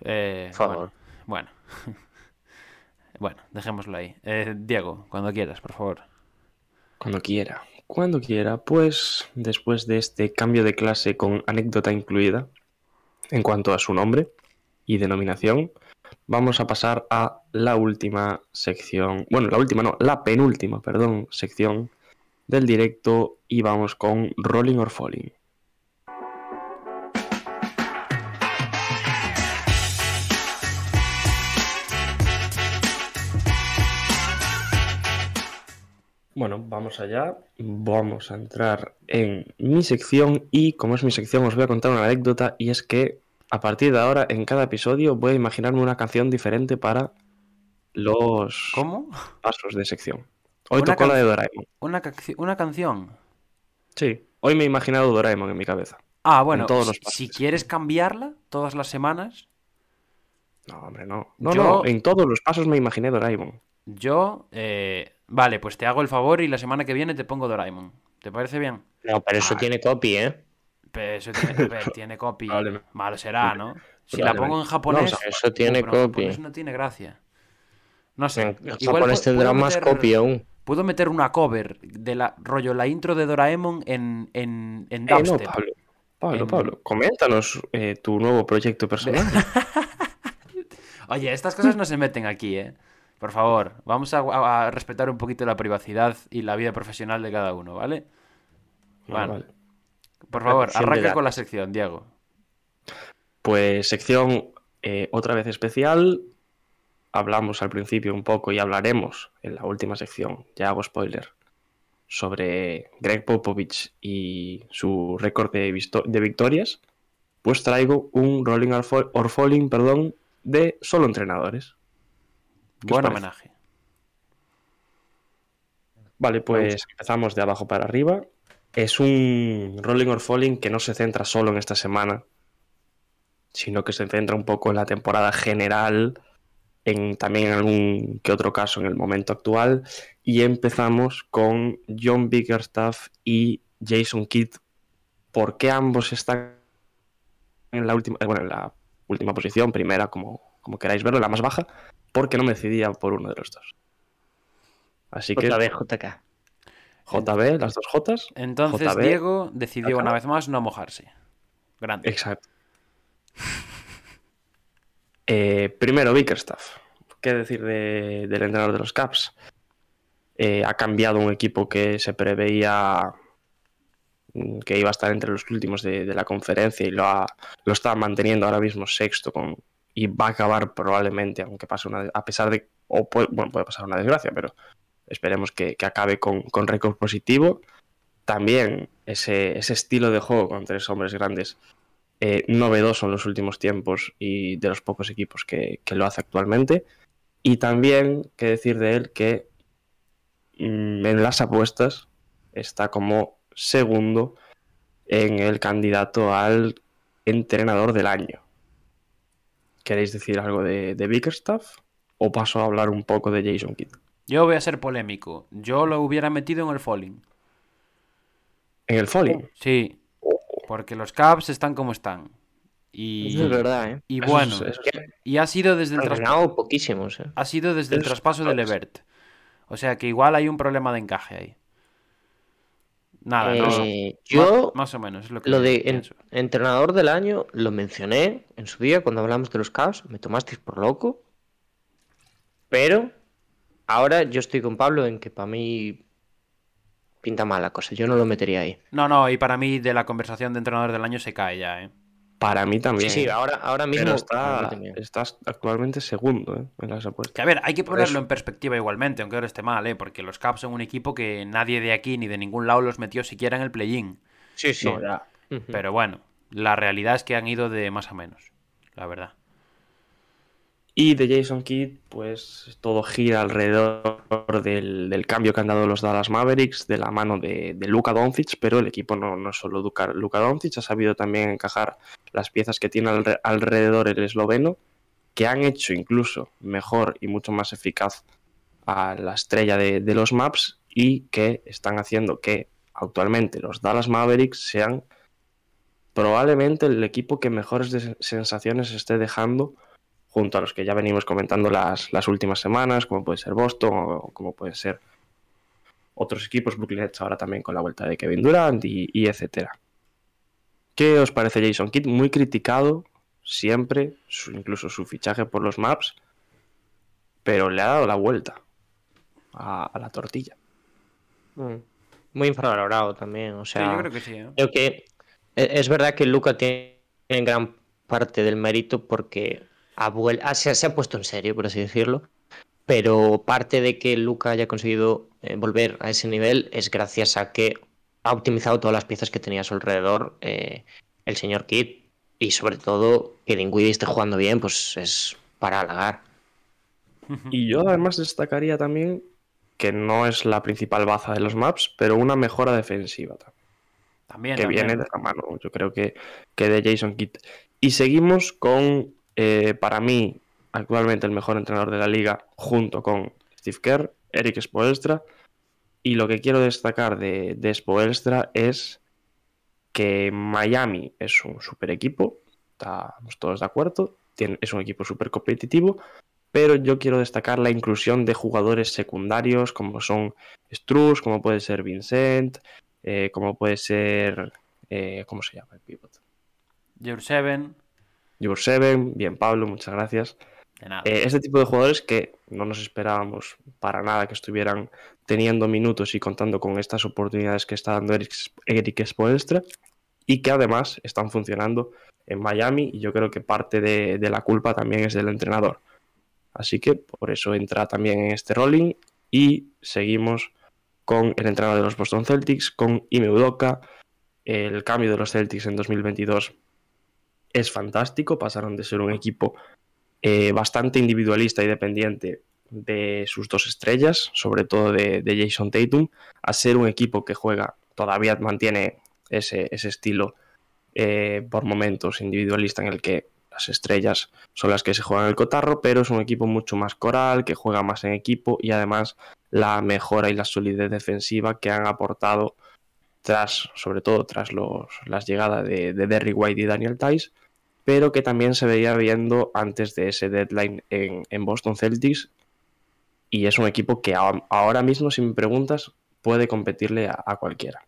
Speaker 3: Eh,
Speaker 2: Por favor.
Speaker 3: Bueno, bueno. (laughs) Bueno, dejémoslo ahí. Eh, Diego, cuando quieras, por favor.
Speaker 1: Cuando quiera. Cuando quiera, pues después de este cambio de clase con anécdota incluida en cuanto a su nombre y denominación, vamos a pasar a la última sección, bueno, la última no, la penúltima, perdón, sección del directo y vamos con Rolling or Falling. Bueno, vamos allá. Vamos a entrar en mi sección y como es mi sección os voy a contar una anécdota y es que a partir de ahora en cada episodio voy a imaginarme una canción diferente para los
Speaker 3: ¿Cómo?
Speaker 1: pasos de sección. Hoy tocó la de Doraemon.
Speaker 3: Una, una canción.
Speaker 1: Sí, hoy me he imaginado Doraemon en mi cabeza.
Speaker 3: Ah, bueno, todos los si quieres cambiarla todas las semanas.
Speaker 1: No, hombre, no. No, no, en todos los pasos me imaginé Doraemon.
Speaker 3: Yo, eh, vale, pues te hago el favor y la semana que viene te pongo Doraemon. ¿Te parece bien?
Speaker 2: No, pero eso tiene copy, ¿eh?
Speaker 3: Pero eso tiene, (laughs) tiene copy. Malo será, ¿no? Si la pongo en japonés.
Speaker 2: eso tiene copy.
Speaker 3: no tiene gracia. No sé.
Speaker 2: En japonés tendrá más copy aún.
Speaker 3: Puedo meter una cover de la rollo, la intro de Doraemon en, en, en eh,
Speaker 1: no, Pablo. Pablo, Pablo, coméntanos eh, tu nuevo proyecto personal. (laughs)
Speaker 3: Oye, estas cosas no se meten aquí, ¿eh? Por favor, vamos a, respetar un poquito la privacidad y la vida profesional de cada uno, ¿vale? Bueno, Por favor, arranca con la sección, Diego.
Speaker 1: Pues sección eh, otra vez especial. Hablamos al principio un poco y hablaremos en la última sección, ya hago spoiler, sobre Greg Popovich y su récord de, de, victorias. Pues traigo un Rolling or Falling perdón, de solo entrenadores.
Speaker 3: Buen homenaje.
Speaker 1: Vale, pues empezamos de abajo para arriba. Es un Rolling or Falling que no se centra solo en esta semana, sino que se centra un poco en la temporada general, en también en algún que otro caso en el momento actual. Y empezamos con John Bickerstaff y Jason Kidd. ¿Por qué ambos están en la última, bueno, en la última posición, primera, como, queráis verlo, la más baja? porque no me decidía por uno de los dos. Así que.
Speaker 2: JB, JK.
Speaker 1: JB, las dos Jotas.
Speaker 3: Entonces Diego decidió una vez más no mojarse. Grande.
Speaker 1: Exacto. (laughs) Eh, primero, Bickerstaff. ¿Qué decir del entrenador de los Caps? Eh, ha cambiado un equipo que se preveía mm, que iba a estar entre los últimos de, la conferencia y lo, lo está manteniendo ahora mismo sexto con, y va a acabar probablemente, aunque pase una. A pesar de. O puede, bueno, puede pasar una desgracia, pero esperemos que, acabe con, récord positivo. También ese, ese, estilo de juego con tres hombres grandes, eh, novedoso en los últimos tiempos y de los pocos equipos que, lo hace actualmente. Y también, que decir de él que mm, en las apuestas está como segundo en el candidato al entrenador del año. ¿Queréis decir algo de, de Bickerstaff? ¿O paso a hablar un poco de Jason Kidd?
Speaker 3: Yo voy a ser polémico. Yo lo hubiera metido en el Falling.
Speaker 1: ¿En el Falling?
Speaker 3: Sí. Porque los Caps están como están. Y,
Speaker 2: es verdad, ¿eh?
Speaker 3: Y bueno, y ha sido desde el
Speaker 2: traspaso. poquísimos, ¿eh?
Speaker 3: Ha sido desde el traspaso de Levert. O sea que igual hay un problema de encaje ahí. Nada,
Speaker 2: eh, Yo,
Speaker 3: más, o menos, es lo que
Speaker 2: lo de entrenador del año lo mencioné en su día cuando hablamos de los Cavs. Me tomasteis por loco. Pero ahora yo estoy con Pablo en que para mí pinta mal la cosa. Yo no lo metería ahí.
Speaker 3: No, no, y para mí de la conversación de entrenador del año se cae ya, ¿eh?
Speaker 1: Para mí también.
Speaker 2: Sí, sí, ahora, ahora mismo
Speaker 1: está, estás actualmente segundo ¿eh? en las apuestas.
Speaker 3: Que a ver, hay que ponerlo en perspectiva igualmente, aunque ahora esté mal, ¿eh? porque los Caps son un equipo que nadie de aquí ni de ningún lado los metió siquiera en el play-in.
Speaker 2: Sí, sí.
Speaker 3: Pero bueno, la realidad es que han ido de más a menos, la verdad.
Speaker 1: Y de Jason Kidd, pues todo gira alrededor del, cambio que han dado los Dallas Mavericks de la mano de, de Luka Doncic, pero el equipo no, no es solo Luka Doncic, ha sabido también encajar las piezas que tiene alrededor el esloveno, que han hecho incluso mejor y mucho más eficaz a la estrella de, de los Maps y que están haciendo que actualmente los Dallas Mavericks sean probablemente el equipo que mejores sensaciones esté dejando junto a los que ya venimos comentando las, las últimas semanas, como puede ser Boston o como puede ser otros equipos, Brooklyn Nets ahora también con la vuelta de Kevin Durant y, y etcétera. ¿Qué os parece Jason Kidd? Muy criticado siempre, incluso su fichaje por los maps, pero le ha dado la vuelta a, la tortilla.
Speaker 2: Mm. Muy infravalorado también, o sea,
Speaker 3: yo creo que sí. ¿eh?
Speaker 2: Creo que e, es verdad que Luca tiene gran parte del mérito porque ah, se, ha puesto en serio, por así decirlo, pero parte de que Luca haya conseguido eh, volver a ese nivel es gracias a que ha optimizado todas las piezas que tenía a su alrededor eh, el señor Kidd y sobre todo que Dinwiddie esté jugando bien, pues es para halagar. (laughs)
Speaker 1: Y yo además destacaría también que no es la principal baza de los maps, pero una mejora defensiva
Speaker 3: también.
Speaker 1: que viene de la mano, yo creo que, que de Jason Kidd. Y seguimos con, eh, para mí, actualmente el mejor entrenador de la liga, junto con Steve Kerr, Eric Spoelstra. Y lo que quiero destacar de, Spoelstra es que Miami es un super equipo, estamos todos de acuerdo, es un equipo súper competitivo, pero yo quiero destacar la inclusión de jugadores secundarios como son Struz, como puede ser Vincent, eh, como puede ser, eh, ¿cómo se llama el pivot?
Speaker 3: Jurseven.
Speaker 1: Jurseven, bien Pablo, muchas gracias. Eh, este tipo de jugadores que no nos esperábamos para nada que estuvieran teniendo minutos y contando con estas oportunidades que está dando Eric, Eric Spoelstra y que además están funcionando en Miami y yo creo que parte de, la culpa también es del entrenador. Así que por eso entra también en este rolling y seguimos con el entrenador de los Boston Celtics, con Ime Udoka. El cambio de los Celtics en 2022 es fantástico, pasaron de ser un equipo eh, bastante individualista y dependiente de sus dos estrellas, sobre todo de, Jason Tatum, a ser un equipo que juega, todavía mantiene ese, estilo eh, por momentos individualista en el que las estrellas son las que se juegan el cotarro, pero es un equipo mucho más coral, que juega más en equipo y además la mejora y la solidez defensiva que han aportado tras, sobre todo tras los, las llegadas de, de Derrick White y Daniel Tice, pero que también se veía viendo antes de ese deadline en, Boston Celtics. Y es un equipo que ahora mismo, si me preguntas, puede competirle a, cualquiera.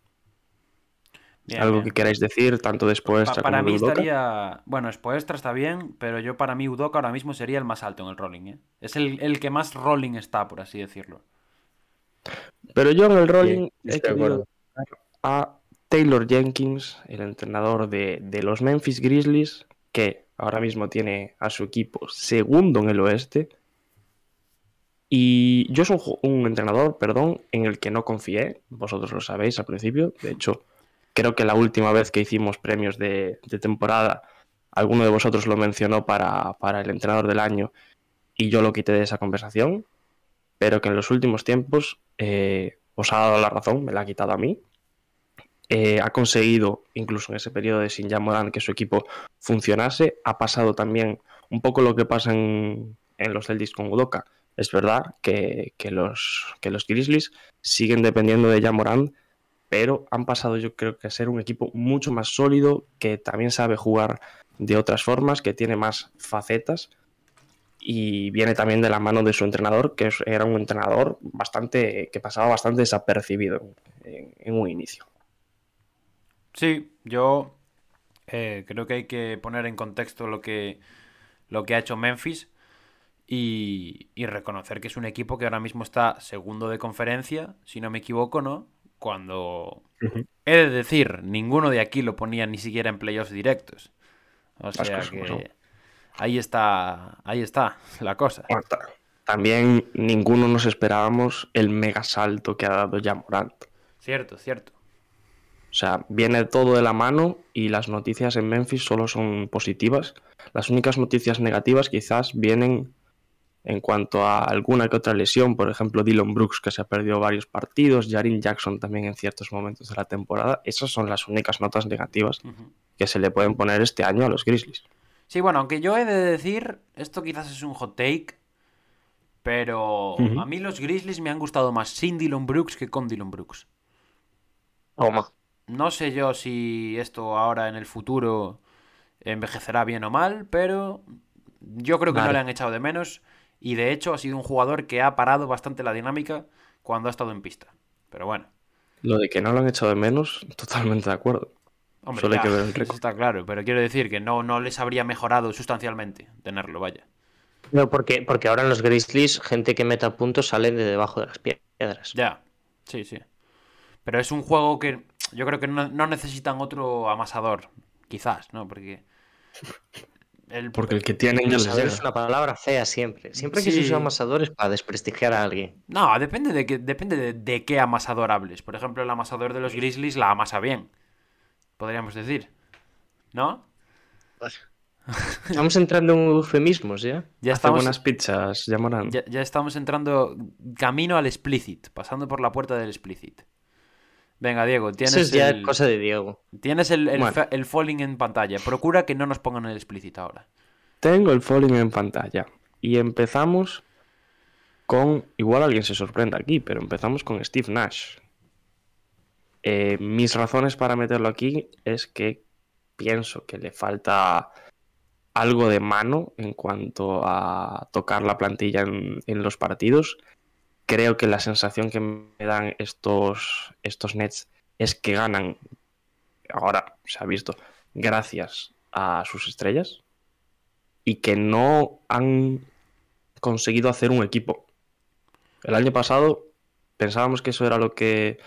Speaker 1: Algo que queráis decir, tanto después
Speaker 3: pa Para mí estaría. Bueno, Spoestra está bien, pero yo para mí Udoka ahora mismo sería el más alto en el rolling. ¿eh? Es el, que más rolling está, por así decirlo.
Speaker 1: Pero yo en el rolling he querido a Taylor Jenkins, el entrenador de, de los Memphis Grizzlies, que ahora mismo tiene a su equipo segundo en el oeste. Y yo soy un, entrenador, perdón, en el que no confié, vosotros lo sabéis al principio, de hecho, creo que la última vez que hicimos premios de, temporada, alguno de vosotros lo mencionó para, el entrenador del año y yo lo quité de esa conversación, pero que en los últimos tiempos eh, os ha dado la razón, me la ha quitado a mí, eh, ha conseguido, incluso en ese periodo de Sin Morán, que su equipo funcionase. Ha pasado también un poco lo que pasa en, los Celtics con Udoka. Es verdad que, los, Grizzlies siguen dependiendo de Morán, pero han pasado yo creo que a ser un equipo mucho más sólido, que también sabe jugar de otras formas, que tiene más facetas y viene también de la mano de su entrenador, que era un entrenador bastante que pasaba bastante desapercibido en un inicio.
Speaker 3: Sí, yo eh, creo que hay que poner en contexto lo que, lo que ha hecho Memphis y, reconocer que es un equipo que ahora mismo está segundo de conferencia, si no me equivoco, ¿no? Cuando he de decir, ninguno de aquí lo ponía ni siquiera en playoffs directos. O sea que ahí está, ahí está la cosa.
Speaker 1: También ninguno nos esperábamos el mega salto que ha dado ya Morant.
Speaker 3: Cierto, cierto.
Speaker 1: O sea, viene todo de la mano y las noticias en Memphis solo son positivas. Las únicas noticias negativas quizás vienen en cuanto a alguna que otra lesión, por ejemplo, Dylan Brooks que se ha perdido varios partidos, Jarin Jackson también en ciertos momentos de la temporada. Esas son las únicas notas negativas que se le pueden poner este año a los Grizzlies.
Speaker 3: Sí, bueno, aunque yo he de decir, esto quizás es un hot take, pero a mí los Grizzlies me han gustado más sin Dylan Brooks que con Dylan Brooks.
Speaker 2: Toma.
Speaker 3: No sé yo si esto ahora en el futuro envejecerá bien o mal, pero yo creo que no le han echado de menos y de hecho ha sido un jugador que ha parado bastante la dinámica cuando ha estado en pista. Pero bueno.
Speaker 1: Lo de que no lo han echado de menos, totalmente de acuerdo.
Speaker 3: Hombre,
Speaker 1: Solo hay que ver el récord.
Speaker 3: está claro, pero quiero decir que no, no les habría mejorado sustancialmente tenerlo, vaya.
Speaker 2: No, porque, porque ahora en los Grizzlies, gente que meta puntos sale de debajo de las piedras.
Speaker 3: Ya, sí, sí. Pero es un juego que yo creo que no, no necesitan otro amasador, quizás, ¿no? Porque... El,
Speaker 1: Porque el que tienen ya
Speaker 2: Amasador es una palabra fea siempre. Siempre que
Speaker 3: Sí.
Speaker 2: se usa amasador es para desprestigiar a alguien.
Speaker 3: No, depende de, que, depende de, de qué amasador hables. Por ejemplo, el amasador de los Grizzlies la amasa bien. Podríamos decir. ¿No? (laughs)
Speaker 2: Estamos entrando en eufemismos, ¿ya?
Speaker 3: Ya
Speaker 1: Hace
Speaker 3: estamos,
Speaker 1: buenas pizzas, ya
Speaker 3: ya, ya estamos entrando camino al explicit, pasando por la puerta del explicit. Venga, Diego, tienes
Speaker 2: Eso es ya
Speaker 3: el,
Speaker 2: cosa de Diego.
Speaker 3: tienes el, el
Speaker 1: Bueno.
Speaker 3: el falling en pantalla. Procura que no nos pongan el explicit ahora.
Speaker 1: Tengo el falling en pantalla. Y empezamos con. Igual alguien se sorprende aquí, pero empezamos con Steve Nash. Eh, mis razones para meterlo aquí es que pienso que le falta algo de mano en cuanto a tocar la plantilla en, en los partidos. Creo que la sensación que me dan estos, estos Nets es que ganan, ahora se ha visto, gracias a sus estrellas y que no han conseguido hacer un equipo. El año pasado pensábamos que eso era lo que,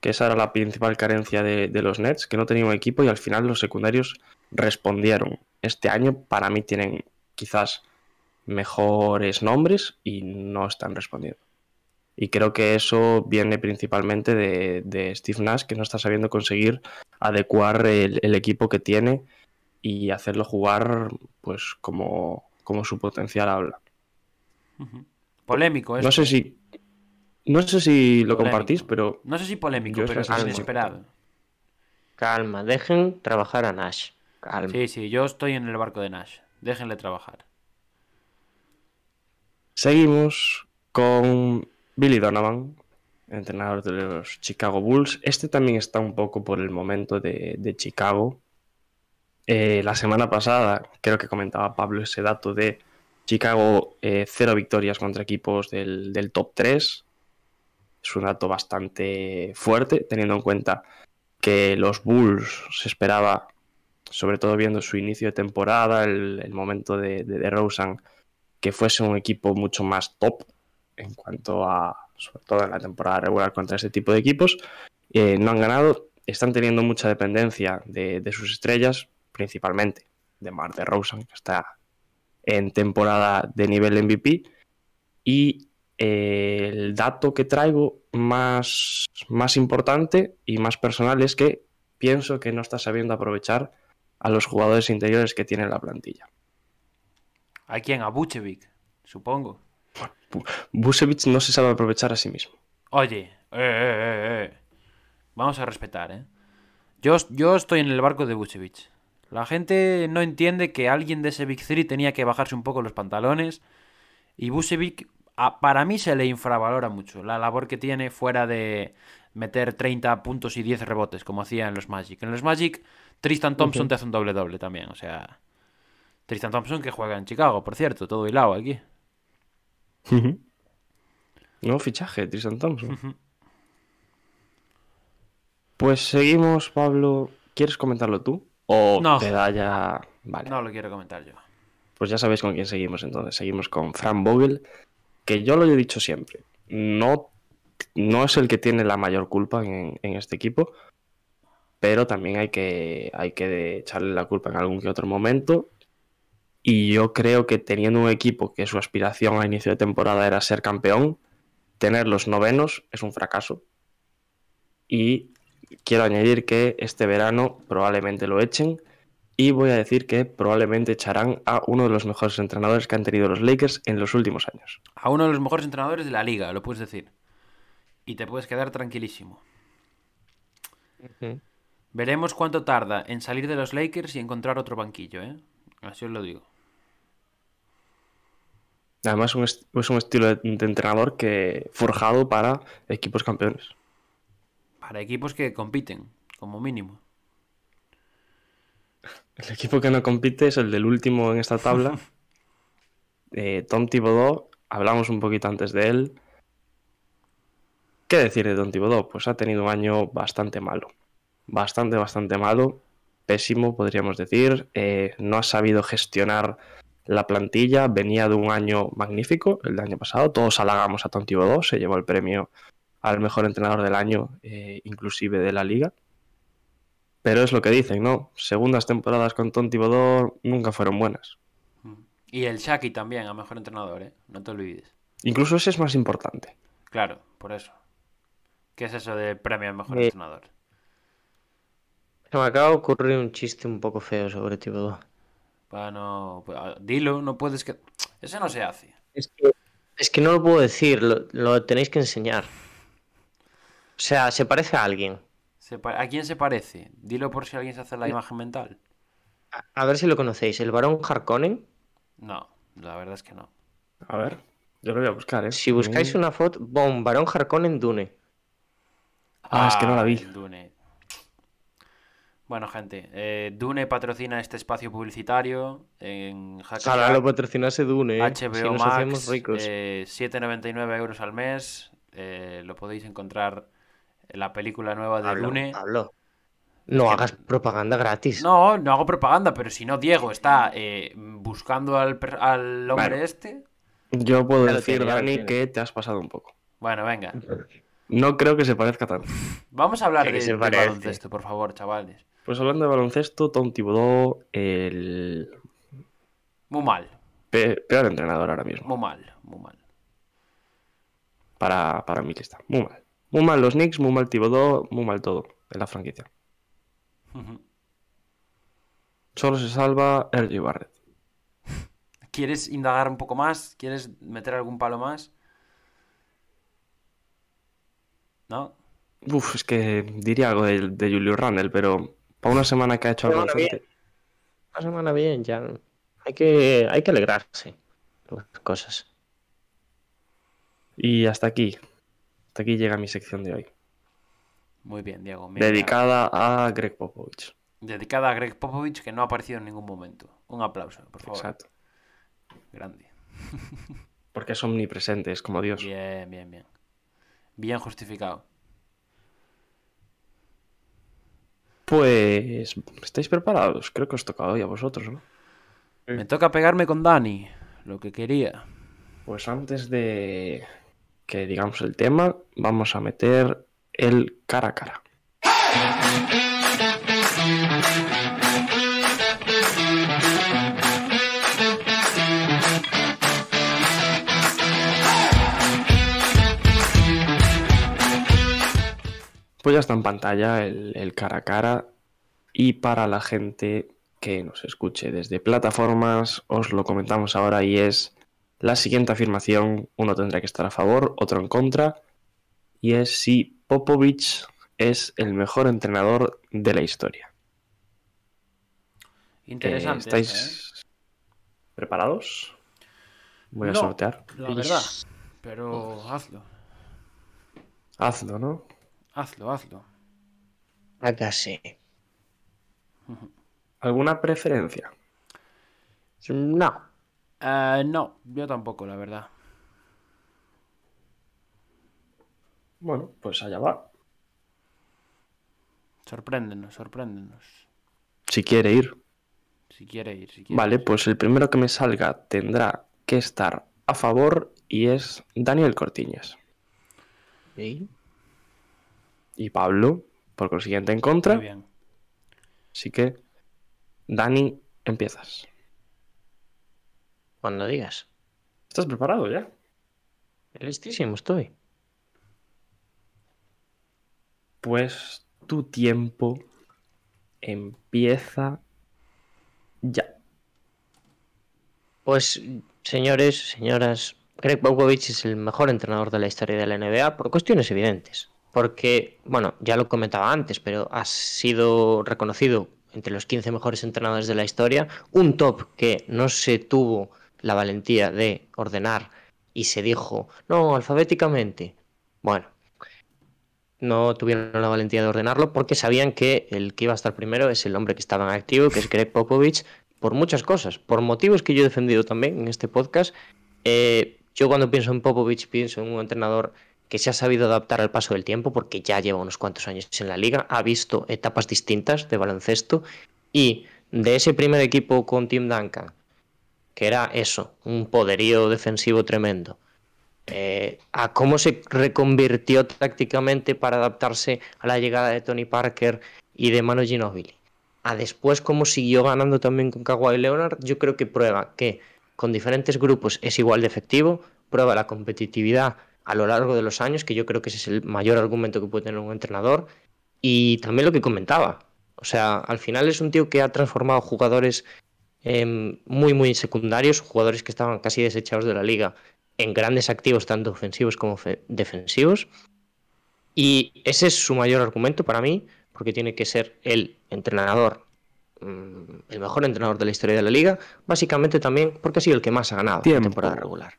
Speaker 1: que esa era la principal carencia de, de los Nets, que no tenían un equipo y al final los secundarios respondieron. Este año para mí tienen quizás mejores nombres y no están respondiendo. Y creo que eso viene principalmente de, de Steve Nash, que no está sabiendo conseguir adecuar el, el equipo que tiene y hacerlo jugar pues como, como su potencial habla.
Speaker 3: Polémico, eso.
Speaker 1: No sé si no sé si lo
Speaker 3: Polémico.
Speaker 1: compartís, pero
Speaker 3: No sé si polémico, pero es inesperado.
Speaker 2: Calma, dejen trabajar a Nash. Calma.
Speaker 3: Sí, sí, yo estoy en el barco de Nash. Déjenle trabajar.
Speaker 1: seguimos con Billy Donovan, entrenador de los Chicago Bulls. Este también está un poco por el momento de, de Chicago. Eh, la semana pasada creo que comentaba Pablo ese dato de Chicago eh, cero victorias contra equipos del, top 3. Es un dato bastante fuerte, teniendo en cuenta que los Bulls se esperaba, sobre todo viendo su inicio de temporada, el, momento de, de DeRozan, que fuese un equipo mucho más top en cuanto a, sobre todo en la temporada regular contra este tipo de equipos. Eh, no han ganado, están teniendo mucha dependencia de, sus estrellas, principalmente de Mar de Rosen, que está en temporada de nivel MVP. Y eh, el dato que traigo más, más importante y más personal es que pienso que no está sabiendo aprovechar a los jugadores interiores que tiene la plantilla.
Speaker 3: ¿A quién? A Buchevic, supongo.
Speaker 1: Busevich no se sabe aprovechar a sí mismo.
Speaker 3: Oye, eh, eh, eh, eh. Vamos a respetar, ¿eh? Yo, yo estoy en el barco de Buchevic. La gente no entiende que alguien de ese Big Three tenía que bajarse un poco los pantalones. Y Bucevic, a- para mí se le infravalora mucho la labor que tiene fuera de meter 30 puntos y 10 rebotes, como hacía en los Magic. En los Magic, Tristan Thompson te hace un doble-doble también. O sea, Tristan Thompson que juega en Chicago, por cierto, todo hilado aquí.
Speaker 1: Nuevo fichaje, Tristan Thompson. Pues seguimos, Pablo. ¿Quieres comentarlo tú? ¿O
Speaker 3: No.
Speaker 1: te da ya...? Vale.
Speaker 3: No lo quiero comentar yo.
Speaker 1: Pues ya sabéis con quién seguimos entonces. Seguimos con Frank Vogel, que yo lo he dicho siempre. No, no es el que tiene la mayor culpa en, en este equipo, pero también hay que, hay que echarle la culpa en algún que otro momento. Y yo creo que teniendo un equipo que su aspiración a inicio de temporada era ser campeón, tener los novenos es un fracaso. Y quiero añadir que este verano probablemente lo echen. Y voy a decir que probablemente echarán a uno de los mejores entrenadores que han tenido los Lakers en los últimos años.
Speaker 3: A uno de los mejores entrenadores de la liga, lo puedes decir. Y te puedes quedar tranquilísimo. Veremos cuánto tarda en salir de los Lakers y encontrar otro banquillo, ¿eh? Así os lo digo.
Speaker 1: Además, un es un estilo de, de entrenador que forjado para equipos campeones.
Speaker 3: Para equipos que compiten, como mínimo.
Speaker 1: El equipo que no compite es el del último en esta tabla. (laughs) Eh, Tom Thibodeau, hablamos un poquito antes de él. ¿Qué decir de Don Thibodeau? Pues ha tenido un año bastante malo. Bastante, bastante malo. Pésimo, podríamos decir. Eh, no ha sabido gestionar la plantilla. Venía de un año magnífico, el de año pasado. Todos halagamos a Don Thibodeau. Se llevó el premio al mejor entrenador del año, eh, inclusive de la liga. Pero es lo que dicen, ¿no? Segundas temporadas con Tom Thibodeau nunca fueron buenas.
Speaker 3: Y el Shaki también, a mejor entrenador, ¿eh? No te olvides.
Speaker 1: Incluso ese es más importante.
Speaker 3: Claro, por eso. ¿Qué es eso de premio al mejor entrenador?
Speaker 2: Se me acaba de ocurrir un chiste un poco feo sobre Thibodeau.
Speaker 3: Bueno, pues, ah, dilo, no puedes que... Eso no se hace.
Speaker 2: Es que, es que no lo puedo decir, lo, lo tenéis que enseñar. O sea, se parece a alguien.
Speaker 3: ¿A quién se parece? Dilo por si alguien se hace la imagen mental.
Speaker 2: A, a ver si lo conocéis. ¿El varón Harkonnen?
Speaker 3: No, la verdad es que no.
Speaker 1: A ver, yo lo voy a buscar, ¿eh?
Speaker 2: Si buscáis una foto, bon, varón Harkonnen Dune.
Speaker 1: Ah, es que no la vi.
Speaker 3: el Dune. Bueno, gente, eh, Dune patrocina este espacio publicitario en Hackashack,
Speaker 2: Ojalá lo patrocinase Dune, ¿eh?
Speaker 3: HBO
Speaker 2: si nos
Speaker 3: Max,
Speaker 2: hacemos ricos.
Speaker 3: eh, 7,99 euros al mes. eh, lo podéis encontrar en la película nueva de Dune.
Speaker 2: Pablo, no hagas propaganda gratis.
Speaker 3: No, no hago propaganda, pero si no, Diego está eh, buscando al, per- al hombre
Speaker 1: Bueno.
Speaker 3: este.
Speaker 1: Yo puedo decir, Dani, que te has pasado un poco.
Speaker 3: Bueno, venga.
Speaker 1: No creo que se parezca tanto.
Speaker 3: Vamos a hablar de, de baloncesto, por favor, chavales.
Speaker 1: Pues hablando de baloncesto, Tom Thibodeau, el
Speaker 3: Muy mal,
Speaker 1: pe- peor entrenador ahora mismo.
Speaker 3: muy mal, muy mal.
Speaker 1: Para, para mi lista. Muy mal. Muy mal los Knicks, muy mal Thibodeau, muy mal todo en la franquicia. Solo se salva RJ Barrett. (laughs)
Speaker 3: ¿Quieres indagar un poco más? ¿Quieres meter algún palo más? ¿No?
Speaker 1: Uf, es que diría algo de, de Julio Randle, pero para una semana que ha hecho algo decente.
Speaker 2: Una semana bien, ya. Hay que, hay que alegrarse. las Cosas.
Speaker 1: Y hasta aquí. Hasta aquí llega mi sección de hoy.
Speaker 3: Muy bien, Diego. mira,
Speaker 1: Dedicada a Greg Popovich.
Speaker 3: dedicada a Greg Popovich, que no ha aparecido en ningún momento. Un aplauso, por favor.
Speaker 1: Exacto.
Speaker 3: Grande.
Speaker 1: Porque es omnipresente, es como Dios.
Speaker 3: Bien, bien, bien. Bien justificado.
Speaker 1: Pues, ¿estáis preparados? Creo que os toca hoy a vosotros, ¿no?
Speaker 3: Me toca pegarme con Dani, lo que quería.
Speaker 1: Pues antes de que digamos el tema, vamos a meter el cara a cara. Pues ya está en pantalla el, el cara a cara y para la gente que nos escuche desde plataformas os lo comentamos ahora y es la siguiente afirmación, uno tendrá que estar a favor, otro en contra, y es si Popovich es el mejor entrenador de la historia.
Speaker 3: Interesante.
Speaker 1: Eh, ¿Estáis
Speaker 3: esa,
Speaker 1: preparados? Voy a sortear.
Speaker 3: ¿eh? La verdad. Pero hazlo.
Speaker 1: Hazlo, ¿no?
Speaker 3: Hazlo, hazlo.
Speaker 2: Hágase.
Speaker 1: ¿Alguna preferencia?
Speaker 2: No.
Speaker 3: Eh, no, yo tampoco, la verdad.
Speaker 1: Bueno, pues allá va.
Speaker 3: Sorpréndenos, sorpréndenos.
Speaker 1: Si quiere ir.
Speaker 3: Si quiere ir, si quiere.
Speaker 1: Vale, pues el primero que me salga tendrá que estar a favor y es Daniel Cortiñas.
Speaker 2: ¿Sí?
Speaker 1: Y Pablo, por consiguiente, en contra.
Speaker 3: Muy bien.
Speaker 1: Así que, Dani, empiezas.
Speaker 2: Cuando digas.
Speaker 1: ¿Estás preparado ya?
Speaker 2: Listísimo estoy.
Speaker 1: Pues tu tiempo empieza ya.
Speaker 2: Pues, señores, señoras, Greg Popovich es el mejor entrenador de la historia de la NBA por cuestiones evidentes. Porque, bueno, ya lo comentaba antes, pero ha sido reconocido entre los 15 mejores entrenadores de la historia. Un top que no se tuvo la valentía de ordenar y se dijo, no, alfabéticamente. Bueno, no tuvieron la valentía de ordenarlo porque sabían que el que iba a estar primero es el hombre que estaba en activo, que es Greg Popovich, por muchas cosas, por motivos que yo he defendido también en este podcast. Eh, yo cuando pienso en Popovich pienso en un entrenador que se ha sabido adaptar al paso del tiempo, porque ya lleva unos cuantos años en la liga, ha visto etapas distintas de baloncesto y de ese primer equipo con Tim Duncan, que era eso, un poderío defensivo tremendo, eh, a cómo se reconvirtió tácticamente para adaptarse a la llegada de Tony Parker y de Manu Ginobili, a después cómo siguió ganando también con Kawhi Leonard, yo creo que prueba que con diferentes grupos es igual de efectivo, prueba la competitividad a lo largo de los años, que yo creo que ese es el mayor argumento que puede tener un entrenador. Y también lo que comentaba. O sea, al final es un tío que ha transformado jugadores em, muy, muy secundarios, jugadores que estaban casi desechados de la liga, en grandes activos, tanto ofensivos como defensivos. Y ese es su mayor argumento para mí, porque tiene que ser el entrenador, mm, el mejor entrenador de la historia de la liga, básicamente también porque ha sido el que más ha ganado en temporada regular.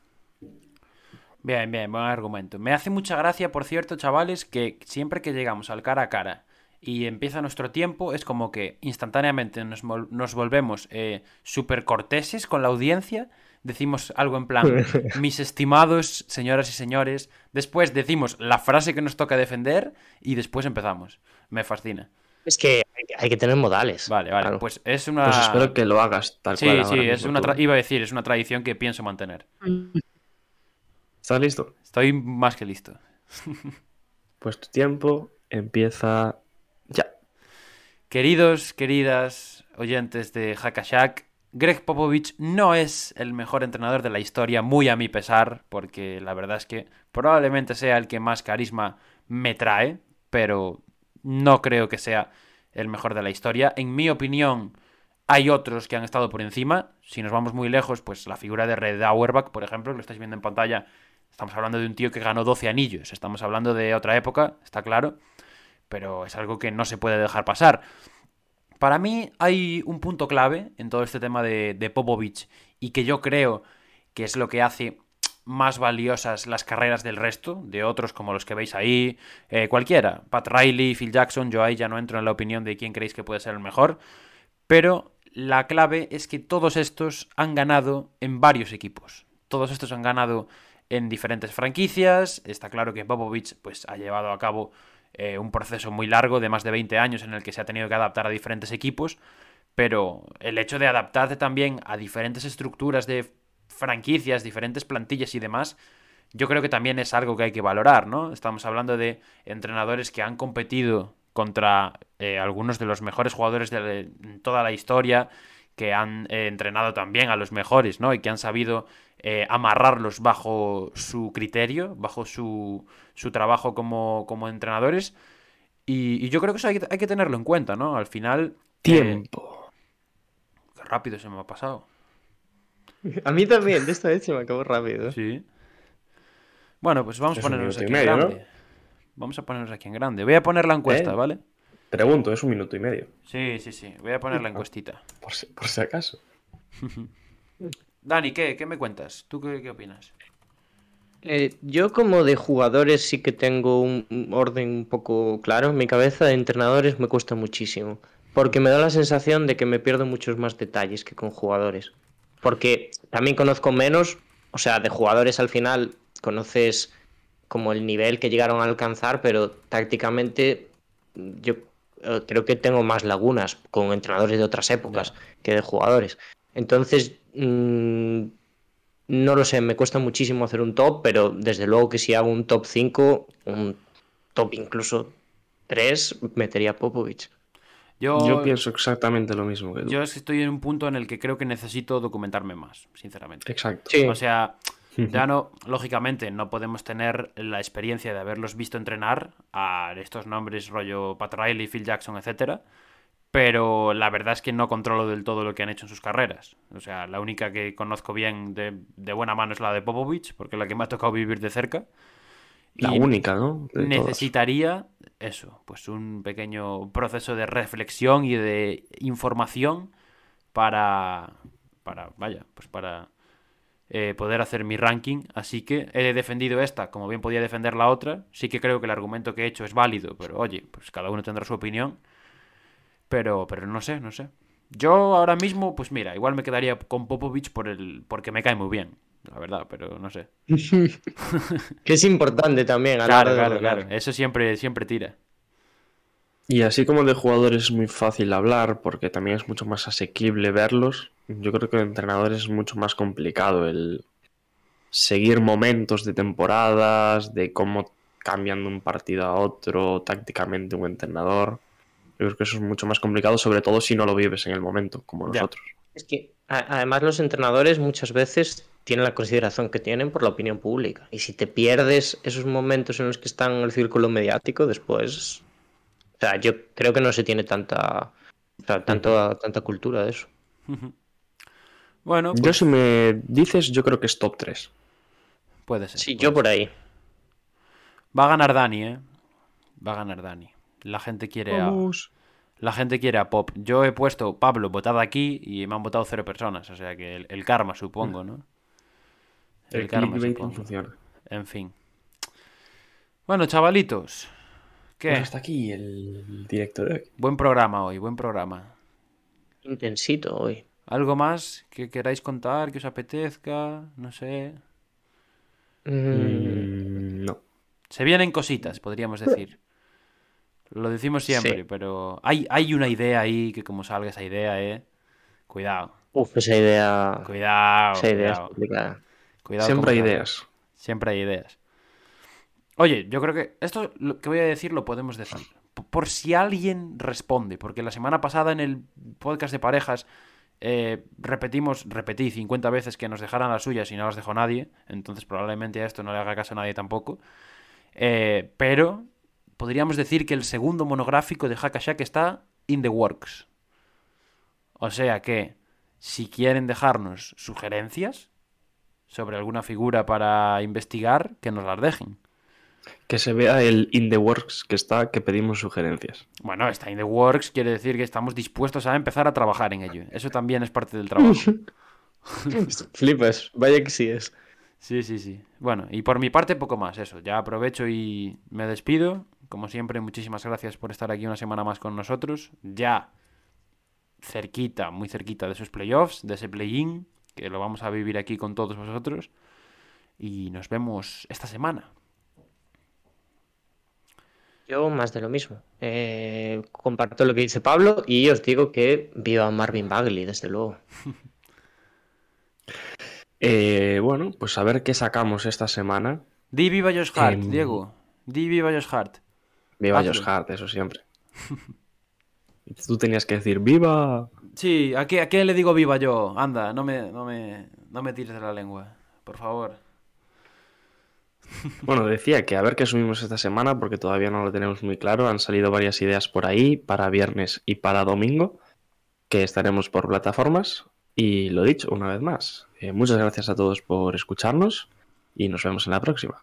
Speaker 3: Bien, bien, buen argumento. Me hace mucha gracia, por cierto, chavales, que siempre que llegamos al cara a cara y empieza nuestro tiempo, es como que instantáneamente nos, volvemos eh, súper corteses con la audiencia. Decimos algo en plan, (laughs) mis estimados señoras y señores. Después decimos la frase que nos toca defender y después empezamos. Me fascina.
Speaker 2: Es que hay que tener modales.
Speaker 3: Vale, vale. Pues es una.
Speaker 1: Pues espero que lo hagas tal cual.
Speaker 3: Sí, sí, es una iba a decir, es una tradición que pienso mantener.
Speaker 1: ¿Estás listo?
Speaker 3: Estoy más que listo. (laughs)
Speaker 1: pues tu tiempo empieza ya.
Speaker 3: Queridos, queridas oyentes de Hackashack, Greg Popovich no es el mejor entrenador de la historia, muy a mi pesar, porque la verdad es que probablemente sea el que más carisma me trae, pero no creo que sea el mejor de la historia. En mi opinión, hay otros que han estado por encima. Si nos vamos muy lejos, pues la figura de Red Auerbach, por ejemplo, que lo estáis viendo en pantalla, Estamos hablando de un tío que ganó 12 anillos. Estamos hablando de otra época, está claro. Pero es algo que no se puede dejar pasar. Para mí hay un punto clave en todo este tema de, Popovich y que yo creo que es lo que hace más valiosas las carreras del resto, de otros como los que veis ahí, eh, cualquiera, Pat Riley, Phil Jackson, yo ahí ya no entro en la opinión de quién creéis que puede ser el mejor, pero la clave es que todos estos han ganado en varios equipos, todos estos han ganado en diferentes franquicias. Está claro que Popovich pues, ha llevado a cabo eh, un proceso muy largo de más de 20 años en el que se ha tenido que adaptar a diferentes equipos, pero el hecho de adaptarse también a diferentes estructuras de franquicias, diferentes plantillas y demás, yo creo que también es algo que hay que valorar, ¿no? Estamos hablando de entrenadores que han competido contra eh, algunos de los mejores jugadores de toda la historia, que han eh, entrenado también a los mejores, ¿no? Y que han sabido eh, amarrarlos bajo su criterio, bajo su, su trabajo como, como entrenadores. Y, yo creo que eso hay, que tenerlo en cuenta, ¿no? Al final...
Speaker 1: Eh, Tiempo.
Speaker 3: qué rápido se me ha pasado.
Speaker 2: A mí también, de esta vez se me acabó rápido.
Speaker 3: Sí. Bueno, pues vamos a ponernos aquí en grande. Vamos a ponernos aquí en grande. Voy a poner la encuesta, ¿Eh? ¿vale?
Speaker 1: Pregunto, es un minuto y medio.
Speaker 3: Sí, sí, sí. Voy a poner la encuestita.
Speaker 1: Por por si acaso. (laughs)
Speaker 3: Dani, ¿qué, qué me cuentas? ¿Tú qué, opinas?
Speaker 2: Eh, yo como de jugadores sí que tengo un orden un poco claro en mi cabeza, de entrenadores me cuesta muchísimo, porque me da la sensación de que me pierdo muchos más detalles que con jugadores, porque también conozco menos, o sea, de jugadores al final conoces como el nivel que llegaron a alcanzar, pero tácticamente yo eh, creo que tengo más lagunas con entrenadores de otras épocas que de jugadores. Entonces Mm, no lo sé, me cuesta muchísimo hacer un top, pero desde luego que si hago un top 5, un top incluso 3, metería Popovich.
Speaker 1: Yo, pienso exactamente lo mismo que
Speaker 3: Yo estoy en un punto en el que creo que necesito documentarme más, sinceramente.
Speaker 1: Exacto.
Speaker 3: O sea, ya no, lógicamente, no podemos tener la experiencia de haberlos visto entrenar a estos nombres rollo Pat Riley, Phil Jackson, etcétera pero la verdad es que no controlo del todo lo que han hecho en sus carreras. O sea, la única que conozco bien de, buena mano es la de Popovich, porque es la que me ha tocado vivir de cerca.
Speaker 1: La única, ¿no?
Speaker 3: necesitaría eso, pues un pequeño proceso de reflexión y de información para, para vaya, pues para eh, poder hacer mi ranking. Así que he defendido esta, como bien podía defender la otra. Sí que creo que el argumento que he hecho es válido, pero oye, pues cada uno tendrá su opinión. Pero, pero no sé, no sé. Yo ahora mismo, pues mira, igual me quedaría con Popovich por el, porque me cae muy bien. la verdad, pero no sé. (laughs)
Speaker 2: que es importante también. A
Speaker 3: claro, claro, claro. Eso siempre, siempre tira.
Speaker 1: Y así como de jugadores es muy fácil hablar, porque también es mucho más asequible verlos, yo creo que de entrenadores es mucho más complicado el seguir momentos de temporadas, de cómo cambian de un partido a otro tácticamente un entrenador. Yo creo que eso es mucho más complicado, sobre todo si no lo vives en el momento, como nosotros.
Speaker 2: Es que además los entrenadores muchas veces tienen la consideración que tienen por la opinión pública. Y si te pierdes esos momentos en los que están en el círculo mediático, después o sea, yo creo que no se tiene tanta, o sea, tanto, tanta cultura de eso.
Speaker 1: Bueno, yo pues si me dices, yo creo que es top 3.
Speaker 3: Puede ser.
Speaker 2: Sí, yo por ahí.
Speaker 3: Va a ganar Dani, ¿eh? Va a ganar Dani. La gente quiere a... La gente quiere a Pop. Yo he puesto Pablo votado aquí y me han votado cero personas. O sea que el, karma, supongo, ¿no?
Speaker 1: El, karma, supongo. funciona.
Speaker 3: En fin. Bueno, chavalitos. ¿Qué?
Speaker 1: Pues hasta aquí el directo de hoy.
Speaker 3: Buen programa hoy, buen programa.
Speaker 2: Intensito hoy.
Speaker 3: ¿Algo más que queráis contar, que os apetezca? No sé.
Speaker 1: Mm, no.
Speaker 3: Se vienen cositas, podríamos decir. (laughs) Lo decimos siempre, pero hay, hay una idea ahí que como salga esa idea, eh. Cuidado.
Speaker 2: Uf, esa idea.
Speaker 3: Cuidado.
Speaker 2: Esa idea es complicada.
Speaker 1: Cuidado Siempre hay ideas.
Speaker 3: Siempre hay ideas. Oye, yo creo que esto que voy a decir lo podemos decir. Por si alguien responde, porque la semana pasada en el podcast de parejas eh, repetimos, repetí 50 veces que nos dejaran las suyas y no las dejó nadie, entonces probablemente a esto no le haga caso a nadie tampoco. Eh, pero podríamos decir que el segundo monográfico de Hackashack está in the works. O sea que, si quieren dejarnos sugerencias sobre alguna figura para investigar, que nos las dejen.
Speaker 1: Que se vea el in the works que está, que pedimos sugerencias.
Speaker 3: Bueno, está in the works quiere decir que estamos dispuestos a empezar a trabajar en ello. Eso también es parte del trabajo. (laughs) (laughs)
Speaker 2: Flipas, vaya que sí es.
Speaker 3: Sí, sí, sí. Bueno, y por mi parte poco más, eso. Ya aprovecho y me despido. Como siempre, muchísimas gracias por estar aquí una semana más con nosotros. Ya cerquita, muy cerquita de esos playoffs, de ese play-in, que lo vamos a vivir aquí con todos vosotros. Y nos vemos esta semana.
Speaker 2: Yo más de lo mismo. Eh, comparto lo que dice Pablo y os digo que viva Marvin Bagley, desde luego. (laughs)
Speaker 1: Eh, bueno, pues a ver qué sacamos esta semana.
Speaker 3: Di viva Josh Hart, Diego. Di viva Josh Hart.
Speaker 1: Viva Josh Hart, eso siempre. (laughs) Tú tenías que decir viva.
Speaker 3: Sí, ¿a, qué, ¿a quién le digo viva yo? Anda, no me, no me, no me tires de la lengua, por favor. (laughs)
Speaker 1: Bueno, decía que a ver qué subimos esta semana porque todavía no lo tenemos muy claro. Han salido varias ideas por ahí para viernes y para domingo que estaremos por plataformas. Y lo dicho, una vez más, eh, muchas gracias a todos por escucharnos y nos vemos en la próxima.